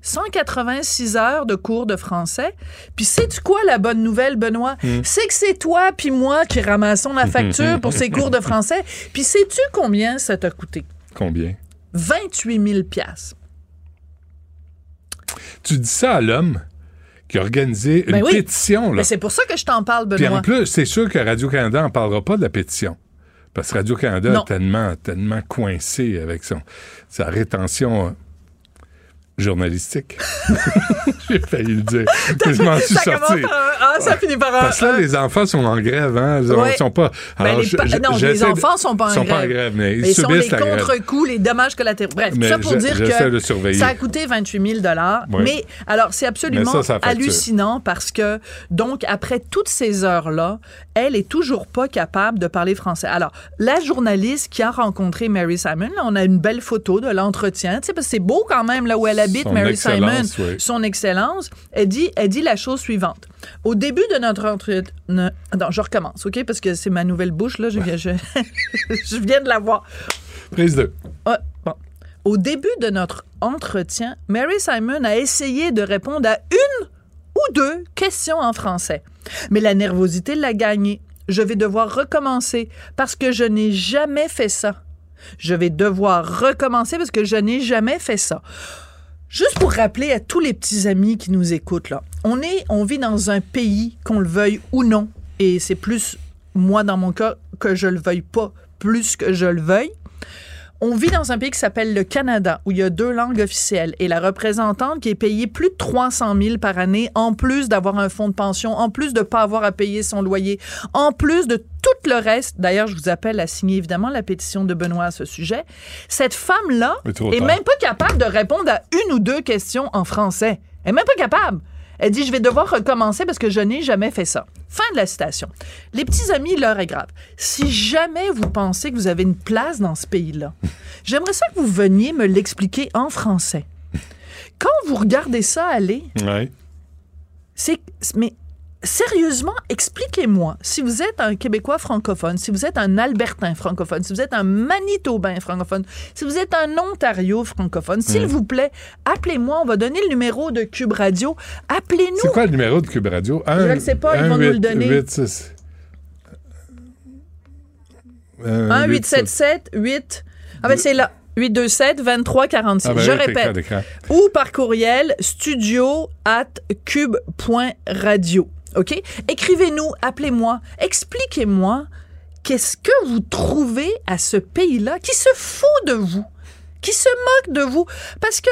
186 heures de cours de français. Puis sais-tu quoi la bonne nouvelle, Benoît? Hmm. C'est que c'est toi puis moi qui ramassons la facture pour ces cours de français. Puis sais-tu combien ça t'a coûté? Combien? 28 000 piastres. Tu dis ça à l'homme qui a organisé une Ben oui. pétition. Là. Mais c'est pour ça que je t'en parle, Puis Benoît. en plus, c'est sûr que Radio-Canada n'en parlera pas de la pétition. Parce que Radio-Canada est tellement, tellement coincé avec son, sa rétention journalistique. J'ai failli le dire. Mais je m'en suis ça sorti. ah, ça finit par un- Parce que là, un- les enfants sont en grève. Hein? Ils Ouais. sont pas... Ben, Alors, les pa- je- non, les enfants sont pas en sont grève. pas en grève, mais ils Mais ils sont les contre-coups, les dommages collatéraux. Bref, Mais ça pour je- dire que ça a coûté 28 000 Oui. Mais alors, c'est absolument ça, ça hallucinant parce que, donc, après toutes ces heures-là, elle est toujours pas capable de parler français. Alors, la journaliste qui a rencontré Mary Simon, là, on a une belle photo de l'entretien, tu sais, parce que c'est beau quand même là où elle habite, Son Mary Simon, oui. son excellence, elle dit, elle dit la chose suivante. Au début de notre entretien... Attends, je recommence, OK? Parce que c'est ma nouvelle bouche, là. Je, viens- je, je viens de la voir. Prise 2. Ah, bon. Au début de notre entretien, Mary Simon a essayé de répondre à une ou deux questions en français. Mais la nervosité l'a gagné. Je vais devoir recommencer parce que je n'ai jamais fait ça. Je vais devoir recommencer parce que je n'ai jamais fait ça. Juste pour rappeler à tous les petits amis qui nous écoutent là, on est, on vit dans un pays qu'on le veuille ou non, et c'est plus moi dans mon cas que je le veuille pas, plus que je le veuille. On vit dans un pays qui s'appelle le Canada, où il y a deux langues officielles, et la représentante qui est payée plus de 300 000 par année, en plus d'avoir un fonds de pension, en plus de pas avoir à payer son loyer, en plus de tout le reste. D'ailleurs, je vous appelle à signer évidemment la pétition de Benoît à ce sujet. Cette femme-là est même pas capable de répondre à une ou deux questions en français. Elle est même pas capable. Elle dit, je vais devoir recommencer parce que je n'ai jamais fait ça. Fin de la citation. Les petits amis, l'heure est grave. Si jamais vous pensez que vous avez une place dans ce pays-là, j'aimerais ça que vous veniez me l'expliquer en français. Quand vous regardez ça aller, Ouais. c'est mais sérieusement, expliquez-moi si vous êtes un Québécois francophone, si vous êtes un Albertain francophone, si vous êtes un Manitobain francophone, si vous êtes un Ontario francophone, s'il Mm. vous plaît, appelez-moi. On va donner le numéro de Cube Radio. Appelez-nous. C'est quoi le numéro de Cube Radio? Je ne sais pas, ils vont nous le donner. 1 877 8 Ah ben c'est là 827 23 46. Ah ben Je oui, répète. Ou par courriel studio at cube.radio. OK? Écrivez-nous, appelez-moi, expliquez-moi qu'est-ce que vous trouvez à ce pays-là qui se fout de vous, qui se moque de vous. Parce que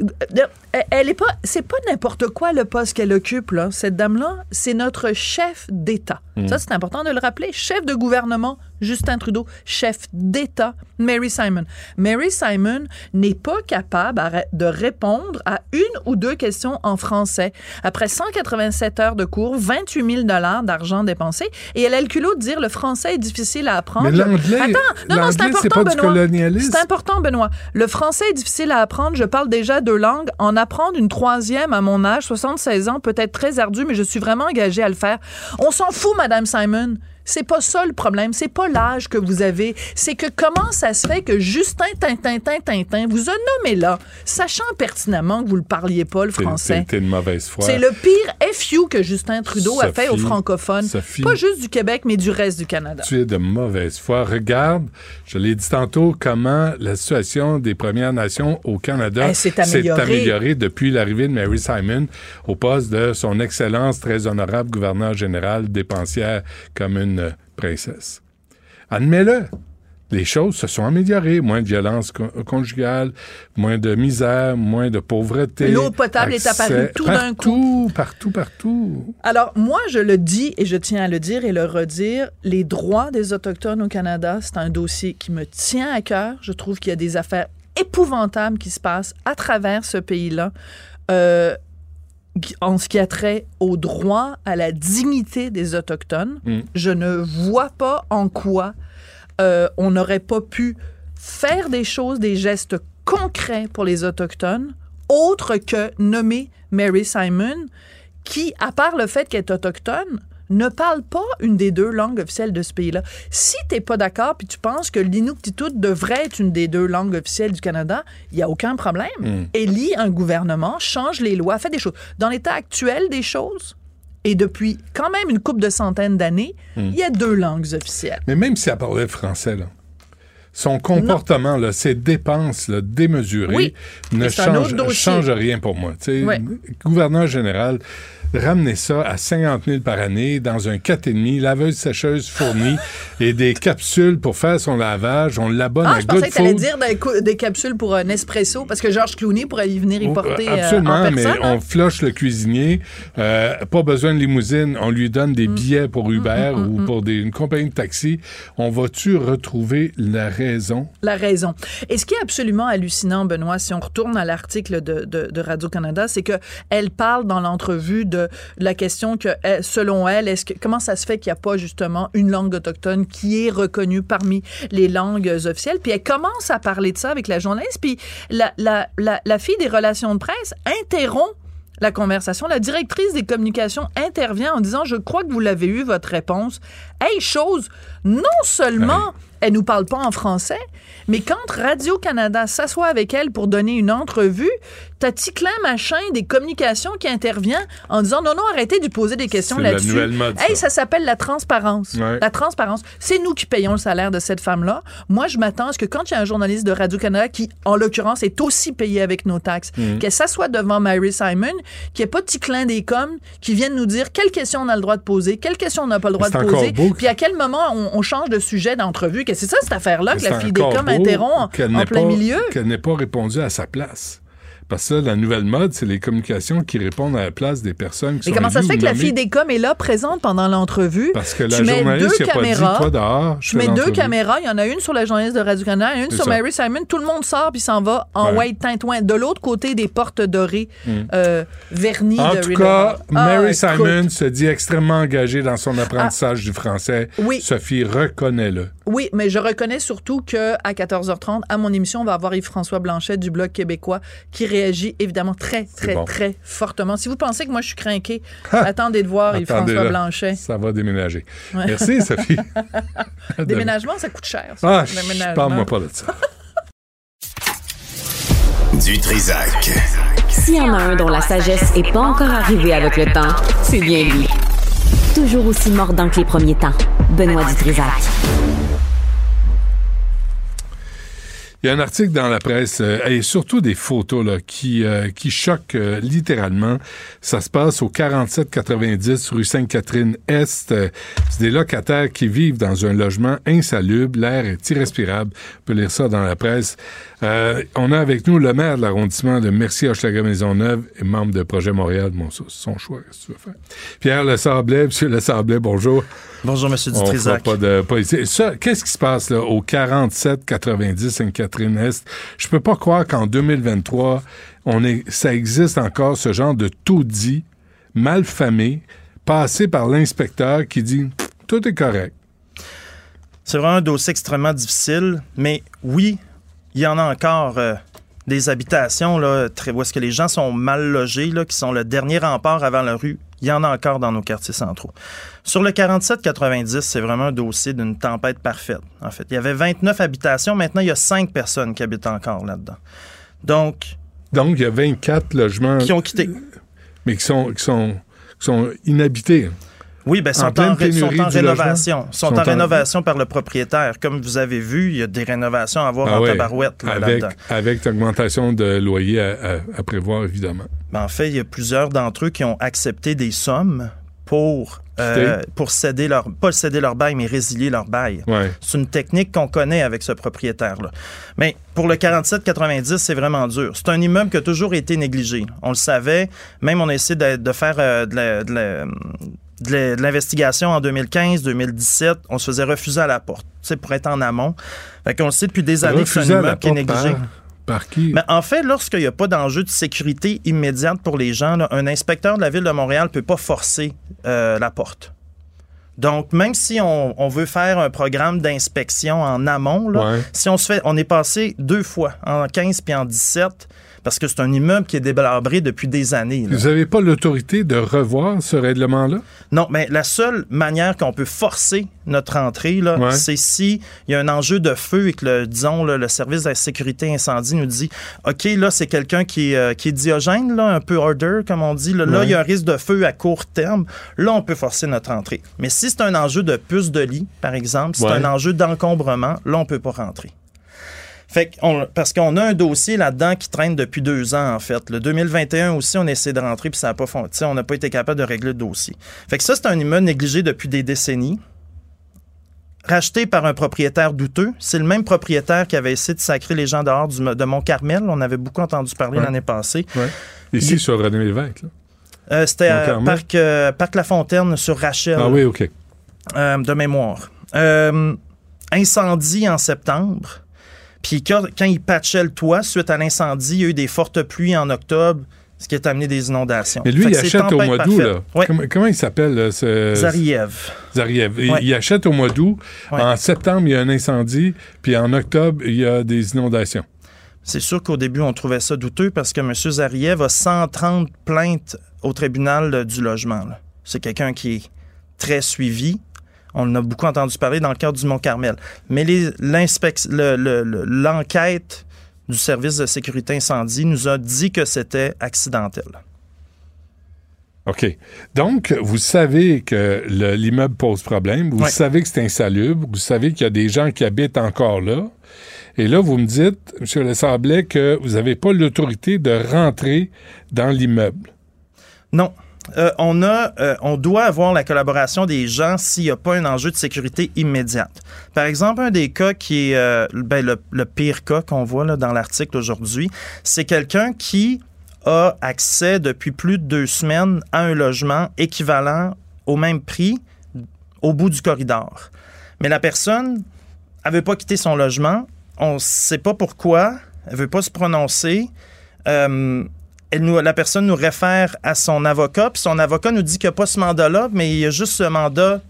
euh, elle est pas c'est pas n'importe quoi le poste qu'elle occupe là. Cette dame là c'est notre chef d'État. Mm. ça c'est important de le rappeler chef de gouvernement Justin Trudeau chef d'État Mary Simon Mary Simon n'est pas capable de répondre à une ou deux questions en français après 187 heures de cours 28 000 dollars d'argent dépensé et elle a le culot de dire le français est difficile à apprendre Mais l'anglais- attends non non c'est important pas Benoît c'est important, Benoît. Le français est difficile à apprendre. Je parle déjà deux langues. En apprendre une troisième à mon âge, 76 ans, peut être très ardu, mais je suis vraiment engagée à le faire. On s'en fout, Madame Simon. C'est pas ça le problème. C'est pas l'âge que vous avez. C'est que comment ça se fait que Justin Tintin Tintin vous a nommé là, sachant pertinemment que vous le parliez pas le français. T'es de mauvaise foi. C'est le pire FU que Justin Trudeau a fait aux Sophie, francophones. Sophie. Pas juste du Québec, mais du reste du Canada. Tu es de mauvaise foi. Regarde, je l'ai dit tantôt, comment la situation des Premières Nations au Canada Elle s'est améliorée. améliorée depuis l'arrivée de Mary Simon au poste de son Excellence très honorable gouverneur général dépensière comme une princesse. Admets-le. Les choses se sont améliorées. Moins de violence con- conjugale, moins de misère, moins de pauvreté. L'eau potable est apparue tout d'un coup. Partout, partout, partout. Alors, moi, je le dis et je tiens à le dire et le redire, les droits des Autochtones au Canada, c'est un dossier qui me tient à cœur. Je trouve qu'il y a des affaires épouvantables qui se passent à travers ce pays-là. Euh, en ce qui a trait au droit à la dignité des Autochtones, Mm. je ne vois pas en quoi euh, on n'aurait pas pu faire des choses, des gestes concrets pour les Autochtones, autres que nommer Mary Simon, qui, à part le fait qu'elle est autochtone, ne parle pas une des deux langues officielles de ce pays-là. Si t'es pas d'accord puis tu penses que l'Inuktitut devrait être une des deux langues officielles du Canada, il y a aucun problème. Mm. Élit un gouvernement, change les lois, fait des choses. Dans l'état actuel des choses, et depuis quand même une couple de centaines d'années, il y a deux langues officielles. Mais même si elle parlait français, là, son comportement, là, ses dépenses là, démesurées Oui. ne Et c'est un autre change, dossier. change rien pour moi. Gouverneur général, ramener ça à 50 000 par année dans un 4,5, laveuse sécheuse fournie et des capsules pour faire son lavage. On l'abonne Ah, à je pensais Good que Food. dire des, capsules pour un espresso, parce que Georges Clooney pourrait y venir y Oh, porter euh, Absolument, en mais personne. hein? on floche le cuisinier. Euh, pas besoin de limousine. On lui donne Mm. des billets pour Uber ou pour des- une compagnie de taxi. On va-tu retrouver la raison? La raison. Et ce qui est absolument hallucinant, Benoît, si on retourne à l'article de, de- de Radio-Canada, c'est que elle parle dans l'entrevue de la question que, elle- selon elle, est-ce que, comment ça se fait qu'il n'y a pas justement une langue autochtone qui est reconnue parmi les langues officielles? Puis elle commence à parler de ça avec la journaliste, puis la, la, la, la fille des relations de presse interrompt la conversation. La directrice des communications intervient en disant Je crois que vous l'avez eu, votre réponse. Hey, chose, non seulement elle nous parle pas en français, mais quand Radio-Canada s'assoit avec elle pour donner une entrevue, t'as Ticlin Machin des communications qui intervient en disant non, non, arrêtez de lui poser des questions là-dessus. Hey, ça. ça s'appelle la transparence. La transparence. C'est nous qui payons le salaire de cette femme-là. Moi, je m'attends à ce que quand il y a un journaliste de Radio-Canada qui, en l'occurrence, est aussi payé avec nos taxes, Mhm. qu'elle s'assoit devant Mary Simon, qu'il n'y ait pas de Ticlin des coms qui viennent nous dire quelles questions on a le droit de poser, quelles questions on n'a pas le droit de poser, beau que- puis à quel moment on, on change de sujet d'entrevue? Que c'est ça, cette affaire-là, que la fille des coms interrompt en plein pas- milieu? Qu'elle n'ait pas répondu à sa place. Parce que là, la nouvelle mode, c'est les communications qui répondent à la place des personnes qui Mais sont comment ça se fait que la fille des coms est là, présente pendant l'entrevue? Parce que la Tu journaliste n'a pas dit, toi dehors, je Tu mets deux caméras. Il y en a une sur la journaliste de Radio-Canada et une sur ça. Mary Simon. Tout le monde sort puis s'en va en Ouais. white tintouin. De l'autre côté des portes dorées, Mm. euh, vernies En de tout cas. Ah, Mary écoute. Simon se dit extrêmement engagée dans son apprentissage du français. Oui. Sophie, reconnais-le. Oui, mais je reconnais surtout que à 14h30, à mon émission, on va avoir Yves-François Blanchet du Bloc québécois qui réagit évidemment très, très, bon. très fortement. Si vous pensez que moi, je suis craqué, attendez de voir Yves-François là, Blanchet. Ça va déménager. Ouais. Merci, Sophie. Déménagement, ça coûte cher. ça. Ah, parle-moi pas de ça. Du Trisac. S'il y en a un dont la sagesse est pas encore arrivée avec le temps, c'est bien lui. Toujours aussi mordant que les premiers temps. Benoît Dutrisac. Il y a un article dans la presse euh, et surtout des photos là, qui, euh, qui choquent euh, littéralement. Ça se passe au 4790 rue Sainte-Catherine-Est. Euh, C'est des locataires qui vivent dans un logement insalubre. L'air est irrespirable. On peut lire ça dans la presse. Euh, on a avec nous le maire de l'arrondissement de Mercier-Hochelaga-Maisonneuve et membre de Projet Montréal. Bon, ça, c'est son choix, qu'est-ce que tu veux faire? Pierre Le Sablé, Monsieur Le Sablé, bonjour. Bonjour, Monsieur On Dutrisac. pas de politique. Ça, qu'est-ce qui se passe là au 47-90 Sainte-Catherine-Est? Je peux pas croire qu'en 2023, on est, ça existe encore ce genre de taudis mal famé, passé par l'inspecteur qui dit tout est correct. C'est vraiment un dossier extrêmement difficile, mais oui, il y en a encore euh, des habitations là, très, où est-ce que les gens sont mal logés, là, qui sont le dernier rempart avant la rue. Il y en a encore dans nos quartiers centraux. Sur le 47-90, c'est vraiment un dossier d'une tempête parfaite. En fait, il y avait 29 habitations. Maintenant, il y a 5 personnes qui habitent encore là-dedans. Donc, Donc, il y a 24 logements. Qui ont quitté. Mais qui sont, qui sont, qui sont inhabités. Oui, ben, En sont en, sont en rénovation. Sont, Sont en en- rénovation par le propriétaire. Comme vous avez vu, il y a des rénovations à avoir Ah en ouais, tabarouette là, avec, là-dedans. avec l'augmentation de loyer à, à- à prévoir, évidemment. Ben, en fait, il y a plusieurs d'entre eux qui ont accepté des sommes pour, euh, pour céder leur, pas céder leur bail, mais résilier leur bail. Ouais. C'est une technique qu'on connaît avec ce propriétaire-là. Mais pour le 47-90, c'est vraiment dur. C'est un immeuble qui a toujours été négligé. On le savait. Même on a essayé de, de faire euh, de la- de la- de l'investigation en 2015, 2017. On se faisait refuser à la porte, tu sais, pour être en amont. Fait qu'on le sait depuis des années que c'est un immeuble qui est négligé. par- Par qui? Mais en fait, lorsqu'il n'y a pas d'enjeu de sécurité immédiate pour les gens, là, un inspecteur de la ville de Montréal ne peut pas forcer euh, la porte. Donc, même si on, on veut faire un programme d'inspection en amont, là, Ouais. si on se fait, on est passé deux fois, en 15 puis en 17, parce que c'est un immeuble qui est délabré depuis des années. là. Vous n'avez pas l'autorité de revoir ce règlement-là? Non, mais la seule manière qu'on peut forcer notre entrée, là, Ouais. c'est si il y a un enjeu de feu et que, le, disons, là, le service de la sécurité incendie nous dit OK, là, c'est quelqu'un qui, est, euh, qui est diogène, là, un peu order, comme on dit. Là, il y a un risque de feu à court terme. Là, on peut forcer notre entrée. Mais si c'est un enjeu de puce de lit, par exemple, si c'est Ouais. un enjeu d'encombrement, là, on peut pas rentrer. Fait parce qu'on a un dossier là-dedans qui traîne depuis deux ans, en fait. Le 2021 aussi, on a essayé de rentrer, puis ça n'a pas fonctionné. On n'a pas été capable de régler le dossier. Fait que ça, c'est un immeuble négligé depuis des décennies. Racheté par un propriétaire douteux. C'est le même propriétaire qui avait essayé de sacrer les gens dehors du- de Mont-Carmel. On avait beaucoup entendu parler Ouais. l'année passée. Ouais. Ici, sur René Lévesque. Euh, C'était à Mont-Carmel? Parc, euh, Parc La Fontaine sur Rachel. Ah oui, OK. euh, de mémoire. Euh, incendie en septembre. Puis quand, quand ils patchaient le toit, suite à l'incendie, il y a eu des fortes pluies en octobre, ce qui a amené des inondations. Mais lui, il achète au mois d'août, là. Comment, comment il s'appelle, ce... Zariev. Zariev. Il, achète au mois d'août. En septembre, il y a un incendie. Puis en octobre, il y a des inondations. C'est sûr qu'au début, on trouvait ça douteux parce que M. Zariev a 130 plaintes au tribunal du logement. C'est quelqu'un qui est très suivi. On en a beaucoup entendu parler dans le cadre du Mont-Carmel. Mais l'enquête du service de sécurité incendie nous a dit que c'était accidentel. OK. Donc, vous savez que l'immeuble pose problème, vous savez que c'est insalubre, vous savez qu'il y a des gens qui habitent encore là. Et là, vous me dites, M. Lessablet, que vous n'avez pas l'autorité de rentrer dans l'immeuble. Non. Euh, on a, euh, on doit avoir la collaboration des gens s'il n'y a pas un enjeu de sécurité immédiate. Par exemple, un des cas qui est euh, ben, le, pire cas qu'on voit dans l'article aujourd'hui, c'est quelqu'un qui a accès depuis plus de deux semaines à un logement équivalent au même prix au bout du corridor. Mais la personne n'avait pas quitté son logement. On ne sait pas pourquoi. Elle ne veut pas se prononcer. La personne nous réfère à son avocat, puis son avocat nous dit qu'il n'y a pas ce mandat-là, mais il y a juste ce mandat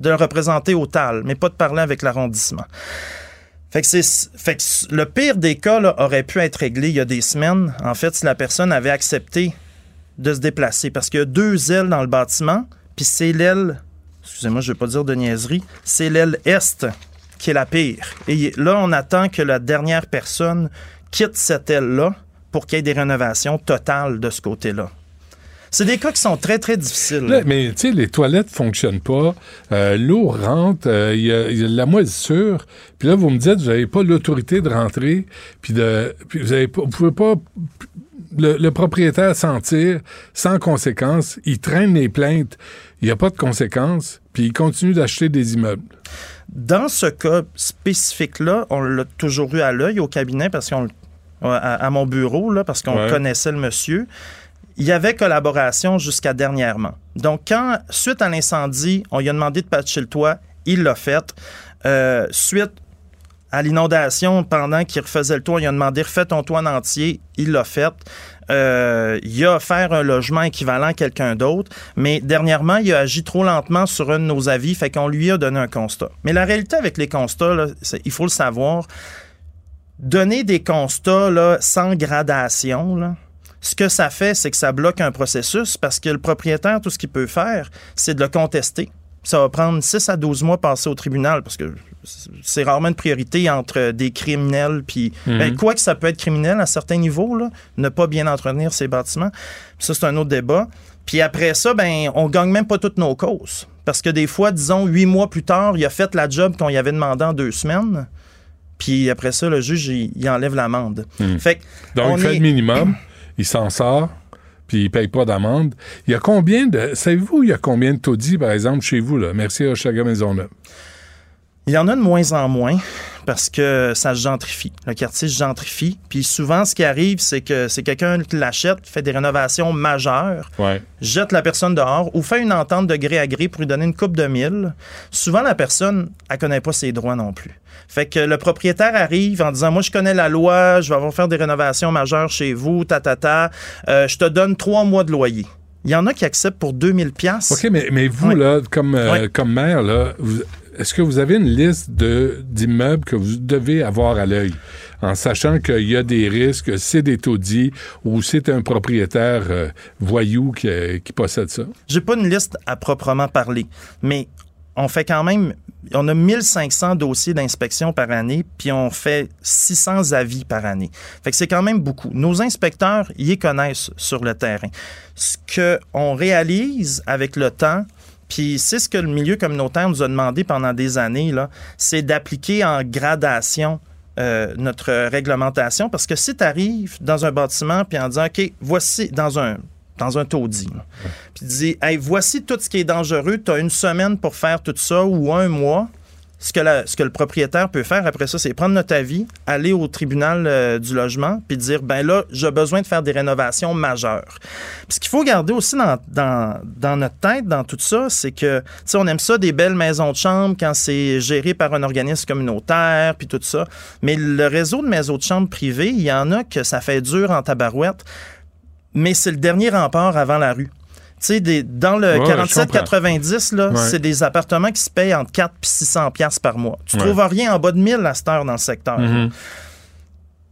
de le représenter au TAL, mais pas de parler avec l'arrondissement. Fait que, le pire des cas aurait pu être réglé il y a des semaines, en fait, si la personne avait accepté de se déplacer. Parce qu'il y a deux ailes dans le bâtiment, puis c'est l'aile, excusez-moi, je ne vais pas dire de niaiserie, c'est l'aile est qui est la pire. Et là, on attend que la dernière personne quitte cette aile-là pour qu'il y ait des rénovations totales de ce côté-là. C'est des cas qui sont très, très difficiles. mais tu sais, les toilettes fonctionnent pas. Euh, l'eau rentre, euh, il y, a, la moisissure. Puis là, vous me dites, vous n'avez pas l'autorité de rentrer. Puis, de, puis vous ne pouvez pas... Le, propriétaire sentir sans conséquence. Il traîne les plaintes. Il n'y a pas de conséquences. Puis il continue d'acheter des immeubles. Dans ce cas spécifique-là, on l'a toujours eu à l'œil au cabinet parce qu'on à, mon bureau là, parce qu'on connaissait le monsieur il y avait collaboration jusqu'à dernièrement. Donc, quand, suite à l'incendie, on lui a demandé de patcher le toit, il l'a fait. Euh, suite à l'inondation, pendant qu'il refaisait le toit, il a demandé refais ton toit en entier, il l'a fait. Euh, il a offert un logement équivalent à quelqu'un d'autre, mais dernièrement, il a agi trop lentement sur un de nos avis, fait qu'on lui a donné un constat. Mais la réalité avec les constats, il faut le savoir, donner des constats là, sans gradation, là, ce que ça fait, c'est que ça bloque un processus parce que le propriétaire, tout ce qu'il peut faire, c'est de le contester. Ça va prendre 6 à 12 mois passer au tribunal parce que c'est rarement une priorité entre des criminels puis mhm. ben, quoi que ça peut être criminel à certains niveaux là, ne pas bien entretenir ces bâtiments. ça c'est un autre débat. Puis après ça ben on gagne même pas toutes nos causes parce que des fois disons huit mois plus tard, il a fait la job qu'on y avait demandé en deux semaines. Puis après ça le juge il, enlève l'amende. Fait Donc il fait le minimum. il s'en sort, puis il paye pas d'amende. Il y a combien de... Savez-vous, il y a combien de taudis, par exemple, chez vous, là? Merci à Chaga Maisonneuve. Il y en a de moins en moins parce que ça se gentrifie. Le quartier se gentrifie. Puis souvent, ce qui arrive, c'est que c'est quelqu'un qui l'achète, fait des rénovations majeures, jette la personne dehors ou fait une entente de gré à gré pour lui donner une coupe de mille. Souvent, la personne, elle connaît pas ses droits non plus. Fait que le propriétaire arrive en disant Moi, je connais la loi, je vais avoir faire des rénovations majeures chez vous, ta, ta, ta. Euh, je te donne trois mois de loyer. Il y en a qui acceptent pour 2000 pièces. OK, mais, mais vous, là, comme, euh, comme maire, là, est-ce que vous avez une liste d'immeubles que vous devez avoir à l'œil? en sachant qu'il y a des risques, c'est des taudis ou c'est un propriétaire euh, voyou qui, qui, possède ça? J'ai pas une liste à proprement parler, mais on fait quand même, on a 1500 dossiers d'inspection par année, puis on fait 600 avis par année. Fait que c'est quand même beaucoup. Nos inspecteurs y connaissent sur le terrain. Ce qu'on réalise avec le temps, puis c'est ce que le milieu communautaire nous a demandé pendant des années, là, c'est d'appliquer en gradation euh, notre réglementation, parce que si tu arrives dans un bâtiment, puis en disant, OK, voici, dans un, dans un taudis. Puis dis, hey, voici tout ce qui est dangereux, tu as une semaine pour faire tout ça ou un mois. Ce que, le propriétaire peut faire après ça, c'est prendre notre avis, aller au tribunal euh, du logement, puis dire, ben là, j'ai besoin de faire des rénovations majeures. Puis ce qu'il faut garder aussi dans, dans, dans, notre tête, dans tout ça, c'est que, tu sais, on aime ça, des belles maisons de chambre quand c'est géré par un organisme communautaire, puis tout ça. Mais le réseau de maisons de chambre privées, il y en a que ça fait dur en tabarouette mais c'est le dernier rempart avant la rue. Tu sais, dans le 47-90, là, c'est des appartements qui se payent entre 4 et 600 pièces par mois. Tu trouves rien en bas de 1000 à cette heure dans le secteur. Mm-hmm.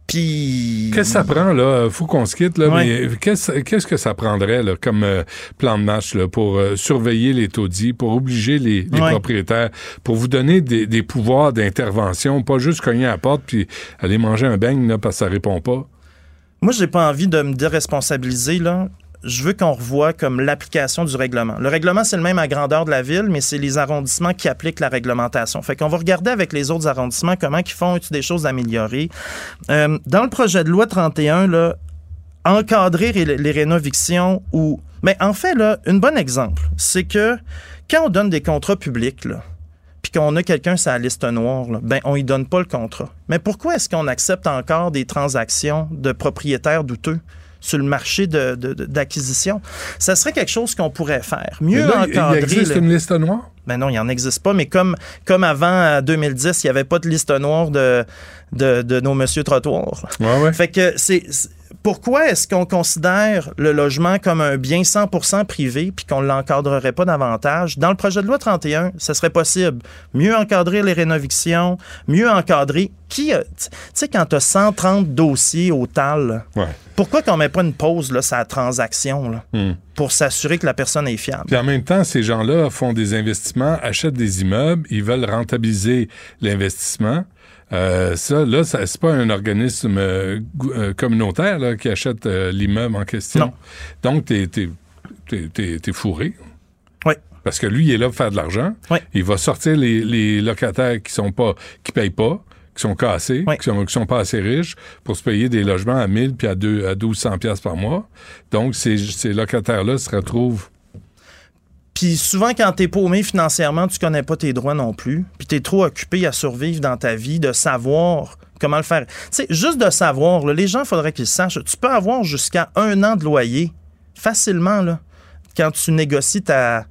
Puis... Qu'est-ce que ça prend, là? Faut qu'on se quitte, là, mais qu'est-ce, qu'est-ce que ça prendrait, là, comme euh, plan de match, là, pour euh, surveiller les taudis, pour obliger les, propriétaires, pour vous donner des, pouvoirs d'intervention, pas juste cogner à la porte puis aller manger un beigne, là, parce que ça répond pas? Moi, j'ai pas envie de me déresponsabiliser, là je veux qu'on revoie comme l'application du règlement. Le règlement, c'est le même à grandeur de la ville, mais c'est les arrondissements qui appliquent la réglementation. Fait qu'on va regarder avec les autres arrondissements comment ils font des choses améliorées. Euh, dans le projet de loi 31, là, encadrer les, rénovictions ou... Mais en fait, là, un bon exemple, c'est que quand on donne des contrats publics, là, puis qu'on a quelqu'un sur la liste noire, là, ben on y donne pas le contrat. Mais pourquoi est-ce qu'on accepte encore des transactions de propriétaires douteux? Sur le marché d'acquisition. De, ça serait quelque chose qu'on pourrait faire. Mieux là, encadrer. Il existe une liste noire? Ben non, il n'en existe pas, mais comme, comme avant 2010, il n'y avait pas de liste noire de, de, de nos monsieur trottoirs. Ouais, ouais. Fait que c'est pourquoi est-ce qu'on considère le logement comme un bien 100% privé puis qu'on ne l'encadrerait pas davantage? Dans le projet de loi 31, ce serait possible. Mieux encadrer les rénovations, mieux encadrer qui... Tu sais, quand tu as 130 dossiers au TAL, pourquoi qu'on met pas une pause, là, sa transaction, là, hmm. pour s'assurer que la personne est fiable? Puis en même temps, ces gens-là font des investissements, achètent des immeubles, ils veulent rentabiliser l'investissement. Euh, ça, là, c'est pas un organisme euh, euh, communautaire là, qui achète l'immeuble en question. Non. Donc, t'es es, fourré. Oui. Parce que lui, il est là pour faire de l'argent. Oui. Il va sortir les, les, locataires qui sont pas, qui payent pas, qui sont cassés, qui, sont, qui sont pas assez riches pour se payer des logements à 1000 puis à, 2, à 1200 pièces par mois. Donc, ces, ces locataires-là se retrouvent puis souvent, quand t'es paumé financièrement, tu connais pas tes droits non plus. Puis t'es trop occupé à survivre dans ta vie, de savoir comment le faire. Tu sais, juste de savoir, les gens, il faudrait qu'ils sachent. Tu peux avoir jusqu'à un an de loyer facilement, là, quand tu négocies ta,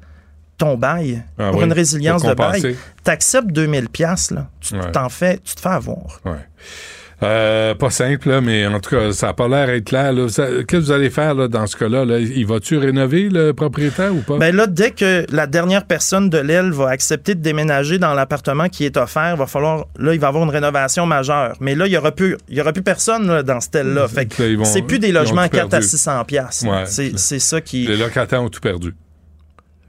ton bail ah pour une résilience de bail. Tu acceptes 2000 pièces là. Tu t'en fais, tu te fais avoir. Ouais. Euh, pas simple, mais en tout cas, ça n'a pas l'air d'être clair. Qu'est-ce que vous allez faire là, dans ce cas-là? Il va-tu rénover le propriétaire ou pas? Ben là, dès que la dernière personne de l'aile va accepter de déménager dans l'appartement qui est offert, va falloir, là, il va y avoir une rénovation majeure. Mais là, il n'y aura plus, il y aura plus personne dans ce tel-là. Fait c'est plus des logements à 4 à 600 pièces. c'est ça qui... Les locataires ont tout perdu.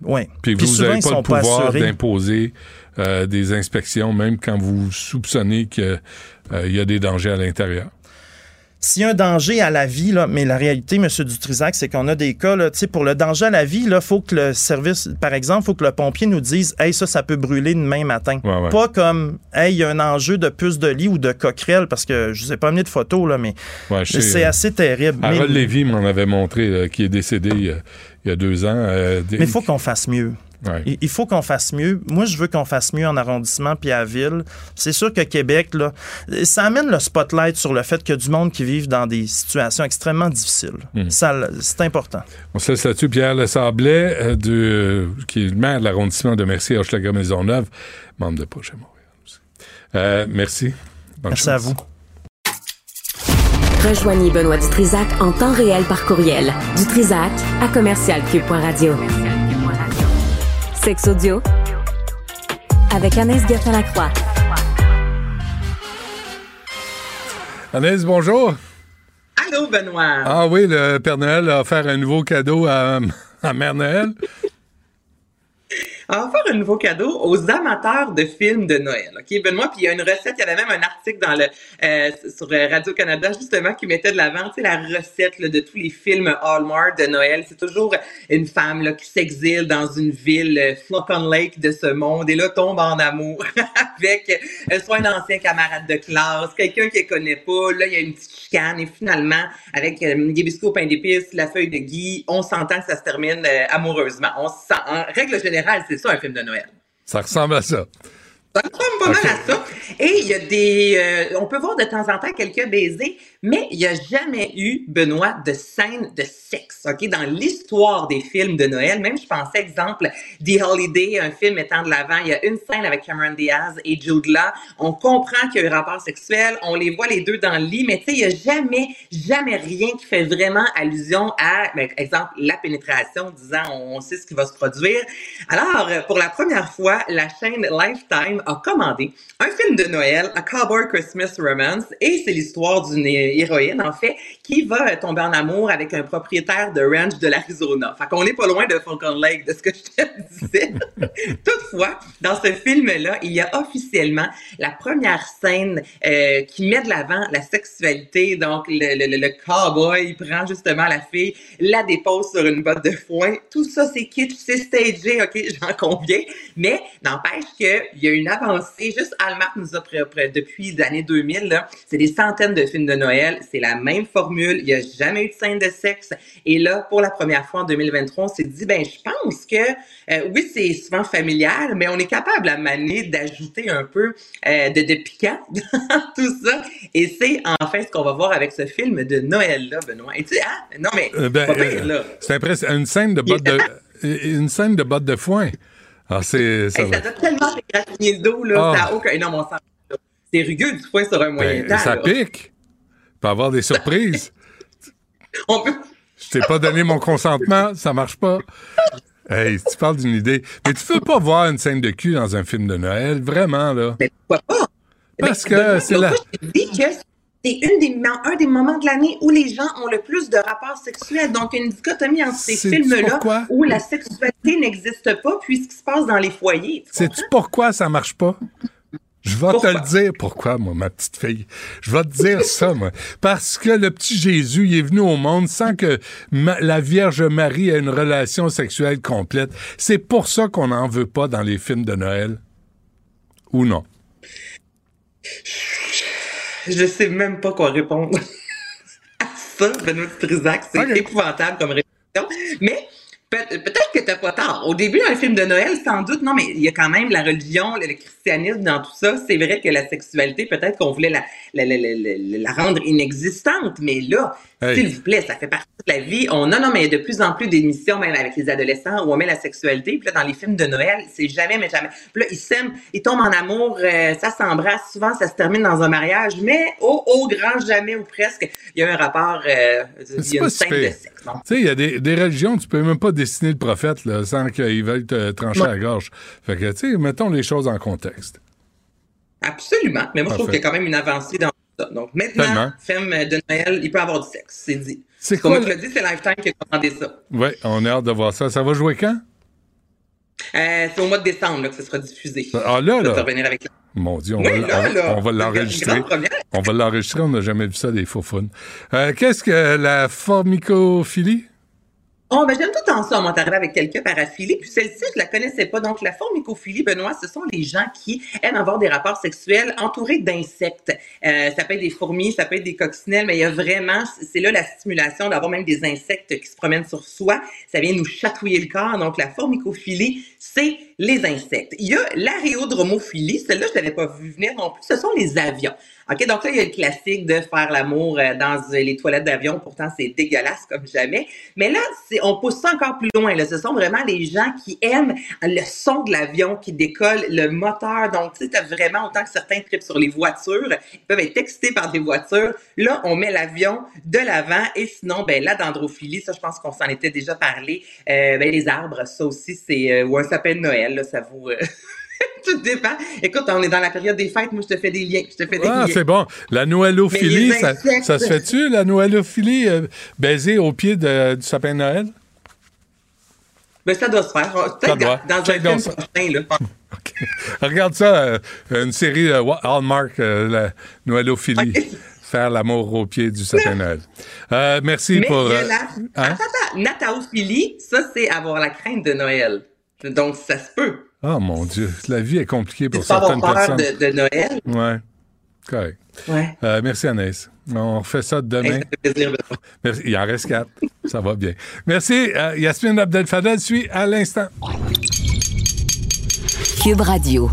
Oui. Puis, vous n'avez pas le pouvoir d'imposer euh, des inspections, même quand vous soupçonnez qu'il euh, y a des dangers à l'intérieur. S'il y a un danger à la vie, là, mais la réalité, M. Dutrisac, c'est qu'on a des cas, là, pour le danger à la vie, il faut que le service, par exemple, il faut que le pompier nous dise Hey, ça, ça peut brûler demain matin. Pas comme Hey, il y a un enjeu de puce de lit ou de coquerelle, parce que je ne sais pas amené de photos, là, mais c'est assez terrible. Harold Lévy m'en avait montré, qui est décédé il y a deux ans. Euh, mais il faut qu'on fasse mieux. Il faut qu'on fasse mieux. Moi, je veux qu'on fasse mieux en arrondissement puis à ville. C'est sûr que Québec, là, ça amène le spotlight sur le fait qu'il y a du monde qui vit dans des situations extrêmement difficiles. Hmm. Ça, c'est important. On se laisse là-dessus. Pierre Le Sablet, euh, de, qui est le maire de l'arrondissement de Mercier, Hochelaga Maisonneuve, membre de Projet Montréal. Euh, merci. merci à vous. Rejoignez Benoît Dutrisac en temps réel par courriel. Dutrisac à commercialcube.radio. Sex audio avec Anaïs Gertin-Lacroix. Anaïs, bonjour. Allô, Benoît. Ah oui, le Père Noël a offert un nouveau cadeau à, à Mère Noël on va faire un nouveau cadeau aux amateurs de films de Noël. OK, Benoît, puis il y a une recette, il y avait même un article dans le euh, sur Radio-Canada justement qui mettait de l'avant, tu la recette de tous les films Hallmark de Noël. C'est toujours une femme là, qui s'exile dans une ville, euh, Flocon Lake de ce monde, et là tombe en amour avec euh, soit un ancien camarade de classe, quelqu'un qu'elle connaît pas. Là, il y a une petite chicane, et finalement, avec euh, des biscuits au pain d'épices, la feuille de Guy, on s'entend que ça se termine amoureusement. On en règle générale, c'est ça un film de Noël. Ça ressemble à ça. Ça ressemble pas mal à ça. Et il y a des. Euh, on peut voir de temps en temps quelques baisers, mais il n'y a jamais eu, Benoît, de scène de sexe, OK? Dans l'histoire des films de Noël, même je pensais, exemple, The Holiday, un film étant de l'avant, il y a une scène avec Cameron Diaz et Jude Law. On comprend qu'il y a eu un rapport sexuel, on les voit les deux dans le lit, mais tu sais, il n'y a jamais, jamais rien qui fait vraiment allusion à, ben, exemple, la pénétration, disant on, on sait ce qui va se produire. Alors, pour la première fois, la chaîne Lifetime a commandé un film de Noël, A Cowboy Christmas Romance, et c'est l'histoire d'une héroïne, en fait, qui va tomber en amour avec un propriétaire de ranch de l'Arizona. Fait qu'on n'est pas loin de Falcon Lake, de ce que je te disais. Toutefois, dans ce film-là, il y a officiellement la première scène euh, qui met de l'avant la sexualité. Donc, le, cowboy, prend justement la fille, la dépose sur une botte de foin. Tout ça, c'est kitsch, c'est stagé, OK, j'en conviens. Mais n'empêche qu'il y a une avancée. Juste Almar nous a depuis l'année 2000, c'est des centaines de films de Noël. C'est la même formule. Il n'y a jamais eu de scène de sexe. Et là, pour la première fois en 2023, on s'est dit, ben, je pense que, euh, oui, c'est souvent familial, mais on est capable à manier d'ajouter un peu euh, de, de piquant dans tout ça. Et c'est enfin ce qu'on va voir avec ce film de Noël-là, Benoît. Et tu sais, hein? Non, mais, euh, ben, c'est impressionnant. Une scène de botte de, une scène de botte de foin. Ah, c'est. Ça, tellement dos, là. Ah. Ça a aucun. Non, mon sang. C'est rugueux du foin sur un moyen ben, temps. Ça pique. Peut avoir des surprises. On peut. Je t'ai pas donné mon consentement, ça marche pas. Hey, tu parles d'une idée. Mais tu peux pas voir une scène de cul dans un film de Noël, vraiment, là. Mais pourquoi pas? Parce que c'est là. Je que c'est une des, un des moments de l'année où les gens ont le plus de rapports sexuels. Donc, une dichotomie entre ces films-là où la sexualité n'existe pas, puis ce qui se passe dans les foyers. Sais-tu pourquoi ça marche pas? Je vais te le dire pourquoi, moi, ma petite fille. Je vais te dire ça, moi. Parce que le petit Jésus, il est venu au monde sans que la Vierge Marie ait une relation sexuelle complète. C'est pour ça qu'on n'en veut pas dans les films de Noël. Ou non? Je sais même pas quoi répondre à ça, Benoît Trisac. C'est épouvantable comme réponse. Mais peut-être que t'as pas tard. Au début, le film de Noël, sans doute, non, mais il y a quand même la religion, le, christianisme dans tout ça. C'est vrai que la sexualité, peut-être qu'on voulait la, la, la, la, rendre inexistante, mais là, s'il vous plaît, ça fait partie de la vie. On a, non, mais de plus en plus d'émissions, même avec les adolescents, où on met la sexualité. Puis là, dans les films de Noël, c'est jamais, mais jamais. Puis là, ils s'aiment, ils tombent en amour, euh, ça s'embrasse. Souvent, ça se termine dans un mariage, mais au, au grand jamais ou presque, il y a un rapport, euh, il y a une scène de sexe. Tu sais, il y a des, des, religions, tu peux même pas dessiner le prophète là, sans qu'il veuille te trancher la gorge. Fait que, tu sais, mettons les choses en contexte. Absolument. Mais moi, je trouve qu'il y a quand même une avancée dans donc maintenant, film de Noël, il peut avoir du sexe, c'est dit. C'est Comme je le dis, c'est Lifetime qui a commandé ça. Oui, on a hâte de voir ça. Ça va jouer quand? Euh, c'est au mois de décembre là, que ce sera diffusé. Ah là, là. Avec... Mon Dieu, on, va, on, va l'enregistrer. On va l'enregistrer, on n'a jamais vu ça des faux euh, Qu'est-ce que la formicophilie? Oh, ben, j'aime tout en ça, moi, t'arrives avec quelqu'un paraphilie. Puis celle-ci, je la connaissais pas. Donc, la formicophilie, Benoît, ce sont les gens qui aiment avoir des rapports sexuels entourés d'insectes. Euh, ça peut être des fourmis, ça peut être des coccinelles, mais il y a vraiment, c'est là la stimulation d'avoir même des insectes qui se promènent sur soi. Ça vient nous chatouiller le corps. Donc, la formicophilie, c'est les insectes. Il y a l'aréodromophilie. Celle-là, je l'avais pas vu venir non plus. Ce sont les avions. OK, donc là, il y a le classique de faire l'amour euh, dans les toilettes d'avion. Pourtant, c'est dégueulasse comme jamais. Mais là, on pousse ça encore plus loin. Là. Ce sont vraiment les gens qui aiment le son de l'avion qui décolle, le moteur. Donc, tu sais, vraiment autant que certains tripent sur les voitures. Ils peuvent être excités par des voitures. Là, on met l'avion de l'avant. Et sinon, ben la dendrophilie, ça, je pense qu'on s'en était déjà parlé. Euh, ben, les arbres, ça aussi, c'est... Euh, ou un sapin de Noël, là, ça vous... Tout dépend. Écoute, on est dans la période des fêtes. Moi, je te fais des liens. Je te fais des ah, c'est bon. La noëlophilie, ça, ça, se fait-tu, la noëlophilie, euh, baiser au pied de, du sapin de Noël? Ben, ça doit se faire. Peut-être dans, un film prochain, là. Regarde ça, euh, une série de Hallmark, euh, la noëlophilie. Faire l'amour au pied du sapin de Noël. Euh, merci Mais pour. Euh, la... hein? Attends, attends. Nataophilie, ça, c'est avoir la crainte de Noël. Donc, ça se peut. Oh mon Dieu, la vie est compliquée pour certaines personnes. De, de Noël? Ouais. Correct. Ouais. Euh, merci Anaïs. On refait ça demain. plaisir, merci. Il en reste quatre. ça va bien. Merci. Euh, Yasmine Abdel Fadel suit à l'instant. Cube Radio.